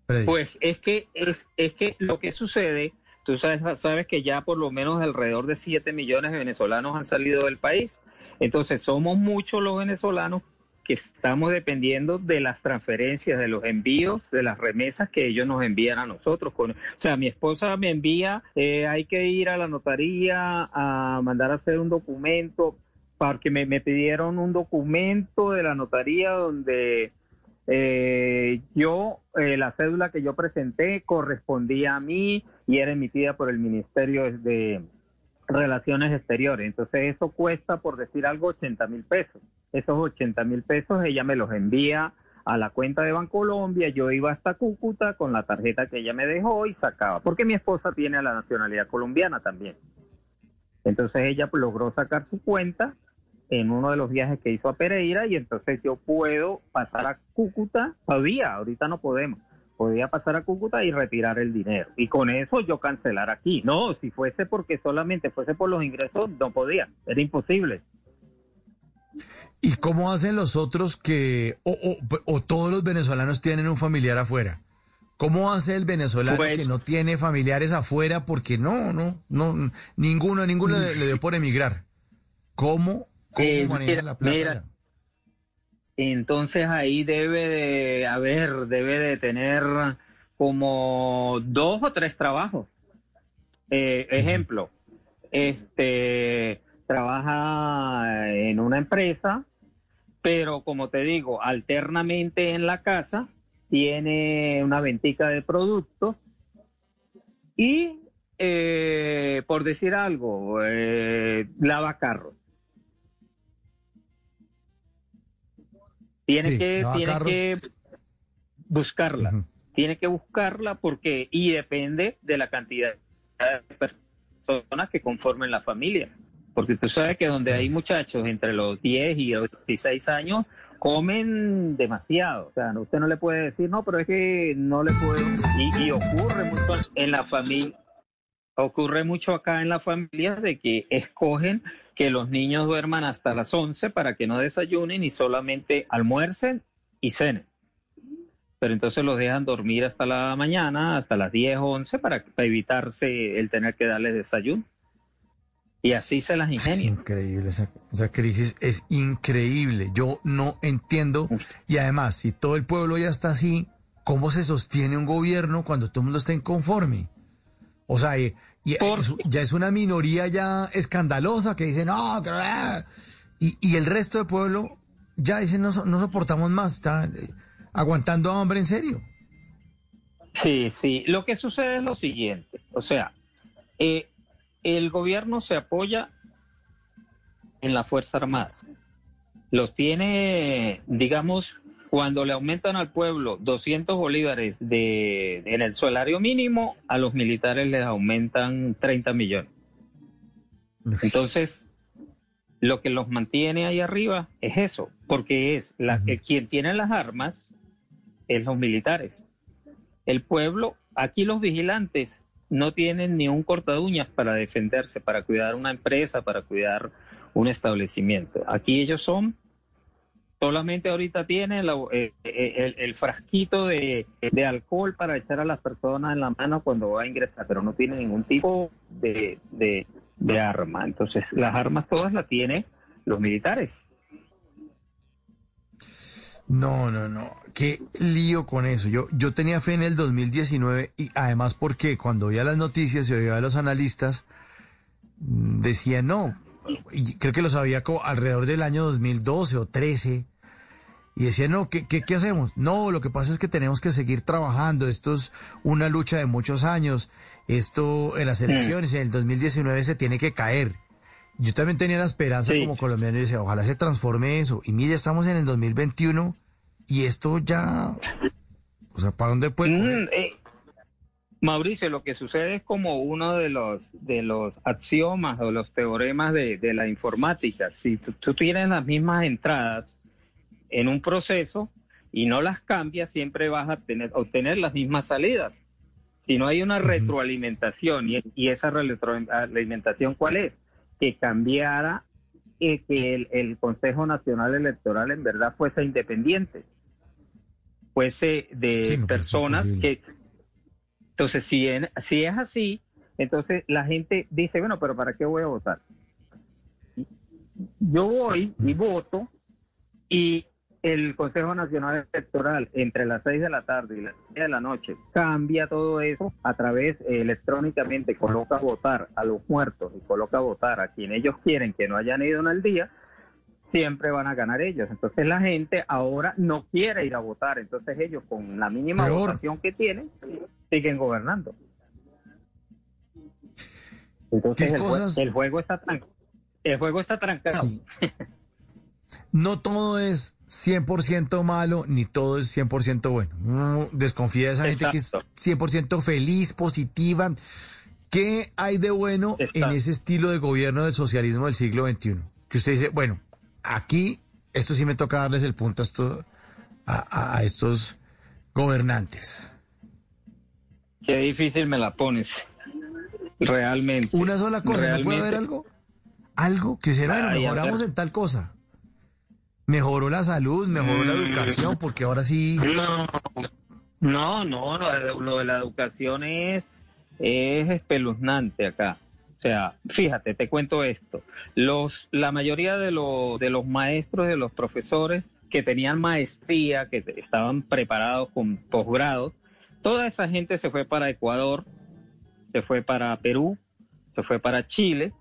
Freddy. Pues es que es, es que lo que sucede, tú sabes, sabes que ya por lo menos alrededor de 7 millones de venezolanos han salido del país. Entonces somos muchos los venezolanos que estamos dependiendo de las transferencias, de los envíos, de las remesas que ellos nos envían a nosotros. Con, o sea, mi esposa me envía, eh, hay que ir a la notaría a mandar a hacer un documento, porque me, me pidieron un documento de la notaría donde eh, yo, eh, la cédula que yo presenté correspondía a mí y era emitida por el Ministerio de Relaciones Exteriores. Entonces eso cuesta, por decir algo, 80 mil pesos. Esos 80 mil pesos ella me los envía a la cuenta de Bancolombia. Yo iba hasta Cúcuta con la tarjeta que ella me dejó y sacaba, porque mi esposa tiene la nacionalidad colombiana también. Entonces ella logró sacar su cuenta en uno de los viajes que hizo a Pereira y entonces yo puedo pasar a Cúcuta, todavía, ahorita no podemos, podía pasar a Cúcuta y retirar el dinero. Y con eso yo cancelar aquí. No, si fuese porque solamente fuese por los ingresos, no podía, era imposible. ¿Y cómo hacen los otros que, o, o- o todos los venezolanos tienen un familiar afuera? ¿Cómo hace el venezolano Pues- que no tiene familiares afuera porque no, no, no, ninguno, ninguno le, le dio por emigrar? ¿Cómo, cómo Eh, maneja mira, la plata? mira, allá? Entonces ahí debe de, a ver, debe de tener como dos o tres trabajos. Eh, ejemplo, este trabaja en una empresa, pero como te digo, alternamente en la casa tiene una ventica de productos y, eh, por decir algo, eh, lava carros. Tiene Sí, que, tiene carros. que buscarla. Tiene que buscarla porque, y depende de la cantidad de personas que conformen la familia. Porque tú sabes que donde hay muchachos entre los 10 y los 16 años, comen demasiado. O sea, usted no le puede decir, no, pero es que no le puedo. Y, y ocurre mucho en la familia. Ocurre mucho acá en la familia de que escogen que los niños duerman hasta las 11 para que no desayunen y solamente almuercen y cenen. Pero entonces los dejan dormir hasta la mañana, hasta las 10 o 11 para, para evitarse el tener que darles desayuno. Y así se las Es ingenian. increíble, esa, esa crisis es increíble. Yo no entiendo. Y además, si todo el pueblo ya está así, ¿cómo se sostiene un gobierno cuando todo el mundo está inconforme? O sea, y- es- ya es una minoría ya escandalosa que dice, no, que- ah". y, y el resto del pueblo ya dice, no, no soportamos más, está eh, aguantando hambre en serio. Sí, sí. Lo que sucede es lo siguiente. O sea, eh, el gobierno se apoya en la Fuerza Armada. Los tiene, digamos, cuando le aumentan al pueblo 200 bolívares de, en el salario mínimo, a los militares les aumentan 30 millones. Entonces, lo que los mantiene ahí arriba es eso, porque es la, que quien tiene las armas es los militares. El pueblo, aquí los vigilantes no tienen ni un corta uñas para defenderse, para cuidar una empresa, para cuidar un establecimiento. Aquí ellos son, solamente ahorita tienen la- eh, eh, el, frasquito de, alcohol para echar a las personas en la mano cuando va a ingresar, pero no tienen ningún tipo de, arma. Entonces, las armas todas las tienen los militares. No, no, no. Qué lío con eso. Yo, yo tenía fe en el 2019 y además porque cuando oía las noticias y oía a los analistas, decían no. Y creo que lo sabía alrededor del año 2012 o 13. Y decían, no, ¿qué, qué, qué hacemos? No, lo que pasa es que tenemos que seguir trabajando. Esto es una lucha de muchos años. Esto en las Mm. elecciones, en el 2019 se tiene que caer. Yo también tenía la esperanza como colombiano y decía, ojalá se transforme eso. Y mire, estamos en el 2021 y esto ya... O sea, ¿para dónde puede? Mm, eh, Mauricio, lo que sucede es como uno de los de los axiomas o los teoremas de, de la informática. Si tú, tú tienes las mismas entradas en un proceso y no las cambias, siempre vas a tener, obtener las mismas salidas. Si no hay una retroalimentación, y, y esa retroalimentación, ¿cuál es? Que cambiara eh, que el, el Consejo Nacional Electoral en verdad fuese independiente, fuese de Sí, personas que... Entonces, si, en- si es así, entonces la gente dice, bueno, pero ¿para qué voy a votar? Yo voy y voto y el Consejo Nacional Electoral entre las 6 de la tarde y las 10 de la noche cambia todo eso a través eh, electrónicamente, coloca a votar a los muertos y coloca a votar a quien ellos quieren que no hayan ido en el día, siempre van a ganar ellos. Entonces la gente ahora no quiere ir a votar, entonces ellos con la mínima Peor. votación que tienen siguen gobernando. Entonces ¿Qué el, jue- cosas? el juego está tran- el juego está trancado. No todo es 100% malo, ni todo es 100% bueno. Desconfía de esa gente que es 100% feliz, positiva. ¿Qué hay de bueno en ese estilo de gobierno del socialismo del siglo XXI? Que usted dice, bueno, aquí, esto sí me toca darles el punto a, esto- a- estos gobernantes. Qué difícil me la pones. Realmente. Una sola cosa, ¿no puede haber algo? Algo que se bueno, mejoramos en tal cosa. Mejoró la salud, mejoró la Mm. educación, porque ahora sí. No, no, no, lo de, lo de la educación es, es espeluznante acá. O sea, fíjate, te cuento esto. Los, la mayoría de, los de los maestros, de los profesores que tenían maestría, que estaban preparados con posgrados, toda esa gente se fue para Ecuador, se fue para Perú, se fue para Chile.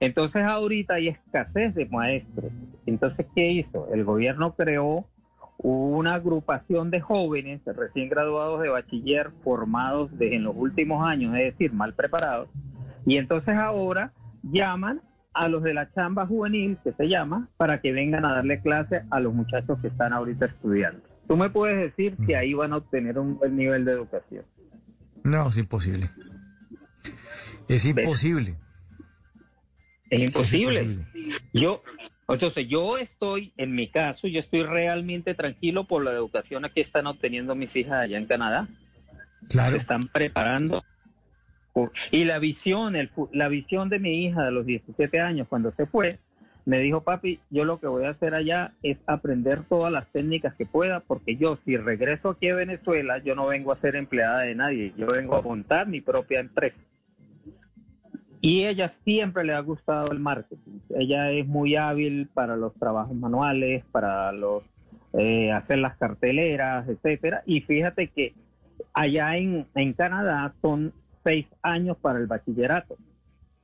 Entonces ahorita hay escasez de maestros. Entonces, ¿qué hizo? El gobierno creó una agrupación de jóvenes recién graduados de bachiller formados de, en los últimos años, es decir, mal preparados. Y entonces ahora llaman a los de la chamba juvenil, que se llama, para que vengan a darle clase a los muchachos que están ahorita estudiando. Tú me puedes decir que ahí van a obtener un buen nivel de educación. No, es imposible. Es imposible. Es imposible. imposible. Yo, entonces, yo estoy, en mi caso, yo estoy realmente tranquilo por la educación que están obteniendo mis hijas allá en Canadá. Claro. Se están preparando. Y la visión, el, la visión de mi hija de los 17 años cuando se fue, me dijo, papi, yo lo que voy a hacer allá es aprender todas las técnicas que pueda, porque yo si regreso aquí a Venezuela, yo no vengo a ser empleada de nadie, yo vengo a montar mi propia empresa. Y ella siempre le ha gustado el marketing. Ella es muy hábil para los trabajos manuales, para los eh, hacer las carteleras, etcétera. Y fíjate que allá en, en Canadá son seis años para el bachillerato.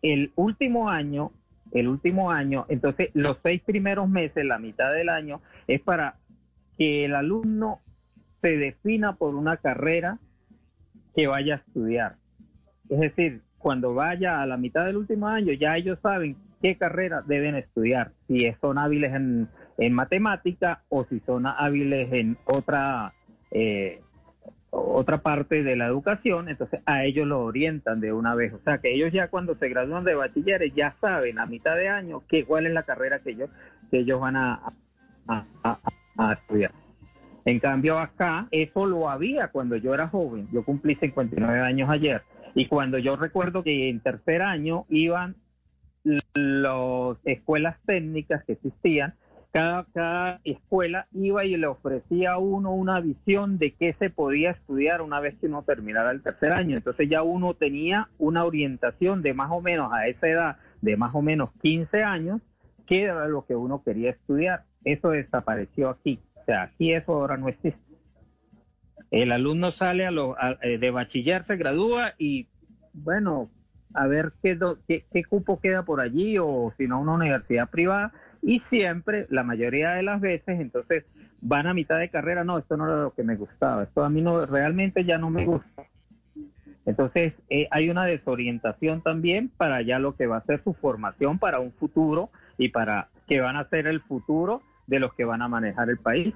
El último año, el último año, entonces los seis primeros meses, la mitad del año, es para que el alumno se defina por una carrera que vaya a estudiar. Es decir, cuando vaya a la mitad del último año, ya ellos saben qué carrera deben estudiar, si son hábiles en, en matemática o si son hábiles en otra, eh, otra parte de la educación, entonces a ellos lo orientan de una vez. O sea, que ellos ya cuando se gradúan de bachilleres ya saben a mitad de año que, cuál es la carrera que ellos, que ellos van a- a estudiar. En cambio acá, eso lo había cuando yo era joven. Yo cumplí 59 años ayer. Y cuando yo recuerdo que en tercer año iban las escuelas técnicas que existían, cada, cada escuela iba y le ofrecía a uno una visión de qué se podía estudiar una vez que uno terminara el tercer año. Entonces ya uno tenía una orientación de más o menos a esa edad, de más o menos 15 años, qué era lo que uno quería estudiar. Eso desapareció aquí. O sea, aquí eso ahora no existe. El alumno sale a lo, a- eh, de bachiller, se gradúa y, bueno, a ver qué, qué cupo queda por allí o si no una universidad privada. Y siempre, la mayoría de las veces, entonces van a mitad de carrera, no, esto no era lo que me gustaba, esto a mí no, realmente ya no me gusta. Entonces eh, hay una desorientación también para ya lo que va a ser su formación para un futuro y para que van a ser el futuro de los que van a manejar el país.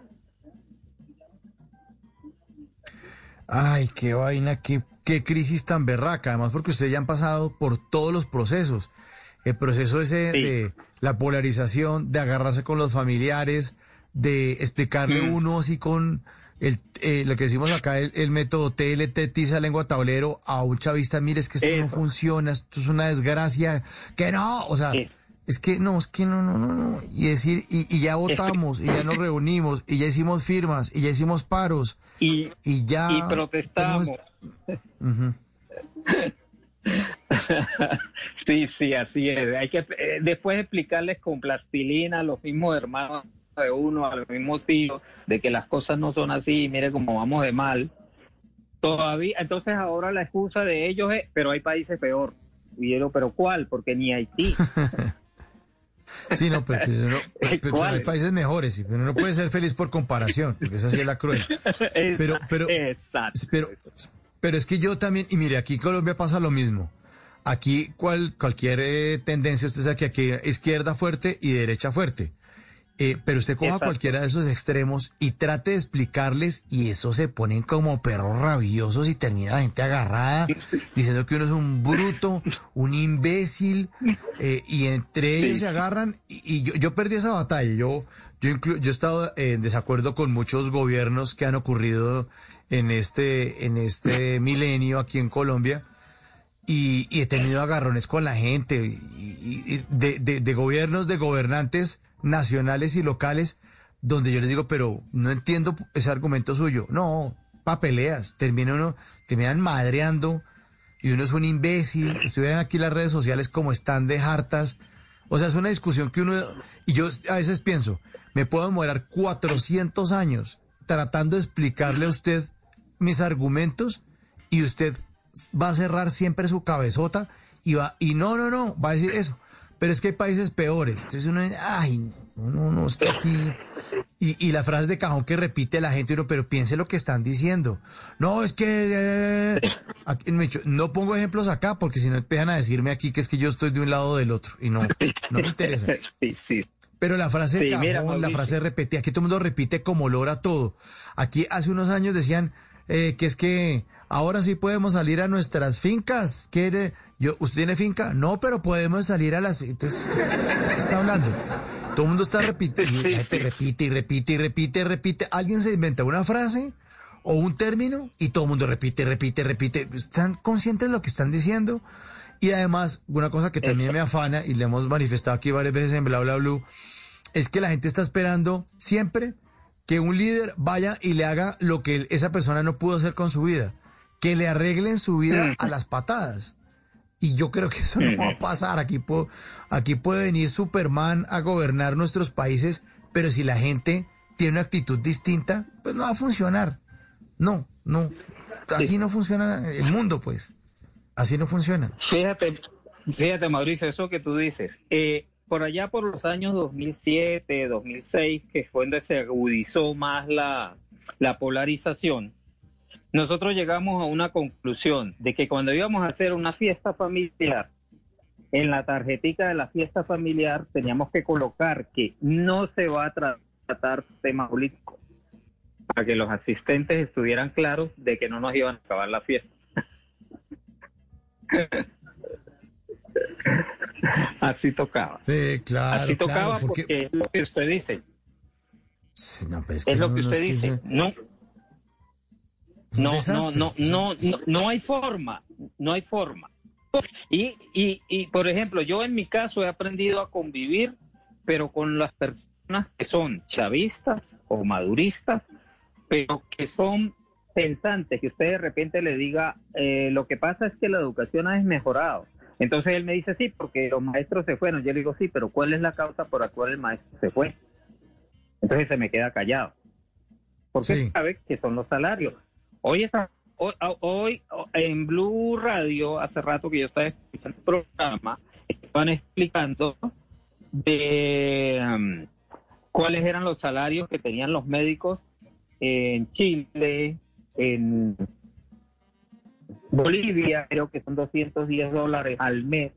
Ay, qué vaina, qué, qué crisis tan berraca. Además, porque ustedes ya han pasado por todos los procesos. El proceso ese de la polarización, de agarrarse con los familiares, de explicarle Mm. uno así con el, eh, lo que decimos acá, el, el método TLT, tiza, lengua, tablero, a un chavista, mire, es que esto no funciona, esto es una desgracia, que no, o sea, es que no, es que no, no, no, no. Y decir, y, y ya votamos, y ya nos reunimos, y ya hicimos firmas, y ya hicimos paros, y, ya. y protestamos. Sí, sí, así es. Hay que eh, después explicarles con plastilina a los mismos hermanos de uno, a los mismos tíos, de que las cosas no son así, mire cómo vamos de mal. Todavía, entonces ahora la excusa de ellos es, pero hay países peor. Y yo, pero ¿cuál? Porque ni Haití. Sí, no, pero, pues, pero- hay países mejores, sí, pero uno no puede ser feliz por comparación, porque esa sí es la cruel. Pero, pero, pero, pero es que yo también, y mire, aquí en Colombia pasa lo mismo. Aquí cual, cualquier eh, tendencia, usted sabe que aquí izquierda fuerte y derecha fuerte. Eh, pero usted coja Exacto. cualquiera de esos extremos y trate de explicarles y eso se ponen como perros rabiosos y termina la gente agarrada diciendo que uno es un bruto, un imbécil eh, y entre ellos Sí. se agarran y, y yo, yo perdí esa batalla. Yo, yo, inclu- yo he estado en desacuerdo con muchos gobiernos que han ocurrido en este, en este milenio aquí en Colombia y, y he tenido agarrones con la gente y, y- y de, de- de gobiernos, de gobernantes nacionales y locales, donde yo les digo, pero no entiendo ese argumento suyo. No, pa' peleas, termina uno, terminan madreando y uno es un imbécil. Ven aquí las redes sociales como están de hartas. O sea, es una discusión que uno, y yo a veces pienso, me puedo demorar 400 años tratando de explicarle a usted mis argumentos y usted va a cerrar siempre su cabezota y va, y no, no, no, va a decir eso. Pero es que hay países peores. Entonces uno, dice, ay, no, no, no, es que aquí. Y, y la frase de cajón que repite la gente, uno, pero piense lo que están diciendo. No, es que. eh, aquí, he dicho, no pongo ejemplos acá porque si no empiezan a decirme aquí que es que yo estoy de un lado o del otro. Y no, no me interesa. Sí, sí. Pero la frase de Sí, cajón, mira, la frase repetida, aquí todo el mundo repite como logra todo. Aquí hace unos años decían eh, que es que ahora sí podemos salir a nuestras fincas. ¿Quiere? Yo, ¿Usted tiene finca? No, pero podemos salir a las... Entonces, ¿qué está hablando? Todo el mundo está repitiendo, repite y repite y repite y repite. Alguien se inventa una frase o un término y todo el mundo repite, repite, repite. ¿Están conscientes de lo que están diciendo? Y además, una cosa que también me afana y le hemos manifestado aquí varias veces en Bla Bla Blue, es que la gente está esperando siempre que un líder vaya y le haga lo que esa persona no pudo hacer con su vida, que le arreglen su vida a las patadas. Y yo creo que eso no va a pasar. Aquí, po- aquí puede venir Superman a gobernar nuestros países, pero si la gente tiene una actitud distinta, pues no va a funcionar. No, no. Así no funciona el mundo, pues. Así no funciona. Fíjate, fíjate Mauricio, eso que tú dices. eh, por allá por los años 2007, 2006, que fue donde se agudizó más la, la polarización, nosotros llegamos a una conclusión de que cuando íbamos a hacer una fiesta familiar, en la tarjetica de la fiesta familiar teníamos que colocar que no se va a tra- tratar tema político, para que los asistentes estuvieran claros de que no nos iban a acabar la fiesta. Así tocaba. Sí, claro. Así claro, tocaba porque... es lo que usted dice. No, es, Es lo que usted dice. No. No, no, no, no, no, no hay forma, no hay forma. Y, y, y, por ejemplo, yo en mi caso he aprendido a convivir, pero con las personas que son chavistas o maduristas, pero que son pensantes, que usted de repente le diga, eh, lo que pasa es que la educación ha desmejorado. Entonces él me dice, sí, porque los maestros se fueron. Yo le digo, sí, pero ¿cuál es la causa por la cual el maestro se fue? Entonces se me queda callado. Porque Sí. sabe que son los salarios. Hoy, hoy, hoy, en Blue Radio, hace rato que yo estaba escuchando el programa, estaban explicando de um, cuáles eran los salarios que tenían los médicos en Chile, en Bolivia, creo que son 210 dólares al mes.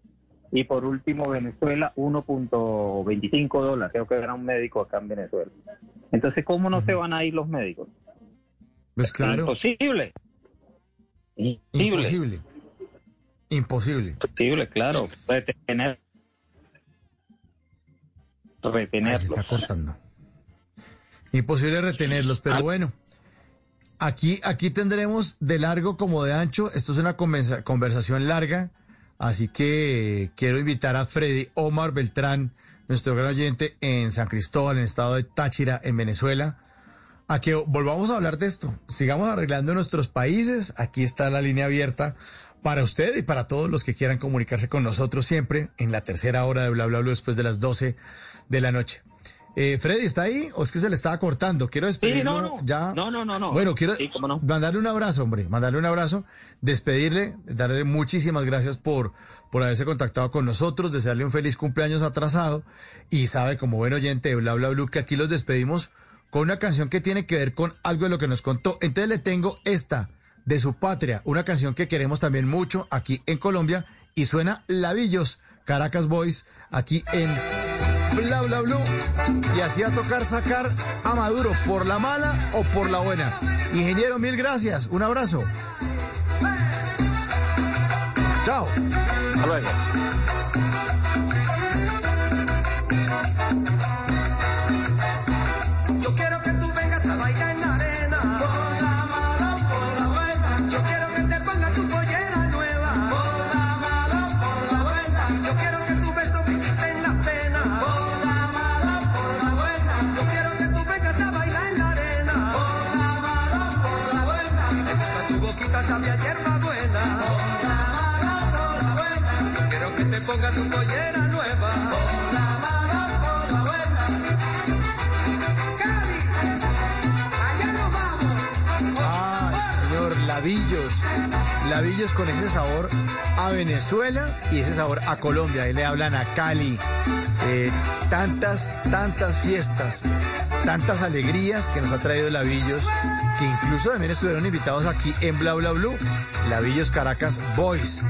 Y por último, Venezuela, 1.25 dólares. Creo que era un médico acá en Venezuela. Entonces, ¿cómo no se van a ir los médicos? Pues claro. Imposible. Imposible. Imposible. Imposible. Imposible, claro. Retener. Ay, Retenerlos. se está cortando. Imposible retenerlos, pero bueno. Aquí, aquí tendremos de largo como de ancho. Esto es una conversa- conversación larga. Así que quiero invitar a Freddy Omar Beltrán, nuestro gran oyente en San Cristóbal, en el estado de Táchira, en Venezuela, a que volvamos a hablar de esto. Sigamos arreglando nuestros países. Aquí está la línea abierta para usted y para todos los que quieran comunicarse con nosotros siempre en la tercera hora de Bla Bla Bla después de las 12 de la noche. Eh, Freddy, ¿está ahí o es que se le estaba cortando? Quiero despedirlo no, no. ya. No, no, no, no. Bueno, quiero Sí, no. mandarle un abrazo, hombre, mandarle un abrazo, despedirle, darle muchísimas gracias por, por haberse contactado con nosotros, desearle un feliz cumpleaños atrasado y sabe, como buen oyente de Bla Bla Blue, que aquí los despedimos con una canción que tiene que ver con algo de lo que nos contó. Entonces le tengo esta, de su patria, una canción que queremos también mucho aquí en Colombia y suena Lavillos, Caracas Boys, aquí en Bla Bla Blue. Y así a tocar sacar a Maduro por la mala o por la buena. Ingeniero, mil gracias. Un abrazo. Chao. Hasta luego. Lavillos con ese sabor a Venezuela y ese sabor a Colombia. Ahí le hablan a Cali. Eh, tantas, tantas fiestas, tantas alegrías que nos ha traído Lavillos, que incluso también estuvieron invitados aquí en Bla Bla Blue. Lavillos Caracas Boys.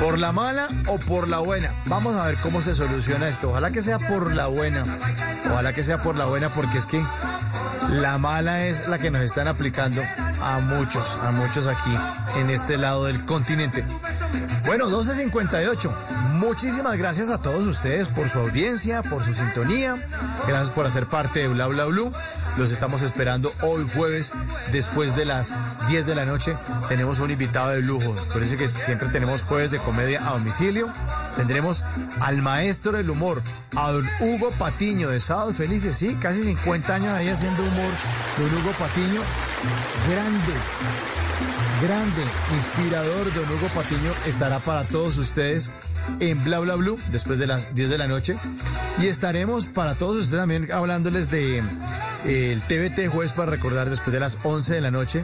¿Por la mala o por la buena? Vamos a ver cómo se soluciona esto. Ojalá que sea por la buena. Ojalá que sea por la buena porque es que la mala es la que nos están aplicando a muchos, a muchos aquí en este lado del continente. Bueno, 12.58. Muchísimas gracias a todos ustedes por su audiencia, por su sintonía. Gracias por hacer parte de Bla Bla Blue. Los estamos esperando hoy jueves después de las 10 de la noche. Tenemos un invitado de lujo. Parece que siempre tenemos jueves de comedia a domicilio. Tendremos al maestro del humor, a don Hugo Patiño de Sábados Felices. Sí, casi 50 años ahí haciendo humor. Don Hugo Patiño, grande, grande, inspirador. Don Hugo Patiño estará para todos ustedes en Bla Bla Blue después de las 10 de la noche. Y estaremos para todos ustedes también hablándoles de eh, el TVT jueves para recordar después de las 11 de la noche.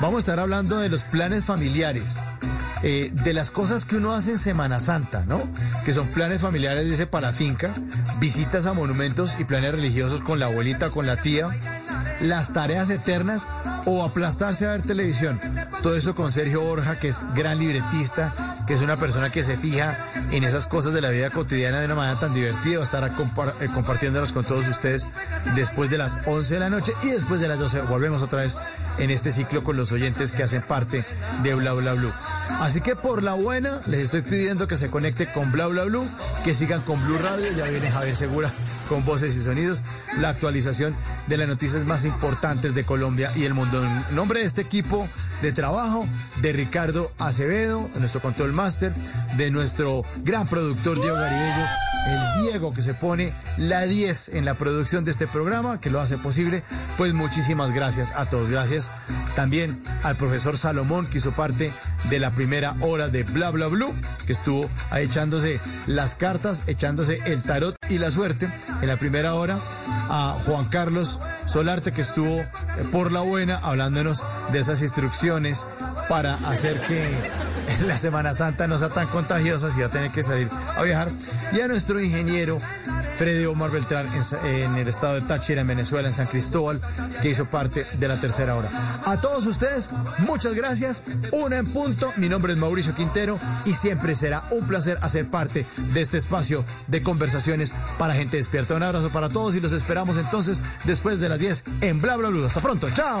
Vamos a estar hablando de los planes familiares. Eh, de las cosas que uno hace en Semana Santa, ¿no? Que son planes familiares, dice, para finca, visitas a monumentos y planes religiosos con la abuelita, con la tía, las tareas eternas o aplastarse a ver televisión. Todo eso con Sergio Borja, que es gran libretista, que es una persona que se fija en esas cosas de la vida cotidiana de una manera tan divertida. Estará eh, compartiéndolas con todos ustedes después de las 11 de la noche y después de las 12. Volvemos otra vez en este ciclo con los oyentes que hacen parte de Bla Bla Blue. Así que por la buena, les estoy pidiendo que se conecte con Bla Bla Blue, que sigan con Blue Radio. Ya viene Javier Segura con voces y sonidos. La actualización de las noticias más importantes de Colombia y el mundo. En nombre de este equipo de trabajo, de Ricardo Acevedo, nuestro control de nuestro gran productor Diego Garibello, el Diego que se pone la 10 en la producción de este programa, que lo hace posible. Pues muchísimas gracias a todos. Gracias también al profesor Salomón, que hizo parte de la primera hora de Bla Bla Blue, que estuvo echándose las cartas, echándose el tarot y la suerte en la primera hora. A Juan Carlos Solarte, que estuvo eh, por la buena hablándonos de esas instrucciones para hacer que la Semana Santa no sea tan contagiosa si va a tener que salir a viajar. Y a nuestro ingeniero Freddy Omar Beltrán en, en el estado de Táchira, en Venezuela, en San Cristóbal, que hizo parte de la tercera hora. A todos ustedes, muchas gracias. Una en punto. Mi nombre es Mauricio Quintero y siempre será un placer hacer parte de este espacio de conversaciones para gente despierta. Un abrazo para todos y los esperamos entonces después de las 10 en Bla Bla Blue. Hasta pronto. Chao.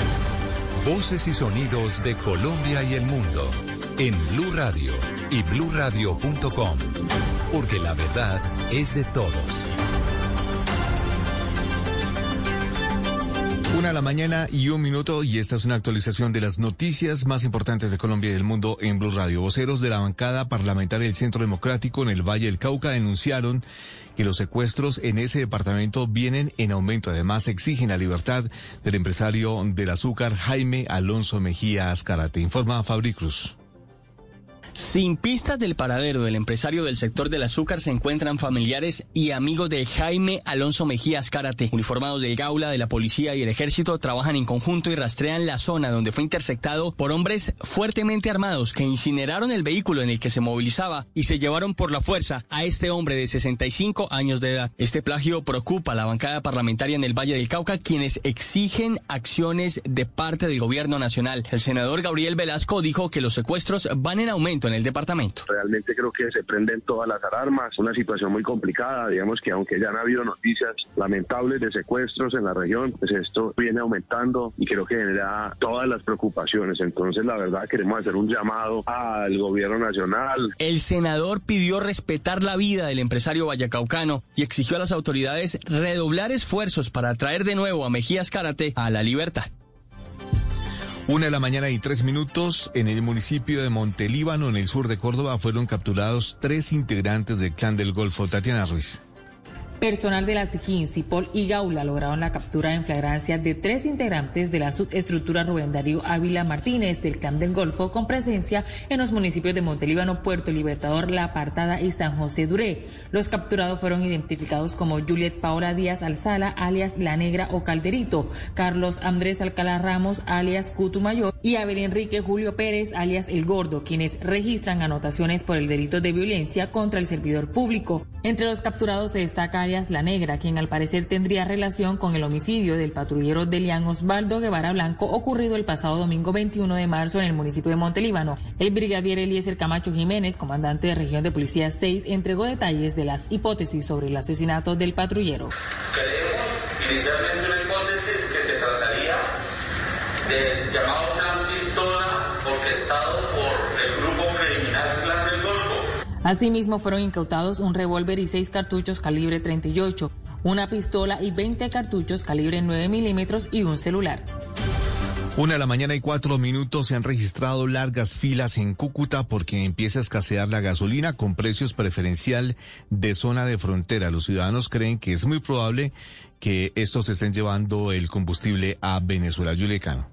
Voces y sonidos de Colombia y el mundo en Blue Radio y bluradio.com, porque la verdad es de todos. Una a la mañana y un minuto y esta es una actualización de las noticias más importantes de Colombia y del mundo en Blue Radio. Voceros de la bancada parlamentaria del Centro Democrático en el Valle del Cauca denunciaron que los secuestros en ese departamento vienen en aumento. Además, exigen la libertad del empresario del azúcar Jaime Alonso Mejía Azcarate. Informa Fabri Cruz. Sin pistas del paradero del empresario del sector del azúcar se encuentran familiares y amigos de Jaime Alonso Mejía Azcárate. Uniformados del Gaula, de la policía y el ejército trabajan en conjunto y rastrean la zona donde fue interceptado por hombres fuertemente armados que incineraron el vehículo en el que se movilizaba y se llevaron por la fuerza a este hombre de 65 años de edad. Este plagio preocupa a la bancada parlamentaria en el Valle del Cauca, quienes exigen acciones de parte del gobierno nacional. El senador Gabriel Velasco dijo que los secuestros van en aumento en el departamento. Realmente creo que se prenden todas las alarmas, una situación muy complicada, digamos que aunque ya han habido noticias lamentables de secuestros en la región, pues esto viene aumentando y creo que genera todas las preocupaciones. Entonces, la verdad, queremos hacer un llamado al gobierno nacional. El senador pidió respetar la vida del empresario vallacaucano y exigió a las autoridades redoblar esfuerzos para traer de nuevo a Mejías Karate a la libertad. Una de la mañana y tres minutos en el municipio de Montelíbano, en el sur de Córdoba, fueron capturados tres integrantes del clan del Golfo. Tatiana Ruiz. Personal de la SIGIN, CIPOL y Gaula lograron la captura en flagrancia de tres integrantes de la subestructura Rubén Darío Ávila Martínez del Clan del Golfo con presencia en los municipios de Montelíbano, Puerto Libertador, La Apartada y San José Duré. Los capturados fueron identificados como Juliet Paola Díaz Alzala, alias La Negra o Calderito, Carlos Andrés Alcalá Ramos, alias Cutumayor, y Abel Enrique Julio Pérez, alias El Gordo, quienes registran anotaciones por el delito de violencia contra el servidor público. Entre los capturados se destaca La Negra, quien al parecer tendría relación con el homicidio del patrullero Delian Osvaldo Guevara Blanco ocurrido el pasado domingo 21 de marzo en el municipio de Montelíbano. El brigadier Eliezer Camacho Jiménez, comandante de región de policía 6, entregó detalles de las hipótesis sobre el asesinato del patrullero. Creemos inicialmente una hipótesis que se trataría del llamado Asimismo, fueron incautados un revólver y seis cartuchos calibre 38, una pistola y 20 cartuchos calibre 9 milímetros y un celular. Una de la mañana y cuatro minutos se han registrado largas filas en Cúcuta porque empieza a escasear la gasolina con precios preferencial de zona de frontera. Los ciudadanos creen que es muy probable que estos estén llevando el combustible a Venezuela. Yulecano.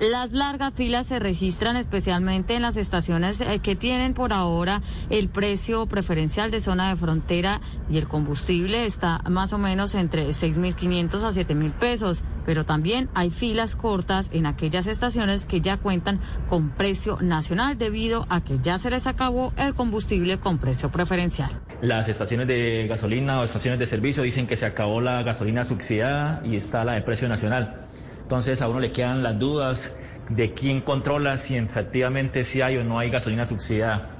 Las largas filas se registran especialmente en las estaciones eh, que tienen por ahora el precio preferencial de zona de frontera y el combustible está más o menos entre 6.500 a 7.000 pesos, pero también hay filas cortas en aquellas estaciones que ya cuentan con precio nacional debido a que ya se les acabó el combustible con precio preferencial. Las estaciones de gasolina o estaciones de servicio dicen que se acabó la gasolina subsidiada y está la de precio nacional. Entonces a uno le quedan las dudas de quién controla si efectivamente si hay o no hay gasolina subsidiada,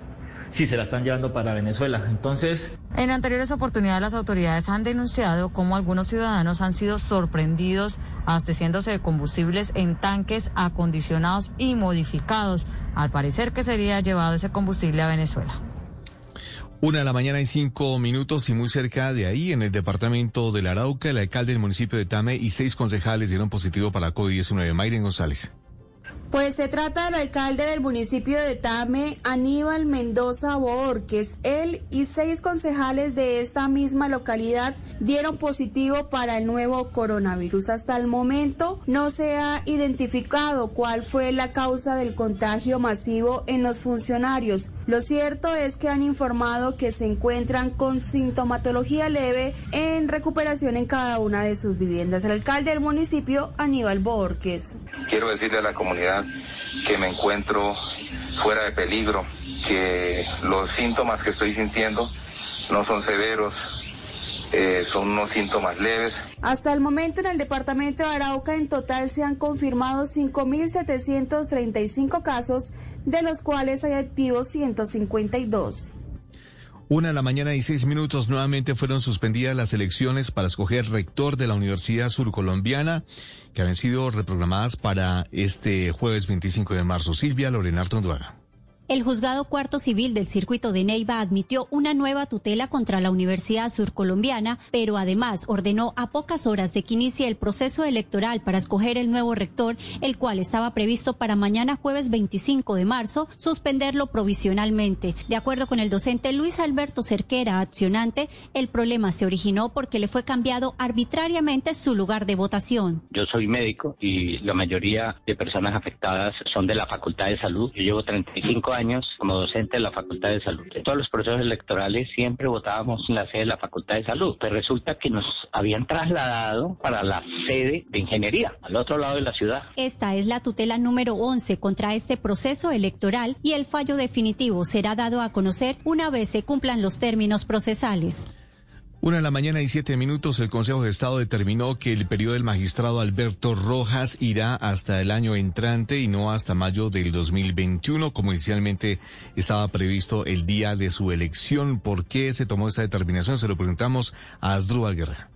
si se la están llevando para Venezuela. Entonces... En anteriores oportunidades las autoridades han denunciado cómo algunos ciudadanos han sido sorprendidos abasteciéndose de combustibles en tanques acondicionados y modificados. Al parecer que sería llevado ese combustible a Venezuela. Una de la mañana y cinco minutos y muy cerca de ahí, en el departamento del Arauca, el alcalde del municipio de Tame y seis concejales dieron positivo para COVID-19. Mayren González. Pues se trata del alcalde del municipio de Tame, Aníbal Mendoza Borges. Él y seis concejales de esta misma localidad dieron positivo para el nuevo coronavirus. Hasta el momento no se ha identificado cuál fue la causa del contagio masivo en los funcionarios. Lo cierto es que han informado que se encuentran con sintomatología leve en recuperación en cada una de sus viviendas. El alcalde del municipio, Aníbal Borges. Quiero decirle a la comunidad que me encuentro fuera de peligro, que los síntomas que estoy sintiendo no son severos, eh, son unos síntomas leves. Hasta el momento en el departamento de Arauca en total se han confirmado 5.735 casos, de los cuales hay activos 152. Una de la mañana y seis minutos nuevamente fueron suspendidas las elecciones para escoger rector de la Universidad Surcolombiana, que habían sido reprogramadas para este jueves 25 de marzo. Silvia Lorena Artonduaga. El juzgado cuarto civil del circuito de Neiva admitió una nueva tutela contra la Universidad Surcolombiana, pero además ordenó a pocas horas de que inicie el proceso electoral para escoger el nuevo rector, el cual estaba previsto para mañana jueves 25 de marzo, suspenderlo provisionalmente. De acuerdo con el docente Luis Alberto Cerquera, accionante, el problema se originó porque le fue cambiado arbitrariamente su lugar de votación. Yo soy médico y la mayoría de personas afectadas son de la Facultad de Salud. Yo llevo 35 años como docente de la Facultad de Salud. En todos los procesos electorales siempre votábamos en la sede de la Facultad de Salud, pero resulta que nos habían trasladado para la sede de Ingeniería, al otro lado de la ciudad. Esta es la tutela número 11 contra este proceso electoral y el fallo definitivo será dado a conocer una vez se cumplan los términos procesales. Una de la mañana y siete minutos, el Consejo de Estado determinó que el periodo del magistrado Alberto Rojas irá hasta el año entrante y no hasta mayo del 2021, como inicialmente estaba previsto el día de su elección. ¿Por qué se tomó esta determinación? Se lo preguntamos a Asdrúbal Guerra.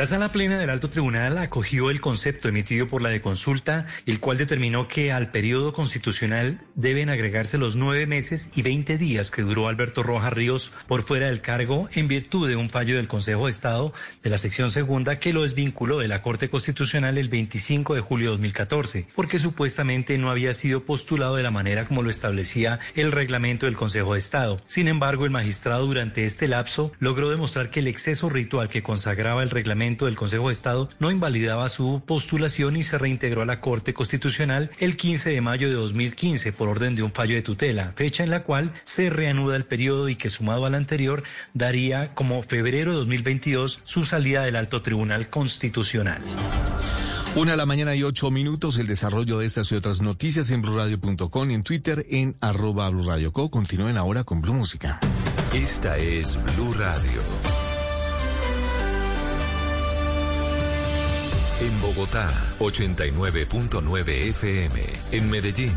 La sala plena del alto tribunal acogió el concepto emitido por la de consulta, el cual determinó que al periodo constitucional deben agregarse los nueve meses y veinte días que duró Alberto Rojas Ríos por fuera del cargo en virtud de un fallo del Consejo de Estado de la sección segunda que lo desvinculó de la Corte Constitucional el 25 de julio de 2014, porque supuestamente no había sido postulado de la manera como lo establecía el reglamento del Consejo de Estado. Sin embargo, el magistrado durante este lapso logró demostrar que el exceso ritual que consagraba el reglamento del Consejo de Estado no invalidaba su postulación y se reintegró a la Corte Constitucional el 15 de mayo de 2015 por orden de un fallo de tutela, fecha en la cual se reanuda el periodo y que sumado al anterior daría como febrero de 2022 su salida del Alto Tribunal Constitucional. Una de la mañana y ocho minutos, el desarrollo de estas y otras noticias en blurradio.com y en Twitter en arroba blurradioco. Continúen ahora con Blue Música. Esta es Blue Radio. Bogotá, 89.9 FM. En Medellín,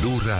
Blue Radio.